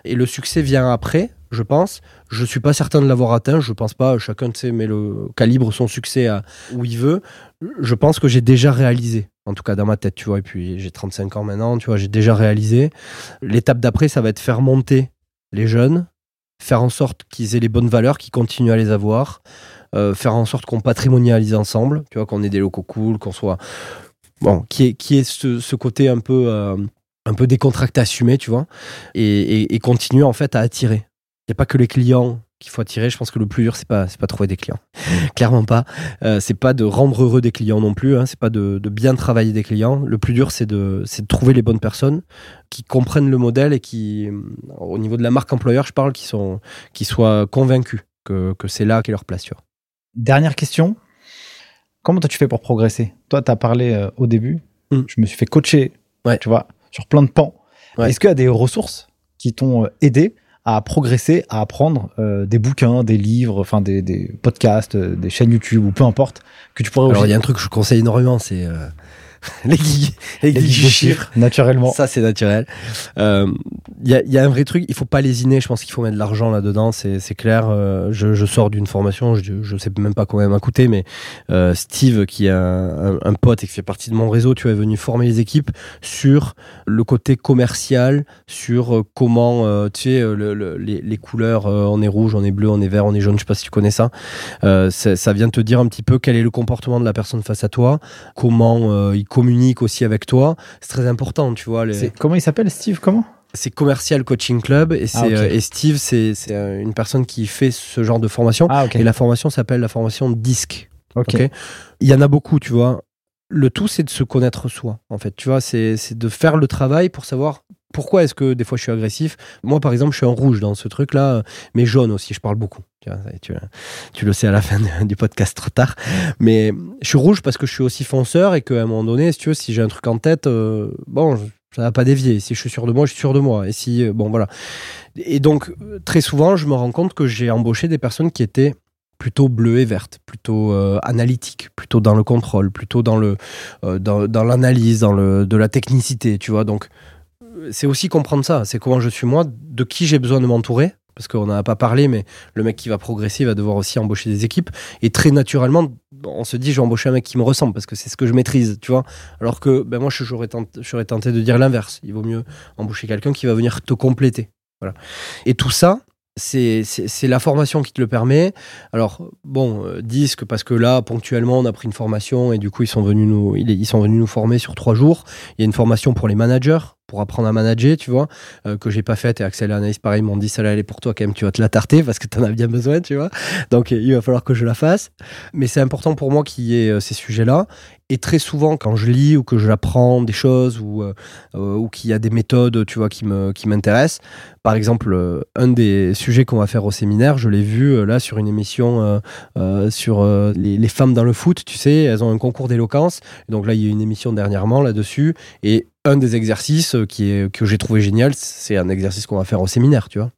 Et le succès vient après je pense. Je suis pas certain de l'avoir atteint. Je pense pas. Chacun sait, mais le calibre son succès où il veut. Je pense que j'ai déjà réalisé. En tout cas, dans ma tête, tu vois. Et puis, j'ai 35 ans maintenant, tu vois. J'ai déjà réalisé. L'étape d'après, ça va être faire monter les jeunes, faire en sorte qu'ils aient les bonnes valeurs, qu'ils continuent à les avoir, euh, faire en sorte qu'on patrimonialise ensemble, tu vois, qu'on ait des locaux cool, qu'on soit. Bon, qui est, qui est ce, côté un peu. Euh, un peu décontracté assumé, tu vois, et, et continuer en fait à attirer n'y a pas que les clients qu'il faut attirer. Je pense que le plus dur, c'est pas, c'est pas trouver des clients. Clairement pas. Euh, c'est pas de rendre heureux des clients non plus. Hein. C'est pas de, bien travailler des clients. Le plus dur, c'est de, c'est de trouver les bonnes personnes qui comprennent le modèle et qui, euh, au niveau de la marque employeur, je parle, qui sont, qui soient convaincus que, que c'est là qu'est leur place. Dernière question. Comment toi tu fais pour progresser? Toi, tu as parlé euh, au début. Hmm. Je me suis fait coacher, ouais. tu vois, sur plein de pans. Est-ce qu'il y a des ressources qui t'ont aidé? À progresser, à apprendre euh, des bouquins, des livres, enfin des, des podcasts, euh, des chaînes YouTube ou peu importe que tu pourrais. Alors il y a un truc que je conseille énormément, c'est les chiffres, naturellement. Ça, c'est naturel. Il euh, y, a, y, a, un vrai truc, il faut pas lésiner. Je pense qu'il faut mettre de l'argent là-dedans, c'est clair. Euh, je, je, sors d'une formation, je, je sais même pas combien m'a coûté, mais euh, Steve, qui est un, un, pote et qui fait partie de mon réseau, tu es venu former les équipes sur le côté commercial, sur comment, tu sais, le, les, les, couleurs, on est rouge, on est bleu, on est vert, on est jaune. Je sais pas si tu connais ça. ça vient te dire un petit peu quel est le comportement de la personne face à toi, comment il communique aussi avec toi. C'est très important, tu vois. Comment il s'appelle, Steve Comment? C'est Commercial Coaching Club et, ah, euh, et Steve, c'est euh, une personne qui fait ce genre de formation. Ah, et la formation s'appelle la formation DISC. Il y en a beaucoup, tu vois. Le tout, c'est de se connaître soi, en fait. Tu vois, c'est de faire le travail pour savoir pourquoi est-ce que des fois je suis agressif? Moi, par exemple, je suis en rouge dans ce truc-là, mais jaune aussi, je parle beaucoup. Tu, le sais à la fin du podcast trop tard. Mais je suis rouge parce que je suis aussi fonceur et qu'à un moment donné, si si j'ai un truc en tête, euh, bon, ça va pas dévier. Si je suis sûr de moi, je suis sûr de moi. Et si, euh, bon, voilà. Et donc, très souvent, je me rends compte que j'ai embauché des personnes qui étaient plutôt bleues et vertes, plutôt euh, analytiques, plutôt dans le contrôle, plutôt dans, dans l'analyse, dans le de la technicité, tu vois. Donc c'est aussi comprendre ça. C'est comment je suis moi, de qui j'ai besoin de m'entourer. Parce qu'on n'en a pas parlé, mais le mec qui va progresser va devoir aussi embaucher des équipes. Et très naturellement, on se dit, je vais embaucher un mec qui me ressemble parce que c'est ce que je maîtrise, tu vois. Alors que ben moi, je serais tenté, tenté de dire l'inverse. Il vaut mieux embaucher quelqu'un qui va venir te compléter. Voilà. Et tout ça, c'est la formation qui te le permet. Alors, bon, euh, disque, parce que là, ponctuellement, on a pris une formation et du coup, ils sont venus nous, former sur trois jours. Il y a une formation pour les managers pour apprendre à manager, tu vois, euh, que j'ai pas faite. Et Axel et Anaïs, pareil, m'ont dit, ça là, elle est pour toi quand même, tu vas te la tarter parce que tu en as bien besoin, tu vois. Donc, il va falloir que je la fasse. Mais c'est important pour moi qu'il y ait euh, ces sujets-là. Et très souvent, quand je lis ou que j'apprends des choses ou, euh, ou qu'il y a des méthodes, tu vois, qui me qui m'intéressent. Par exemple, un des sujets qu'on va faire au séminaire, je l'ai vu là sur une émission sur les, femmes dans le foot. Tu sais, elles ont un concours d'éloquence. Donc là, il y a une émission dernièrement là-dessus. Et un des exercices euh, qui est, que j'ai trouvé génial, c'est un exercice qu'on va faire au séminaire, tu vois.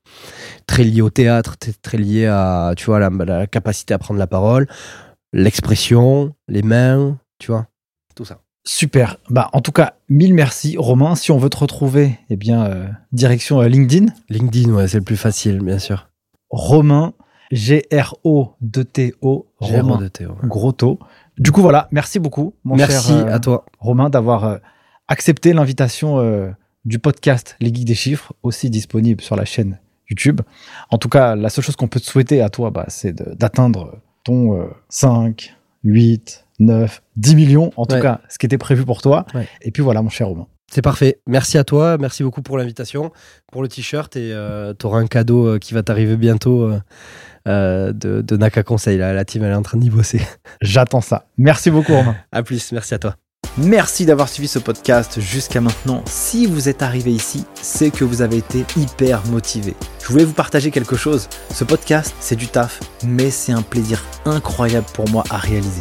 Très lié au théâtre, très lié à, tu vois, la, capacité à prendre la parole, l'expression, les mains, tu vois, tout ça. Super. Bah, en tout cas, mille merci, Romain. Si on veut te retrouver, eh bien, euh, direction euh, LinkedIn. LinkedIn, ouais, c'est le plus facile, bien sûr. Romain, G-R-O-2-T-O. J'aime Romain de Théo. Grotto. Du coup, voilà. Merci beaucoup, mon Merci cher euh, à toi. Romain, d'avoir accepté l'invitation du podcast Les Geeks des Chiffres, aussi disponible sur la chaîne YouTube. En tout cas, la seule chose qu'on peut te souhaiter à toi, bah, c'est d'atteindre ton euh, 5, 8, 9, 10 millions, en tout Ouais. cas, ce qui était prévu pour toi. Ouais. Et puis voilà, mon cher Romain. C'est parfait. Merci à toi. Merci beaucoup pour l'invitation, pour le t-shirt. Et tu auras un cadeau euh, qui va t'arriver bientôt euh, euh, de, de Naka Conseil. La team, elle est en train d'y bosser. J'attends ça. Merci beaucoup, Romain. À plus. Merci à toi. Merci d'avoir suivi ce podcast jusqu'à maintenant. Si vous êtes arrivé ici, c'est que vous avez été hyper motivé. Je voulais vous partager quelque chose. Ce podcast, c'est du taf, mais c'est un plaisir incroyable pour moi à réaliser.